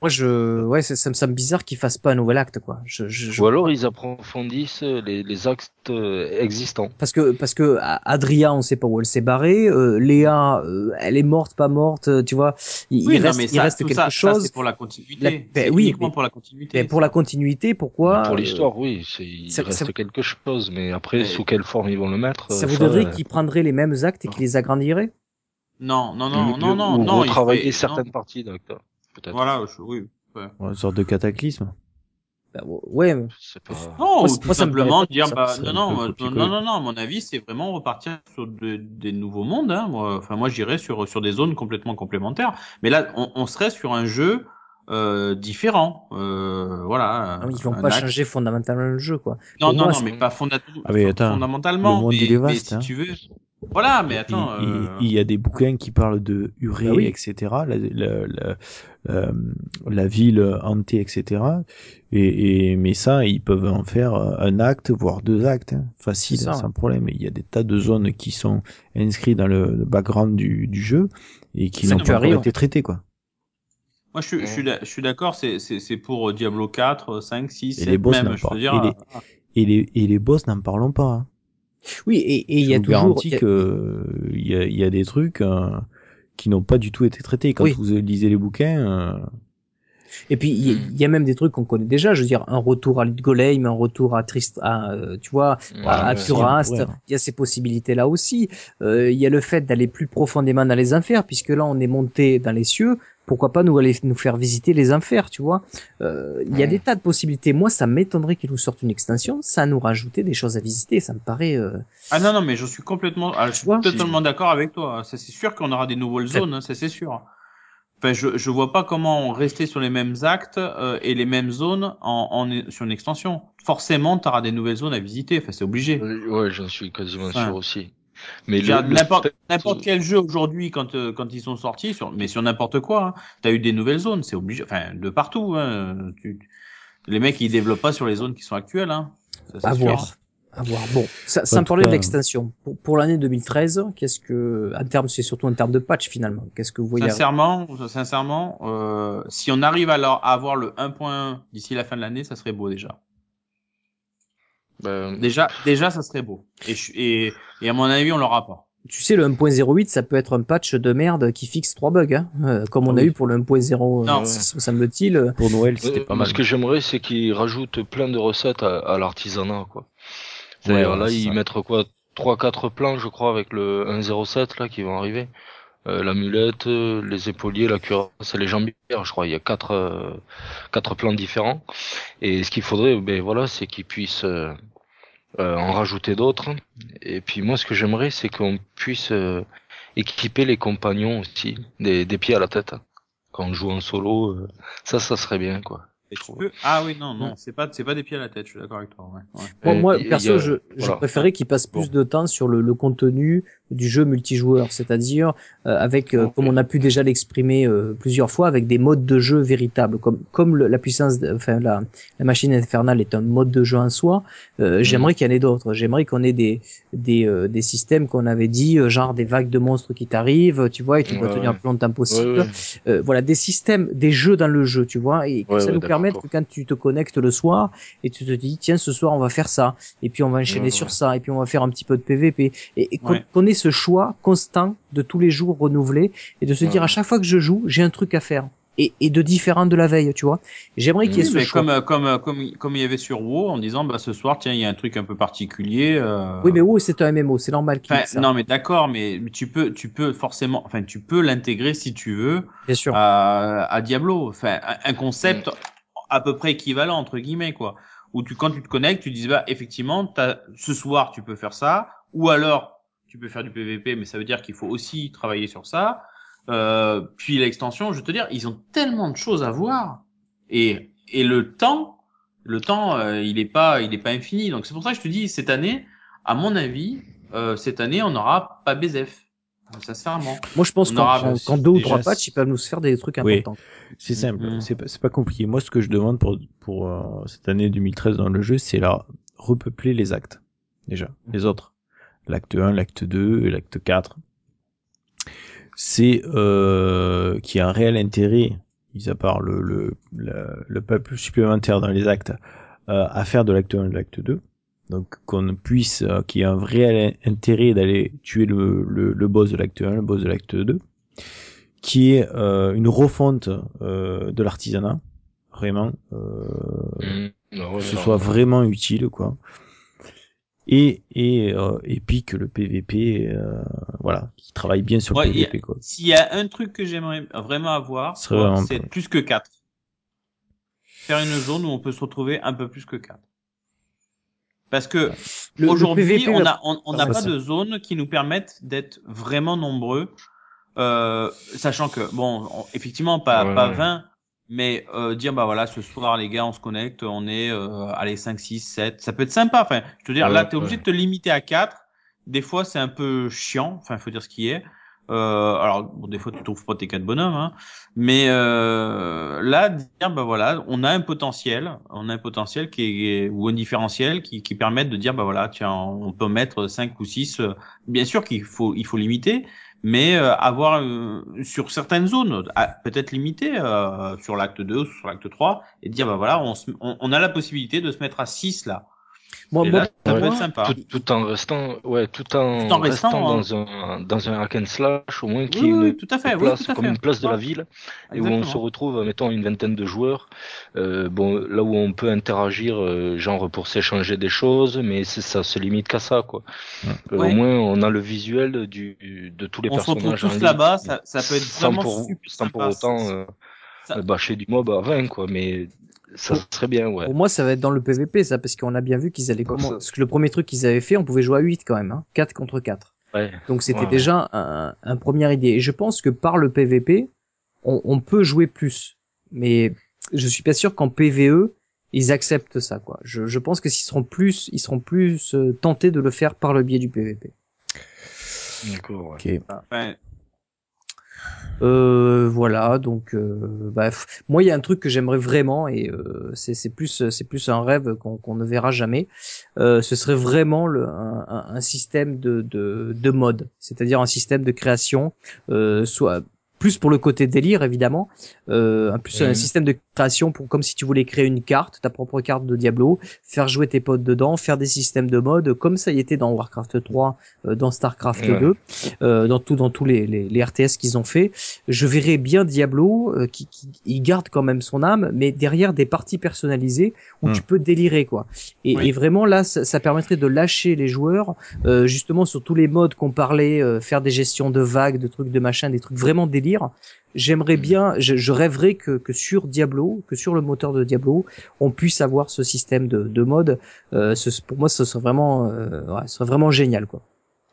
Speaker 1: Moi, je, ouais, ça, ça me semble bizarre qu'ils fassent pas un nouvel acte, quoi. Je, je, je-
Speaker 3: Ou alors ils approfondissent les, les actes euh, existants.
Speaker 1: Parce que, parce que Adria, on sait pas où elle s'est barrée. euh, Léa, euh, elle est morte, pas morte, euh, tu vois. Il,
Speaker 4: Oui,
Speaker 1: il
Speaker 4: non,
Speaker 1: reste,
Speaker 4: mais
Speaker 1: il
Speaker 4: ça,
Speaker 1: reste
Speaker 4: tout
Speaker 1: quelque
Speaker 4: ça,
Speaker 1: chose.
Speaker 4: c'est pour la continuité.
Speaker 1: La- ben oui,
Speaker 4: uniquement
Speaker 1: mais-
Speaker 4: pour la continuité.
Speaker 1: Mais pour la continuité, pourquoi
Speaker 3: pour
Speaker 1: euh,
Speaker 3: l'histoire, oui, c'est, il
Speaker 1: ça-
Speaker 3: reste
Speaker 1: ça-
Speaker 3: quelque chose, mais après, sous quelle forme ils vont le mettre
Speaker 1: Ça voudrait dire qu'ils prendraient les mêmes actes et qu'ils les agrandiraient?
Speaker 4: Non, non, non, non, non,
Speaker 3: ou
Speaker 4: non. il
Speaker 3: retravailler
Speaker 4: fait-
Speaker 3: certaines
Speaker 4: non.
Speaker 3: parties d'actes, peut-être.
Speaker 4: Voilà, je- oui. ouais.
Speaker 5: Une sorte de cataclysme.
Speaker 1: Bah, ouais, mais-
Speaker 3: C'est pas...
Speaker 4: Non,
Speaker 1: Moi,
Speaker 4: tout
Speaker 1: moi,
Speaker 4: simplement dire,
Speaker 1: ça.
Speaker 4: bah, non, non, non, non, non, à mon avis, c'est vraiment repartir sur de- des nouveaux mondes, hein. Moi, enfin, moi, j'irais sur, sur des zones complètement complémentaires. Mais là, on, on serait sur un jeu, euh, différent, euh, voilà.
Speaker 1: non, ils vont pas
Speaker 4: acte.
Speaker 1: changer fondamentalement le jeu, quoi.
Speaker 4: Non,
Speaker 1: Pour
Speaker 4: non,
Speaker 1: moi,
Speaker 4: non, mais pas fonda-
Speaker 5: Ah, mais attends,
Speaker 4: fondamentalement.
Speaker 5: le monde,
Speaker 4: mais,
Speaker 5: il est
Speaker 4: mais
Speaker 5: vaste,
Speaker 4: si
Speaker 5: hein.
Speaker 4: tu veux. Voilà, mais
Speaker 5: Il-
Speaker 4: attends.
Speaker 5: il,
Speaker 4: euh,
Speaker 5: il y a des bouquins qui parlent de Urée,
Speaker 1: Bah oui.
Speaker 5: etc. La, la, la, euh, la ville hantée, etc. Et, et mais ça, ils peuvent en faire un acte, voire deux actes, hein, facile, sans problème. Et il y a des tas de zones qui sont inscrites dans le, le background du, du jeu et qui n'ont pas
Speaker 1: arrives.
Speaker 5: été traitées, quoi.
Speaker 4: Moi, je suis, je suis, d'a- je suis d'accord, c'est, c'est, c'est pour euh, Diablo 4, 5, 6,
Speaker 5: Et
Speaker 4: 7
Speaker 5: les boss
Speaker 4: même, je veux dire.
Speaker 5: Et les- Et les, et les boss, n'en parlons pas. Hein.
Speaker 1: Oui, et il y a
Speaker 5: Je vous
Speaker 1: toujours.
Speaker 5: garantis
Speaker 1: il y a-
Speaker 5: y a, il y a des trucs euh, qui n'ont pas du tout été traités. Quand
Speaker 1: Oui.
Speaker 5: vous lisez les bouquins, euh,
Speaker 1: Et puis il y, a-
Speaker 3: Hmm.
Speaker 1: il y a même des trucs qu'on connaît déjà. Je veux dire, un retour à Golem, un retour à Trist, à, euh, tu vois, à, à. Turast. Il y a ces possibilités là aussi. Euh, il y a le fait d'aller plus profondément dans les enfers, puisque là on est monté dans les cieux. Pourquoi pas nous aller nous faire visiter les enfers, tu vois? Euh, Il y a des tas de possibilités. Moi, ça m'étonnerait qu'ils nous sortent une extension, ça nous rajouter des choses à visiter. Ça me paraît. euh,
Speaker 4: Ah non, non, mais je suis complètement, ah, je suis
Speaker 1: vois,
Speaker 4: totalement d'accord avec toi. Ça, c'est sûr qu'on aura des nouvelles zones, hein, ça c'est sûr. Enfin, je, je vois pas comment rester sur les mêmes actes euh, et les mêmes zones en, en sur une extension. Forcément, tu auras des nouvelles zones à visiter. Enfin, c'est obligé.
Speaker 3: Ouais, j'en suis quasiment
Speaker 4: Enfin,
Speaker 3: sûr aussi. Mais
Speaker 4: N'importe
Speaker 3: fait-
Speaker 4: n'importe quel jeu aujourd'hui, quand euh, quand ils sont sortis, sur, mais sur n'importe quoi, hein, t'as eu des nouvelles zones, c'est obligé. Enfin, de partout. Hein, tu, les mecs, ils développent pas sur les zones qui sont actuelles. Hein, ça,
Speaker 1: à
Speaker 4: sûr.
Speaker 1: voir. À voir. Bon, ça, sans parler de l'extension. Pour, pour l'année 2013, qu'est-ce que, en termes, c'est surtout en termes de patch finalement. Qu'est-ce que vous voyez
Speaker 4: Sincèrement, sincèrement, euh, si on arrive alors à avoir le 1.1 d'ici la fin de l'année, ça serait beau déjà.
Speaker 3: ben,
Speaker 4: Déjà, déjà, ça serait beau. Et, je- et, et à mon avis, on l'aura pas.
Speaker 1: Tu sais, le 1.08, ça peut être un patch de merde qui fixe trois bugs, hein, euh, comme on
Speaker 5: Ah
Speaker 1: a
Speaker 5: oui.
Speaker 1: eu pour le 1.06,
Speaker 4: Non.
Speaker 1: me semble-t-il.
Speaker 5: pour Noël, c'était
Speaker 3: Euh,
Speaker 5: pas mal.
Speaker 3: ce que j'aimerais, c'est qu'ils rajoutent plein de recettes à, à l'artisanat, quoi.
Speaker 5: Ouais, ouais,
Speaker 3: là, ils
Speaker 5: ça.
Speaker 3: mettent quoi, trois, quatre plans, je crois, avec le 1.07, là, qui vont arriver. Euh, l'amulette, euh, les épauliers, la cuirasse et les jambières, je crois. Il y a quatre, euh, quatre plans différents. Et ce qu'il faudrait, ben voilà, c'est qu'ils puissent euh, euh, en rajouter d'autres. Et puis moi, ce que j'aimerais, c'est qu'on puisse euh, équiper les compagnons aussi, des, des pieds à la tête. Quand on joue en solo, euh, ça, ça serait bien, quoi.
Speaker 4: Et tu peux... Ah oui, non, non, c'est pas, c'est pas des pieds à la tête. Je suis d'accord avec toi. Ouais, ouais.
Speaker 1: Bon, moi, perso,
Speaker 3: a-
Speaker 1: je, je préférais qu'il passe plus de temps sur le, le contenu du jeu multijoueur, c'est-à-dire euh, avec, euh, comme on a pu déjà l'exprimer euh, plusieurs fois, avec des modes de jeu véritables, comme comme le- la puissance, de- enfin la, la machine infernale est un mode de jeu en soi. euh,
Speaker 3: Mhm.
Speaker 1: J'aimerais qu'il y en ait d'autres. J'aimerais qu'on ait des des euh, des systèmes qu'on avait dit, euh, genre des vagues de monstres qui t'arrivent, tu vois, et tu dois tenir le plus longtemps possible. Euh, voilà des systèmes, des jeux dans le jeu, tu vois, et que ça nous permette que quand tu te connectes le soir et tu te dis tiens ce soir on va faire ça et puis on va enchaîner sur ça et puis on va faire un petit peu de PVP et, et qu'on qu'on ait ce choix constant de tous les jours renouvelé et de se dire à chaque fois que je joue j'ai un truc à faire et, et de différent de la veille, tu vois. J'aimerais qu'il y ait
Speaker 4: Oui,
Speaker 1: ce
Speaker 4: mais
Speaker 1: choix.
Speaker 4: comme, euh, comme, euh, comme, comme il y avait sur WoW, en disant, bah, ce soir, tiens, il y a un truc un peu particulier. Euh...
Speaker 1: Oui, mais oui, c'est un MMO, c'est normal qu'il
Speaker 4: Enfin, non, mais d'accord, mais tu peux, tu peux forcément, enfin, tu peux l'intégrer si tu veux
Speaker 1: Bien sûr.
Speaker 4: à, à Diablo. Enfin, un- concept à peu près équivalent entre guillemets, quoi. Où tu, quand tu te connectes, tu dis, bah, effectivement, ce soir, tu peux faire ça, ou alors, tu peux faire du PVP, mais ça veut dire qu'il faut aussi travailler sur ça. Euh, puis l'extension, je veux te dire, ils ont tellement de choses à voir, et, et le temps, le temps, euh, il est pas, il est pas infini. Donc c'est pour ça que je te dis, cette année, à mon avis, euh, cette année, on n'aura pas BZF. sincèrement.
Speaker 1: Moi, je pense qu'en qu'en deux ou
Speaker 5: déjà,
Speaker 1: trois patchs, ils peuvent nous faire des trucs
Speaker 5: Oui.
Speaker 1: importants.
Speaker 5: C'est simple,
Speaker 4: Mhm.
Speaker 5: c'est pas, c'est pas compliqué. Moi, ce que je demande pour, pour euh, cette année 2013 dans le jeu, c'est la repeupler les actes. Déjà, les autres. L'acte 1, l'acte 2 et l'acte 4. C'est euh, qu'il y a un réel intérêt, mis à part le, le, le, le peuple supplémentaire dans les actes, euh, à faire de l'acte 1 et de l'acte 2. Donc qu'on puisse, euh, qu'il y ait un réel intérêt d'aller tuer le, le, le boss de l'acte 1, le boss de l'acte 2 qui est euh, une refonte euh, de l'artisanat, vraiment, euh,
Speaker 3: Mmh.
Speaker 5: Que ce
Speaker 3: non.
Speaker 5: soit vraiment utile, quoi. Et et euh, et puis que le PVP, euh, voilà, qui travaille bien sur
Speaker 4: Ouais,
Speaker 5: le PVP, quoi.
Speaker 4: S'il y a un truc que j'aimerais vraiment avoir,
Speaker 5: Ce serait vraiment
Speaker 4: c'est plus que 4. Faire une zone où on peut se retrouver un peu plus que 4. Parce que aujourd'hui, on a on, on n'a
Speaker 1: Ah,
Speaker 4: pas
Speaker 1: ça.
Speaker 4: de zones qui nous permettent d'être vraiment nombreux, euh, sachant que bon, on- effectivement pas
Speaker 3: Ouais,
Speaker 4: pas
Speaker 3: ouais.
Speaker 4: 20, mais euh, dire bah voilà, ce soir les gars, on se connecte, on est euh, allez 5 6 7, ça peut être sympa. Enfin, je veux dire
Speaker 3: Ouais,
Speaker 4: là tu es obligé
Speaker 3: ouais.
Speaker 4: de te limiter à 4. Des fois, c'est un peu chiant, enfin, faut dire ce qui est. Euh, alors, bon, des fois, tu trouves pas tes quatre bonhommes, hein. mais euh, là, dire, bah voilà, on a un potentiel, on a un potentiel qui est ou un différentiel qui, qui permettent de dire, bah voilà, tiens, on peut mettre cinq ou six. euh, Bien sûr qu'il faut, il faut limiter, mais euh, avoir euh, sur certaines zones, peut-être limiter euh, sur l'acte 2 ou sur l'acte 3, et dire, bah voilà, on, se- on, on a la possibilité de se mettre à 6 là.
Speaker 1: Moi,
Speaker 4: Et
Speaker 1: moi,
Speaker 4: là, ça
Speaker 1: pour
Speaker 4: peut
Speaker 1: moi,
Speaker 4: être sympa.
Speaker 3: Tout, tout en restant, ouais, tout en,
Speaker 4: Tout en restant,
Speaker 3: restant,
Speaker 4: hein.
Speaker 3: dans un dans un hack and slash au moins qui
Speaker 4: Oui,
Speaker 3: est une,
Speaker 4: oui, tout à fait,
Speaker 3: une
Speaker 4: oui,
Speaker 3: place
Speaker 4: tout à
Speaker 3: comme une place de la ville et où on se retrouve, mettons une vingtaine de joueurs. Euh, bon, là où on peut interagir, euh, genre pour s'échanger des choses, mais c'est ça se limite qu'à ça, quoi. Euh,
Speaker 4: Ouais.
Speaker 3: Au moins, on a le visuel du de tous les
Speaker 4: On se retrouve
Speaker 3: personnages. en
Speaker 4: tous là-bas, ça, ça peut être
Speaker 3: sans
Speaker 4: vraiment
Speaker 3: pour,
Speaker 4: super
Speaker 3: sans pour autant euh,
Speaker 4: ça-
Speaker 3: bâcher du mob à 20, quoi. Mais ça
Speaker 1: Pour-
Speaker 3: serait bien, ouais.
Speaker 1: pour moi, ça va être dans le PVP, ça, parce qu'on a bien vu qu'ils allaient comment, parce que le premier truc qu'ils avaient fait, on pouvait jouer à 8 quand même, hein, 4 contre 4.
Speaker 3: Ouais.
Speaker 1: Donc c'était
Speaker 3: Ouais,
Speaker 1: déjà un, un première idée. Et je pense que par le PVP, on, on peut jouer plus. Mais je suis pas sûr qu'en PVE, ils acceptent ça, quoi. Je, je pense que s'ils seront plus, ils seront plus euh, tentés de le faire par le biais du PVP.
Speaker 3: D'accord, ouais.
Speaker 5: Ok.
Speaker 4: Enfin,
Speaker 1: Euh, voilà, donc euh, bref. Moi, il y a un truc que j'aimerais vraiment et euh, c'est plus c'est plus un rêve qu'on ne verra jamais. Euh, ce serait vraiment le, un, un- un système de de, de mode, c'est-à-dire un système de création, euh, soit plus pour le côté délire évidemment, euh, un plus un
Speaker 3: Mhm.
Speaker 1: système de création pour comme si tu voulais créer une carte, ta propre carte de Diablo, faire jouer tes potes dedans, faire des systèmes de mode comme ça y était dans Warcraft 3, euh, dans Starcraft
Speaker 3: Ouais.
Speaker 1: 2, euh, dans tout dans tous les, les, les RTS qu'ils ont fait je verrais bien Diablo euh, qui, qui il garde quand même son âme, mais derrière des parties personnalisées où
Speaker 5: Hmm.
Speaker 1: tu peux délirer quoi. Et,
Speaker 4: Oui.
Speaker 1: et vraiment là, ça, ça permettrait de lâcher les joueurs euh, justement sur tous les modes qu'on parlait, euh, faire des gestions de vagues, de trucs de machin, des trucs vraiment délire. J'aimerais bien, je, je rêverais que, que sur Diablo, que sur le moteur de Diablo, on puisse avoir ce système de, de mode. Euh, ce, pour moi, ce serait vraiment, euh, ouais, ce serait vraiment génial quoi.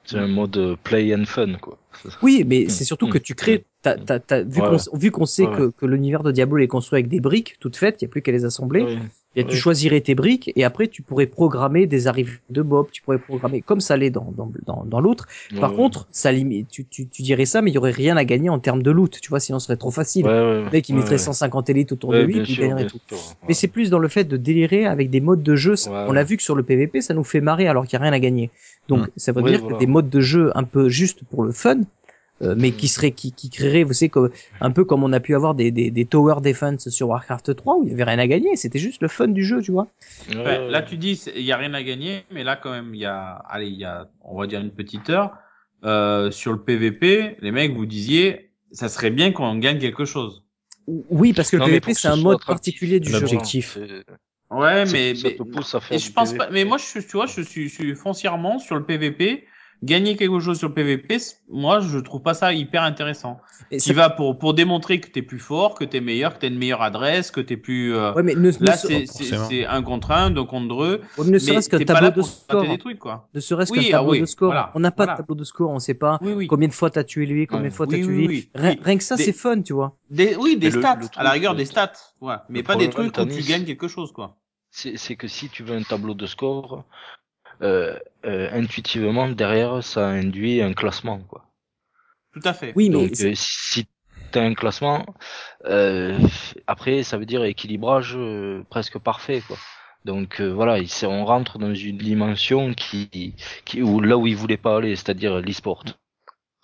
Speaker 3: C'est un mode euh, play and fun, quoi.
Speaker 1: Oui, mais
Speaker 3: Mm.
Speaker 1: c'est surtout
Speaker 3: Mm.
Speaker 1: que tu crées, t'as, t'as, t'as- vu
Speaker 3: Ouais,
Speaker 1: qu'on, vu qu'on sait
Speaker 3: Ouais,
Speaker 1: que, que l'univers de Diablo est construit avec des briques toutes faites, il y a plus qu'à les assembler. Et tu choisirais tes briques et après tu pourrais programmer des arrivées de mobs, tu pourrais programmer comme ça l'est dans dans dans, dans l'autre. Par
Speaker 3: Ouais.
Speaker 1: contre, ça limite, tu, tu tu dirais ça, mais il y aurait rien à gagner en termes de loot, tu vois, sinon ce serait trop facile.
Speaker 3: Ouais, ouais,
Speaker 1: Le mec il mettrait
Speaker 3: ouais.
Speaker 1: 150 élites autour de lui, il gagnerait tout.
Speaker 3: sûr,
Speaker 1: Mais c'est plus dans le fait de délirer avec des modes de jeu. On a vu que sur le PVP, ça nous fait marrer alors qu'il n'y a rien à gagner. Donc
Speaker 5: Mm.
Speaker 1: ça veut dire
Speaker 3: voilà.
Speaker 1: que des modes de jeu un peu juste pour le fun, mais
Speaker 3: Mm.
Speaker 1: qui seraient, qui, qui créeraient, vous savez, comme, un peu comme on a pu avoir des, des, des tower defense sur Warcraft 3 où il y avait rien à gagner. C'était juste le fun du jeu, tu vois.
Speaker 3: Ouais,
Speaker 4: là, tu dis, il y a rien à gagner, mais là, quand même, il y a, allez, il y a, on va dire une petite heure, euh, sur le PVP, les mecs, vous disiez, ça serait bien qu'on gagne quelque chose.
Speaker 1: Oui, parce que
Speaker 3: Non,
Speaker 1: le
Speaker 3: mais
Speaker 1: PVP c'est
Speaker 3: ce
Speaker 1: un mode particulier du jeu.
Speaker 5: L'objectif.
Speaker 3: C'est-
Speaker 4: Ouais, mais,
Speaker 3: ça
Speaker 4: mais,
Speaker 3: te pousse à faire
Speaker 4: et je pense
Speaker 3: PVP.
Speaker 4: pas, mais moi, je suis, tu vois, je suis, je suis foncièrement sur le PVP. Gagner quelque chose sur le PVP, moi, je trouve pas ça hyper intéressant.
Speaker 1: Et
Speaker 4: Tu
Speaker 1: ça-
Speaker 4: vas pour, pour démontrer que t'es plus fort, que t'es meilleur, que t'as une meilleure adresse, que t'es plus, euh,
Speaker 1: Ouais, mais ne,
Speaker 4: là, c'est, c'est,
Speaker 5: forcément.
Speaker 4: c'est un contre un, deux contre deux.
Speaker 1: ouais, mais ne serait-ce qu'un
Speaker 4: t'es pas
Speaker 1: tableau
Speaker 4: là
Speaker 1: de score.
Speaker 4: des trucs, quoi.
Speaker 1: Ne serait-ce
Speaker 4: Oui,
Speaker 1: qu'un
Speaker 4: ah
Speaker 1: tableau
Speaker 4: oui,
Speaker 1: de score.
Speaker 4: voilà,
Speaker 1: on n'a pas
Speaker 4: voilà.
Speaker 1: de tableau de score, on sait pas
Speaker 4: Oui, oui.
Speaker 1: combien de fois t'as tué lui, combien de
Speaker 3: Ouais.
Speaker 1: fois t'as
Speaker 4: Oui,
Speaker 1: tué
Speaker 4: oui,
Speaker 1: lui.
Speaker 4: oui.
Speaker 1: Rien, que ça,
Speaker 4: Des-
Speaker 1: c'est fun, tu vois.
Speaker 4: Des, oui, des stats,
Speaker 3: le
Speaker 4: à la rigueur
Speaker 3: le-
Speaker 4: des stats, ouais. Mais pas des trucs où tu gagnes quelque chose, quoi.
Speaker 3: c'est c'est que si tu veux un tableau de score, euh, euh, intuitivement derrière ça induit un classement quoi.
Speaker 4: Tout à fait.
Speaker 1: Oui, mais
Speaker 3: Donc
Speaker 1: c'est-
Speaker 3: euh, si t'as un classement, euh, après ça veut dire équilibrage euh, presque parfait quoi. Donc euh, voilà, on rentre dans une dimension qui, qui où là où il voulait pas aller, c'est-à-dire l'e-sport.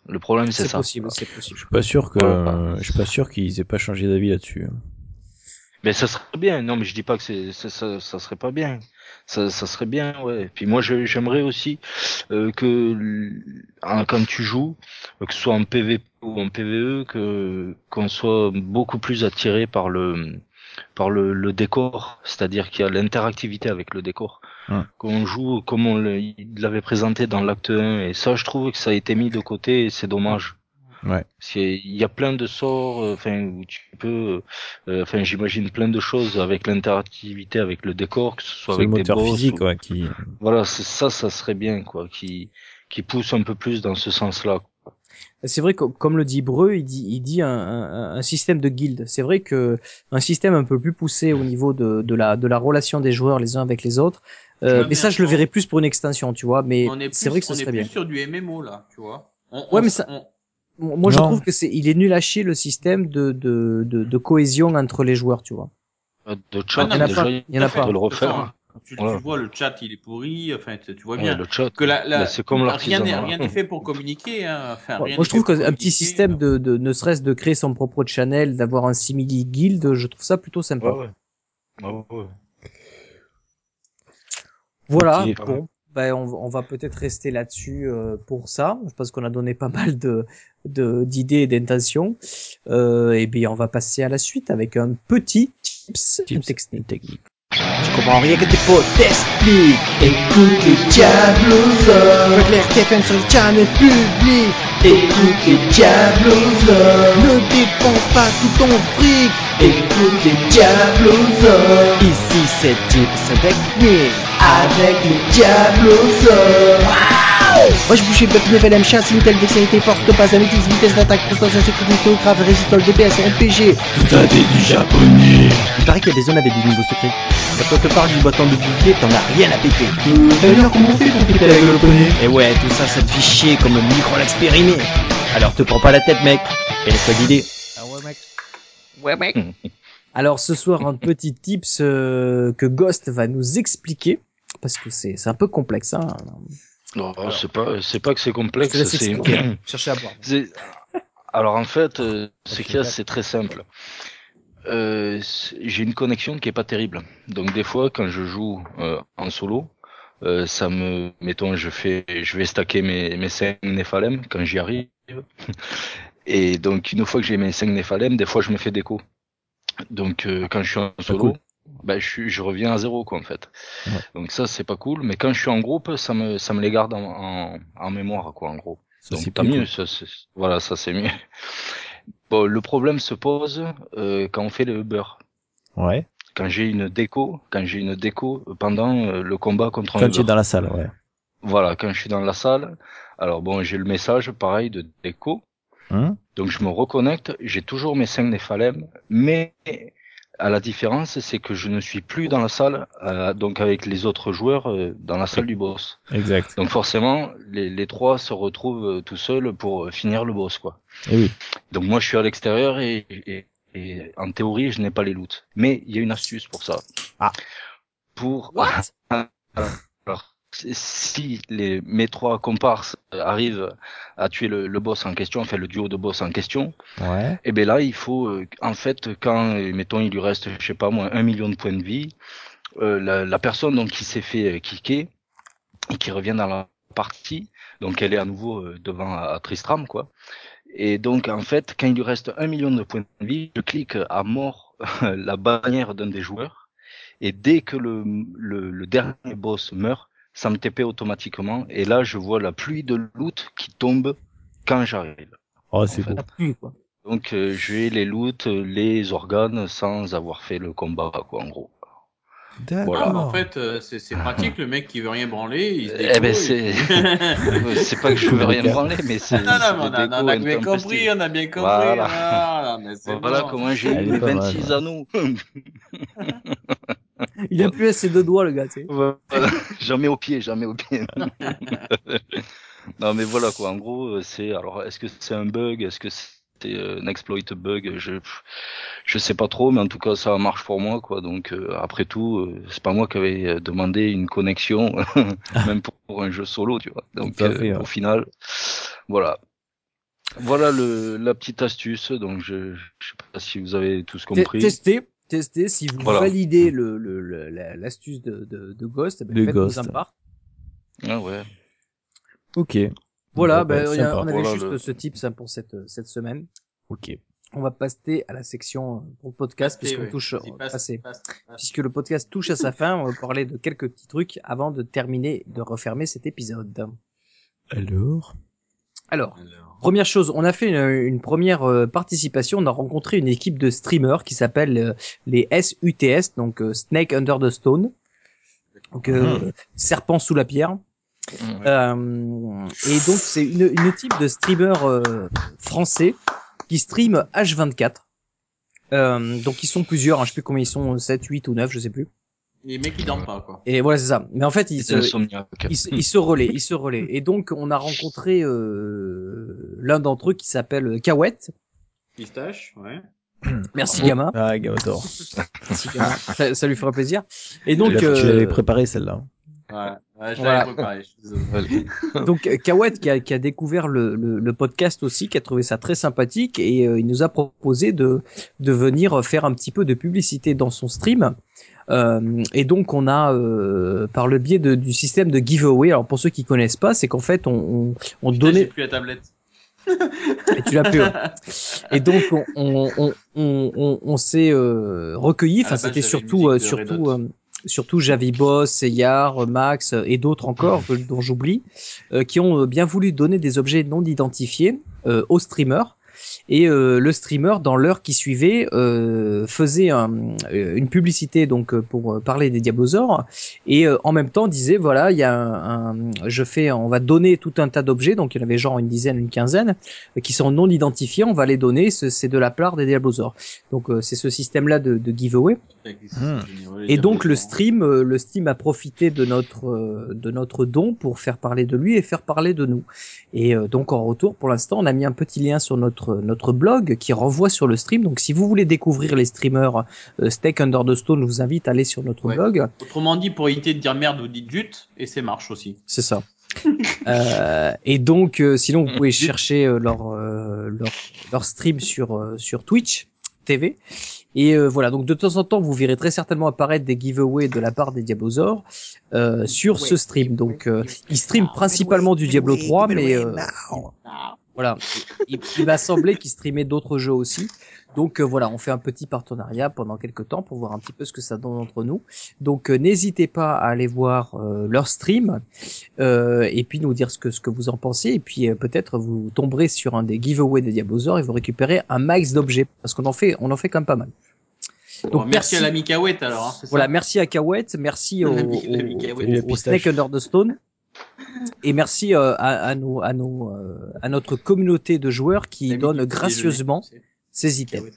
Speaker 3: Le problème c'est
Speaker 1: c'est
Speaker 3: ça.
Speaker 1: possible, c'est possible.
Speaker 5: Je suis pas sûr que,
Speaker 3: Voilà.
Speaker 5: je suis pas sûr qu'ils aient pas changé d'avis là-dessus.
Speaker 3: Mais ça serait bien. Non, mais je dis pas que c'est ça, ça, ça serait pas bien. Ça, ça serait bien, ouais. Puis moi, j'aimerais aussi euh, que quand tu joues, que ce soit en PvP ou en PvE, que qu'on soit beaucoup plus attiré par le par le, le décor, c'est-à-dire qu'il y a l'interactivité avec le décor.
Speaker 5: Ouais.
Speaker 3: Qu'on joue comme on l'avait présenté dans l'acte 1 et ça je trouve que ça a été mis de côté et c'est dommage.
Speaker 5: Ouais.
Speaker 3: Parce qu'il y a plein de sorts, euh, enfin où tu peux, euh, enfin j'imagine plein de choses avec l'interactivité avec le décor, que ce soit
Speaker 5: C'est le
Speaker 3: avec des
Speaker 5: moteur
Speaker 3: boss.
Speaker 5: physique,
Speaker 3: ou-
Speaker 5: ouais, qui,
Speaker 3: Voilà, c'est ça, ça serait bien quoi, qui qui pousse un peu plus dans ce sens-là.
Speaker 1: C'est vrai que, comme le dit Breu, il dit, il dit un, un, un système de guilde. C'est vrai que un système un peu plus poussé au niveau de, de la de la relation des joueurs les uns avec les autres. Euh, mais ça, je le verrai plus pour une extension, tu vois. Mais
Speaker 4: on est plus,
Speaker 1: c'est vrai que ce
Speaker 4: on est
Speaker 1: serait
Speaker 4: plus
Speaker 1: bien.
Speaker 4: sur du MMO là, tu vois. On-
Speaker 1: Ouais,
Speaker 4: on-
Speaker 1: mais ça-
Speaker 4: on-
Speaker 1: Moi, je trouve que c'est, il est nul à chier le système de de, de, de cohésion entre les joueurs, tu vois.
Speaker 3: Euh, De chat,
Speaker 1: il y en a pas,
Speaker 3: il
Speaker 1: y en a
Speaker 3: faut
Speaker 1: pas.
Speaker 3: le refaire.
Speaker 4: Tu, vois, le chat, il est pourri. Enfin, tu vois
Speaker 3: Ouais,
Speaker 4: bien.
Speaker 3: le chat.
Speaker 4: que la, la-
Speaker 3: c'est comme
Speaker 4: rien n'est rien n'est fait pour communiquer. Hein. Enfin,
Speaker 1: Ouais,
Speaker 4: rien
Speaker 1: moi, je trouve qu'un petit système de, de ne serait-ce de créer son propre channel, d'avoir un simili guild, je trouve ça plutôt sympa.
Speaker 3: Ouais, ouais. Ouais, ouais.
Speaker 1: Voilà. Bon, ben on, on va peut-être rester là-dessus euh, pour ça. Je pense qu'on a donné pas mal de de- d'idées et d'intentions. Euh, et bien, on va passer à la suite avec un petit tips,
Speaker 5: Tips.
Speaker 1: technique.
Speaker 5: technique.
Speaker 1: Tu comprends rien que tes potes t'expliquent. Écoute les Diablos. Claire TFM sur le channel public. Écoute les Diablos. Ne dépense pas tout ton fric. Écoute les Diablos. Ici c'est tips technique. Avec les Diablos. Moi je bouge Buff Level M chasse, Intel Dextérité, Force, Topaz, Amétis, Vitesse d'attaque, Constance, Sécurité, Grave, Résistol, DPS, RPG.
Speaker 2: T'as des du japonais.
Speaker 1: Il paraît qu'il y a des zones avec des niveaux secrets. Quand on te parle du bâton de bouclier, t'en as rien à péter.
Speaker 2: D'ailleurs, comment on fait pour péter la gueule au poney?
Speaker 1: Et ouais, tout ça, ça te fait chier comme le micro l'expérimé. Alors te prends pas la tête, mec. Et laisse-toi guider. Ah ouais, mec. Ouais, mec. (laughs) Alors ce soir, un petit tips euh, que Ghost va nous expliquer. Parce que c'est c'est un peu complexe, hein.
Speaker 3: Non, c'est pas, c'est pas que c'est complexe, c'est.
Speaker 1: Cherchez à boire. (laughs)
Speaker 3: c'est- alors en fait, euh, ce qu'il y a, c'est très simple. Euh, j'ai une connexion qui est pas terrible. Donc des fois, quand je joue euh, en solo, euh, ça me, mettons, je fais, je vais stacker mes mes 5 néphalem quand j'y arrive. (laughs) Et donc une fois que j'ai mes 5 néphalem, des fois je me fais déco. Donc euh, quand je suis en solo, bah, je, je reviens à zéro quoi en fait.
Speaker 5: Ouais.
Speaker 3: Donc ça c'est pas cool. Mais quand je suis en groupe, ça me ça me les garde en, en, en mémoire quoi en gros.
Speaker 5: Ça, c'est
Speaker 3: Donc tant mieux, ça, c'est- voilà, ça c'est mieux. (laughs) Bon, le problème se pose euh, quand on fait le Uber.
Speaker 5: Ouais.
Speaker 3: Quand j'ai une déco, quand j'ai une déco pendant euh, le combat contre un
Speaker 5: Quand tu es dans la salle, ouais.
Speaker 3: Voilà, quand je suis dans la salle. Alors bon, j'ai le message pareil de déco.
Speaker 5: Hein?
Speaker 3: Donc je me reconnecte, j'ai toujours mes 5 Néphalem, mais à la différence, c'est que je ne suis plus dans la salle, euh, donc avec les autres joueurs euh, dans la salle du boss.
Speaker 5: exact.
Speaker 3: Donc forcément, les, les trois se retrouvent euh, tout seuls pour euh, finir le boss, quoi.
Speaker 5: Et oui.
Speaker 3: Donc moi, je suis à l'extérieur et, et, et en théorie, je n'ai pas les loots. Mais il y a une astuce pour ça.
Speaker 5: Ah.
Speaker 3: Pour
Speaker 1: What? (laughs)
Speaker 3: si les mes trois comparses arrivent à tuer le, le boss en question, enfin le duo de boss en question,
Speaker 5: Ouais.
Speaker 3: et ben là, il faut, euh, en fait, quand, euh, mettons, il lui reste, je sais pas moi, un million de points de vie, euh, la, la personne donc qui s'est fait euh, kicker et qui revient dans la partie, donc elle est à nouveau euh, devant à, à Tristram, quoi. Et donc, en fait, quand il lui reste un million de points de vie, je clique à mort (laughs) la bannière d'un des joueurs, et dès que le, le, le dernier boss meurt, ça me TP automatiquement, et là, je vois la pluie de loot qui tombe quand j'arrive.
Speaker 5: Oh, c'est
Speaker 3: fait.
Speaker 5: beau.
Speaker 1: La pluie, quoi.
Speaker 3: Donc euh, j'ai les loots, euh, les organes sans avoir fait le combat quoi en gros.
Speaker 5: D'accord.
Speaker 4: Ah, en fait, euh, c'est c'est pratique, le mec qui veut rien branler, il se
Speaker 3: Eh ben, (laughs) c'est- pas que je veux rien branler mais c'est
Speaker 4: Non, non, on a, bien compris, on a bien compris.
Speaker 3: Voilà.
Speaker 4: Voilà, mais c'est
Speaker 3: Voilà
Speaker 4: bon.
Speaker 3: comment j'ai eu mes
Speaker 5: pas mal,
Speaker 3: 26
Speaker 5: ouais.
Speaker 3: anneaux. (laughs) (laughs)
Speaker 1: Il a plus assez de doigts, le gars, tu sais.
Speaker 3: Voilà. (laughs) jamais au pied, jamais au pied. (laughs) non mais voilà quoi. En gros, euh, c'est alors est-ce que c'est un bug, est-ce que c'est euh, un exploit bug, je je sais pas trop, mais en tout cas ça marche pour moi quoi. Donc euh, après tout, euh, c'est pas moi qui avais demandé une connexion, même pour, pour, un jeu solo, tu vois. Donc
Speaker 5: à fait, ouais.
Speaker 3: au final, voilà. Voilà le, la petite astuce. Donc je, je sais pas si vous avez tous compris.
Speaker 1: Testez, testez. Si vous
Speaker 3: Voilà.
Speaker 1: validez le le- le- la- l'astuce de, de, de Ghost, eh ben,
Speaker 5: De
Speaker 1: faites-nous
Speaker 5: Ghost.
Speaker 1: un part.
Speaker 3: Ah ouais.
Speaker 5: Ok.
Speaker 1: Voilà,
Speaker 5: bah,
Speaker 1: ben, on avait
Speaker 3: Voilà
Speaker 1: juste
Speaker 3: le-
Speaker 1: ce type ça pour cette cette semaine.
Speaker 5: Ok.
Speaker 1: On va passer à la section euh, pour le podcast puisqu'on
Speaker 4: ouais.
Speaker 1: touche
Speaker 4: passe,
Speaker 1: passer.
Speaker 4: passe, passe.
Speaker 1: puisque le podcast touche à sa fin, on va parler de quelques petits trucs avant de terminer, de refermer cet épisode.
Speaker 5: Alors.
Speaker 1: Alors,
Speaker 4: Alors.
Speaker 1: Première chose, on a fait une, une première euh, participation, on a rencontré une équipe de streamers qui s'appelle euh, les SUTS, donc euh, Snake Under the Stone, donc euh, serpent sous la pierre. Euh, et donc c'est une, une type de streamers euh, français qui stream H24. Euh, donc ils sont plusieurs, hein, je sais plus combien ils sont, 7, 8 ou 9, je sais plus.
Speaker 4: Les mecs, ils dorment pas, quoi.
Speaker 1: Et voilà, c'est ça. Mais en fait, ils se,
Speaker 3: insomniaque.
Speaker 1: il, se- il se relaie, il se relaie. Et donc, on a rencontré euh, l'un d'entre eux qui s'appelle Kawet.
Speaker 4: Pistache, ouais. (clears throat)
Speaker 1: Merci
Speaker 3: Bravo.
Speaker 1: gamin.
Speaker 5: Ah, Gavator.
Speaker 1: Merci, gamin. (laughs) ça, ça lui fera plaisir. Et donc,
Speaker 5: Tu
Speaker 1: euh,
Speaker 5: l'avais préparé celle-là.
Speaker 4: Ouais, ouais je
Speaker 1: Voilà.
Speaker 4: l'avais préparé, je (laughs)
Speaker 1: donc euh, Kawet qui a, qui a découvert le, le, le podcast aussi, qui a trouvé ça très sympathique et euh, il nous a proposé de de venir faire un petit peu de publicité dans son stream. Euh, et donc on a euh, par le biais de, du système de giveaway. Alors pour ceux qui connaissent pas, c'est qu'en fait on on, on
Speaker 4: Putain,
Speaker 1: donnait
Speaker 4: plus la tablette.
Speaker 1: et tu l'as plus. ouais. (laughs) Et donc on on on on, s'est euh, recueilli. Enfin c'était surtout euh, surtout euh, surtout Javi Boss, Seyar, Max euh, et d'autres encore que- dont j'oublie, euh, qui ont bien voulu donner des objets non identifiés euh, aux streamers. Et euh, le streamer, dans l'heure qui suivait, euh, faisait un- euh, une publicité donc pour parler des Diablosaures et euh, en même temps disait voilà il y a un, un- je fais on va donner tout un tas d'objets. Donc il y en avait genre une dizaine une quinzaine qui sont non identifiés. On va les donner. Ce- c'est de la part des Diablosaures donc euh, c'est ce système là de, de giveaway. Et donc le stream, le stream a profité de notre de notre don pour faire parler de lui et faire parler de nous. Et euh, donc en retour, pour l'instant, on a mis un petit lien sur notre notre blog qui renvoie sur le stream. Donc si vous voulez découvrir les streamers euh, Steak Under the Stone, je vous invite à aller sur notre
Speaker 4: Ouais.
Speaker 1: blog.
Speaker 4: Autrement dit, pour éviter de dire merde, vous dites jute, et c'est marche aussi.
Speaker 1: C'est ça. (laughs) Euh, et donc, euh, sinon, vous pouvez chercher euh, leur, euh, leur leur stream sur euh, sur Twitch TV. Et euh, voilà, donc de temps en temps, vous verrez très certainement apparaître des giveaways de la part des Diablosaures euh, sur ce stream. Donc, euh, ils streament principalement du Diablo 3, mais euh, voilà, il, il m'a semblé qu'ils streamaient d'autres jeux aussi. Donc euh, voilà, on fait un petit partenariat pendant quelques temps pour voir un petit peu ce que ça donne entre nous. Donc euh, n'hésitez pas à aller voir euh, leur stream euh, et puis nous dire ce que ce que vous en pensez et puis euh, peut-être vous tomberez sur un des giveaways des Diablosaures et vous récupérez un max d'objets parce qu'on en fait on en fait quand même pas mal. Donc
Speaker 4: Bon, merci, à l'ami Kawet alors. Hein, ça
Speaker 1: Voilà, merci à Kawet, merci (laughs) au, au- au- au. Snake Under the Stone. Et merci euh, à, à nos, à nos, euh, à notre communauté de joueurs qui
Speaker 4: L'ami
Speaker 1: donne gracieusement
Speaker 4: déjeuner,
Speaker 1: ces items.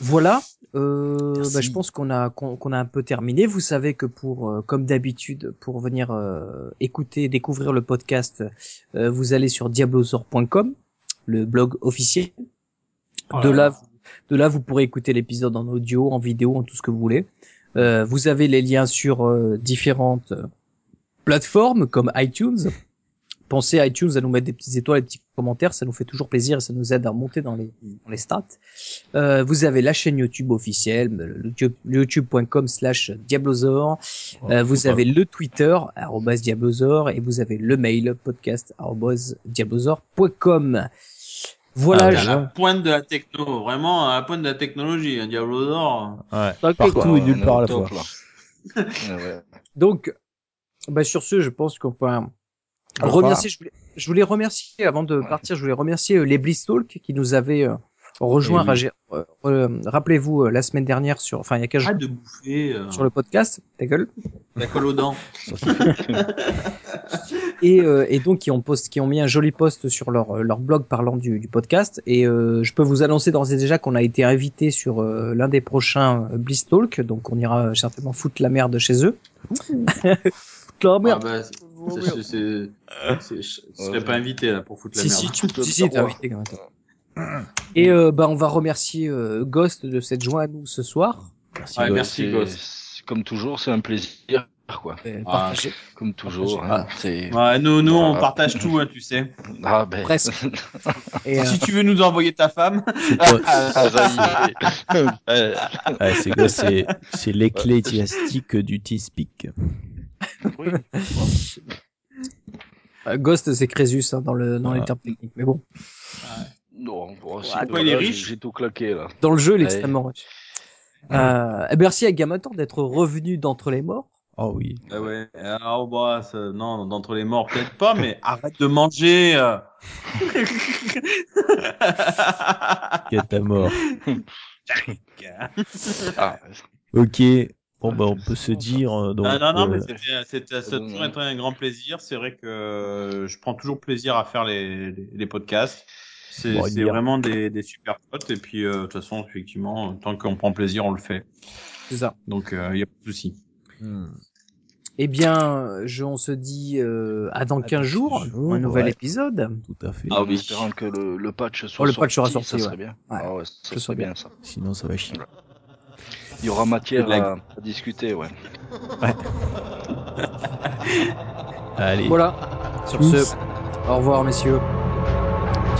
Speaker 1: Voilà. Euh, bah, je pense qu'on a qu'on qu'on a un peu terminé. Vous savez que pour euh, comme d'habitude pour venir euh, écouter découvrir le podcast, euh, vous allez sur diablosor.com, le blog officiel. de là vous- de là vous pourrez écouter l'épisode en audio, en vidéo, en tout ce que vous voulez. Euh, vous avez les liens sur euh, différentes euh, plateformes comme iTunes. Pensez à iTunes à nous mettre des petites étoiles, des petits commentaires, ça nous fait toujours plaisir et ça nous aide à monter dans les, dans les stats. Euh, vous avez la chaîne YouTube officielle, le YouTube- youtube.com slash diablosor. Euh, vous avez le Twitter, arrobas diablosor, et vous avez le mail, podcast, arrobas. Voilà,
Speaker 5: Ah,
Speaker 1: je-
Speaker 4: À la pointe de la techno, vraiment à la pointe de la technologie, un Diablo d'or.
Speaker 5: Ouais. Partout et nulle part à la fois.
Speaker 3: là. Ouais, ouais.
Speaker 1: Donc, bah sur ce, je pense qu'on peut
Speaker 5: Au
Speaker 1: remercier. Je voulais, je voulais remercier avant de partir. Je voulais remercier euh, les Blizztalk qui nous avaient euh, rejoint.
Speaker 5: Eh oui.
Speaker 1: Euh, Rappelez-vous la semaine dernière sur, enfin il y a 15 jours
Speaker 4: de bouffer. Euh,
Speaker 1: sur le podcast. Ta gueule.
Speaker 4: La colle aux dents. (laughs)
Speaker 1: Et, euh, et donc qui ont post, qui ont mis un joli post sur leur leur blog parlant du, du podcast. Et euh, je peux vous annoncer d'ores et déjà qu'on a été invité sur euh, l'un des prochains Blizztalk. Donc on ira certainement foutre la merde chez eux. Foutre la
Speaker 4: Ah bah, Je serais pas invité là pour foutre la
Speaker 1: Si,
Speaker 4: merde.
Speaker 1: si, tu
Speaker 3: peux
Speaker 1: si, si, t'es invité quand même. Et euh, bah, on va remercier euh, Ghost de s'être joint à nous ce soir.
Speaker 5: Merci.
Speaker 4: Ouais, merci, Ghost.
Speaker 3: Comme toujours, c'est un plaisir, quoi.
Speaker 4: Ah.
Speaker 3: Comme toujours.
Speaker 4: Ah.
Speaker 3: hein, c'est
Speaker 4: Ouais, nous, nous, on partage tout, hein, tu sais.
Speaker 3: ah ben.
Speaker 1: Presque. (laughs) Et, euh,
Speaker 4: Si tu veux nous envoyer ta femme,
Speaker 5: c'est quoi (laughs) (laughs) C'est c'est l'ecclésiastique du T-Speak.
Speaker 3: Oui.
Speaker 1: euh, (laughs) Ghost, c'est Crésus hein, dans, le, dans les termes techniques. Mais bon,
Speaker 3: Non, bon, si,
Speaker 4: il est riche
Speaker 3: J'ai tout claqué là.
Speaker 1: dans le jeu, il est extrêmement riche. Euh, et merci à Gamator d'être revenu d'entre les morts.
Speaker 5: Oh oui.
Speaker 4: Ah ouais. Alors, bah, ça- non, d'entre les morts, peut-être pas, mais (laughs) arrête de manger. euh. (laughs)
Speaker 5: Quête à mort.
Speaker 3: Ah,
Speaker 5: Ok. Bon bah on peut se dire euh, donc.
Speaker 4: Ah, non, non, mais
Speaker 5: euh,
Speaker 4: c'est-
Speaker 3: ça donne,
Speaker 4: toujours été un grand plaisir. C'est vrai que euh, je prends toujours plaisir à faire les, les, les podcasts. C'est
Speaker 5: Bon,
Speaker 4: c'est
Speaker 5: dire.
Speaker 4: vraiment des, des super potes. Et puis, euh, de toute façon, effectivement, tant qu'on prend plaisir, on le fait.
Speaker 1: C'est ça.
Speaker 4: Donc, il y a pas de souci.
Speaker 5: hmm.
Speaker 1: Eh bien, je, on se dit euh, à dans
Speaker 5: À
Speaker 1: 15
Speaker 5: dans
Speaker 1: jours,
Speaker 5: 15
Speaker 1: pour un nouvel
Speaker 5: ouais.
Speaker 1: épisode.
Speaker 5: Tout à fait.
Speaker 4: Ah
Speaker 3: en
Speaker 4: oui.
Speaker 3: espérant que le, le patch soit
Speaker 1: Oh, le patch sera
Speaker 3: sorti, ça serait bien.
Speaker 1: Ouais.
Speaker 3: Ah ouais, ça
Speaker 1: Ce
Speaker 3: serait
Speaker 1: serait
Speaker 3: bien ça.
Speaker 5: Sinon ça va chier.
Speaker 3: Il y aura matière
Speaker 4: C'est de la-
Speaker 3: à, à discuter, ouais. (laughs)
Speaker 5: Allez.
Speaker 1: Voilà. Sur ce, au revoir, messieurs.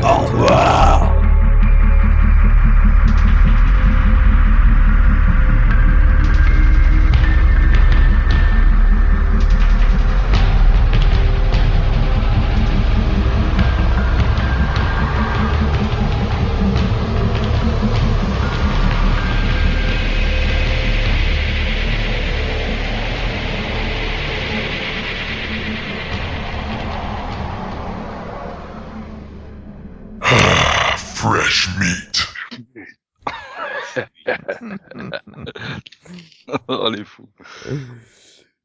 Speaker 5: Au revoir.